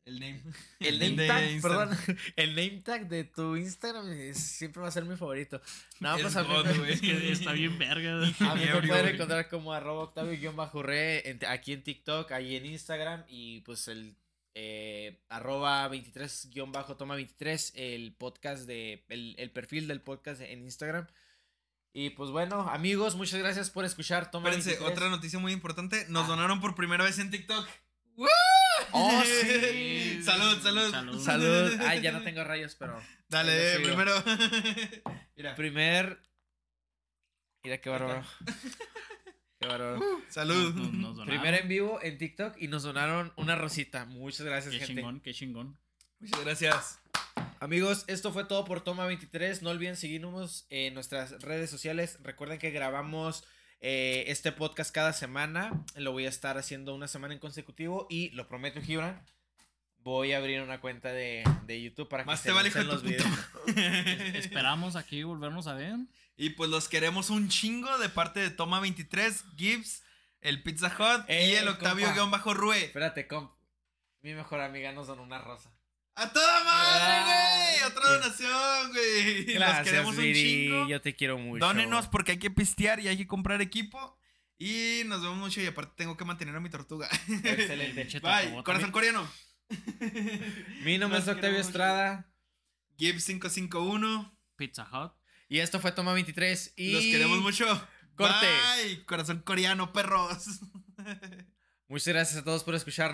El name. El de name tag, Instagram. perdón. El name tag de tu Instagram es- siempre va a ser mi favorito. No, Es pues a mí. Es que está bien verga. a mí me pueden encontrar como arroba octavio-re aquí en TikTok, ahí en Instagram y pues el eh, arroba 23-toma 23, el podcast de, el, el perfil del podcast en Instagram. Y pues bueno, amigos, muchas gracias por escuchar. Toma Espérense, 23. otra noticia muy importante. Nos Ah. donaron por primera vez en TikTok. Oh, sí. salud, salud. Salud. Salud. Ay, ya no tengo rayos, pero. Dale, eh, primero. Mira. Primer. Mira qué bárbaro. Qué bárbaro. Salud. Nos- nos donaron. Primer en vivo en TikTok y nos donaron una rosita. Muchas gracias, Qué gente. chingón, qué chingón. Muchas gracias. Amigos, esto fue todo por Toma 23. No olviden seguirnos en nuestras redes sociales. Recuerden que grabamos eh, este podcast cada semana. Lo voy a estar haciendo una semana en consecutivo y lo prometo, Gibran. Voy a abrir una cuenta de, de YouTube para que Más se te lancen tu los videos. Esperamos aquí volvernos a ver. Y pues los queremos un chingo de parte de Toma 23, Gibbs, el Pizza Hut y Eh, el Octavio compa. guion bajo Rue. Espérate, comp. Mi mejor amiga nos donó una rosa. ¡A toda madre, güey! Ah, Otra donación, güey. Los Gracias, queremos un Viri. chingo. Yo te quiero mucho. Dónenos porque hay que pistear y hay que comprar equipo. Y nos vemos mucho y aparte tengo que mantener a mi tortuga. Excelente. Che, Bye, corazón también- coreano. Mi nombre es Octavio. Estrada. Gibbs 551. Pizza Hut. Y esto fue Toma 23. Y Los queremos mucho. Corte. Bye, corazón coreano, perros. Muchas gracias a todos por escucharnos.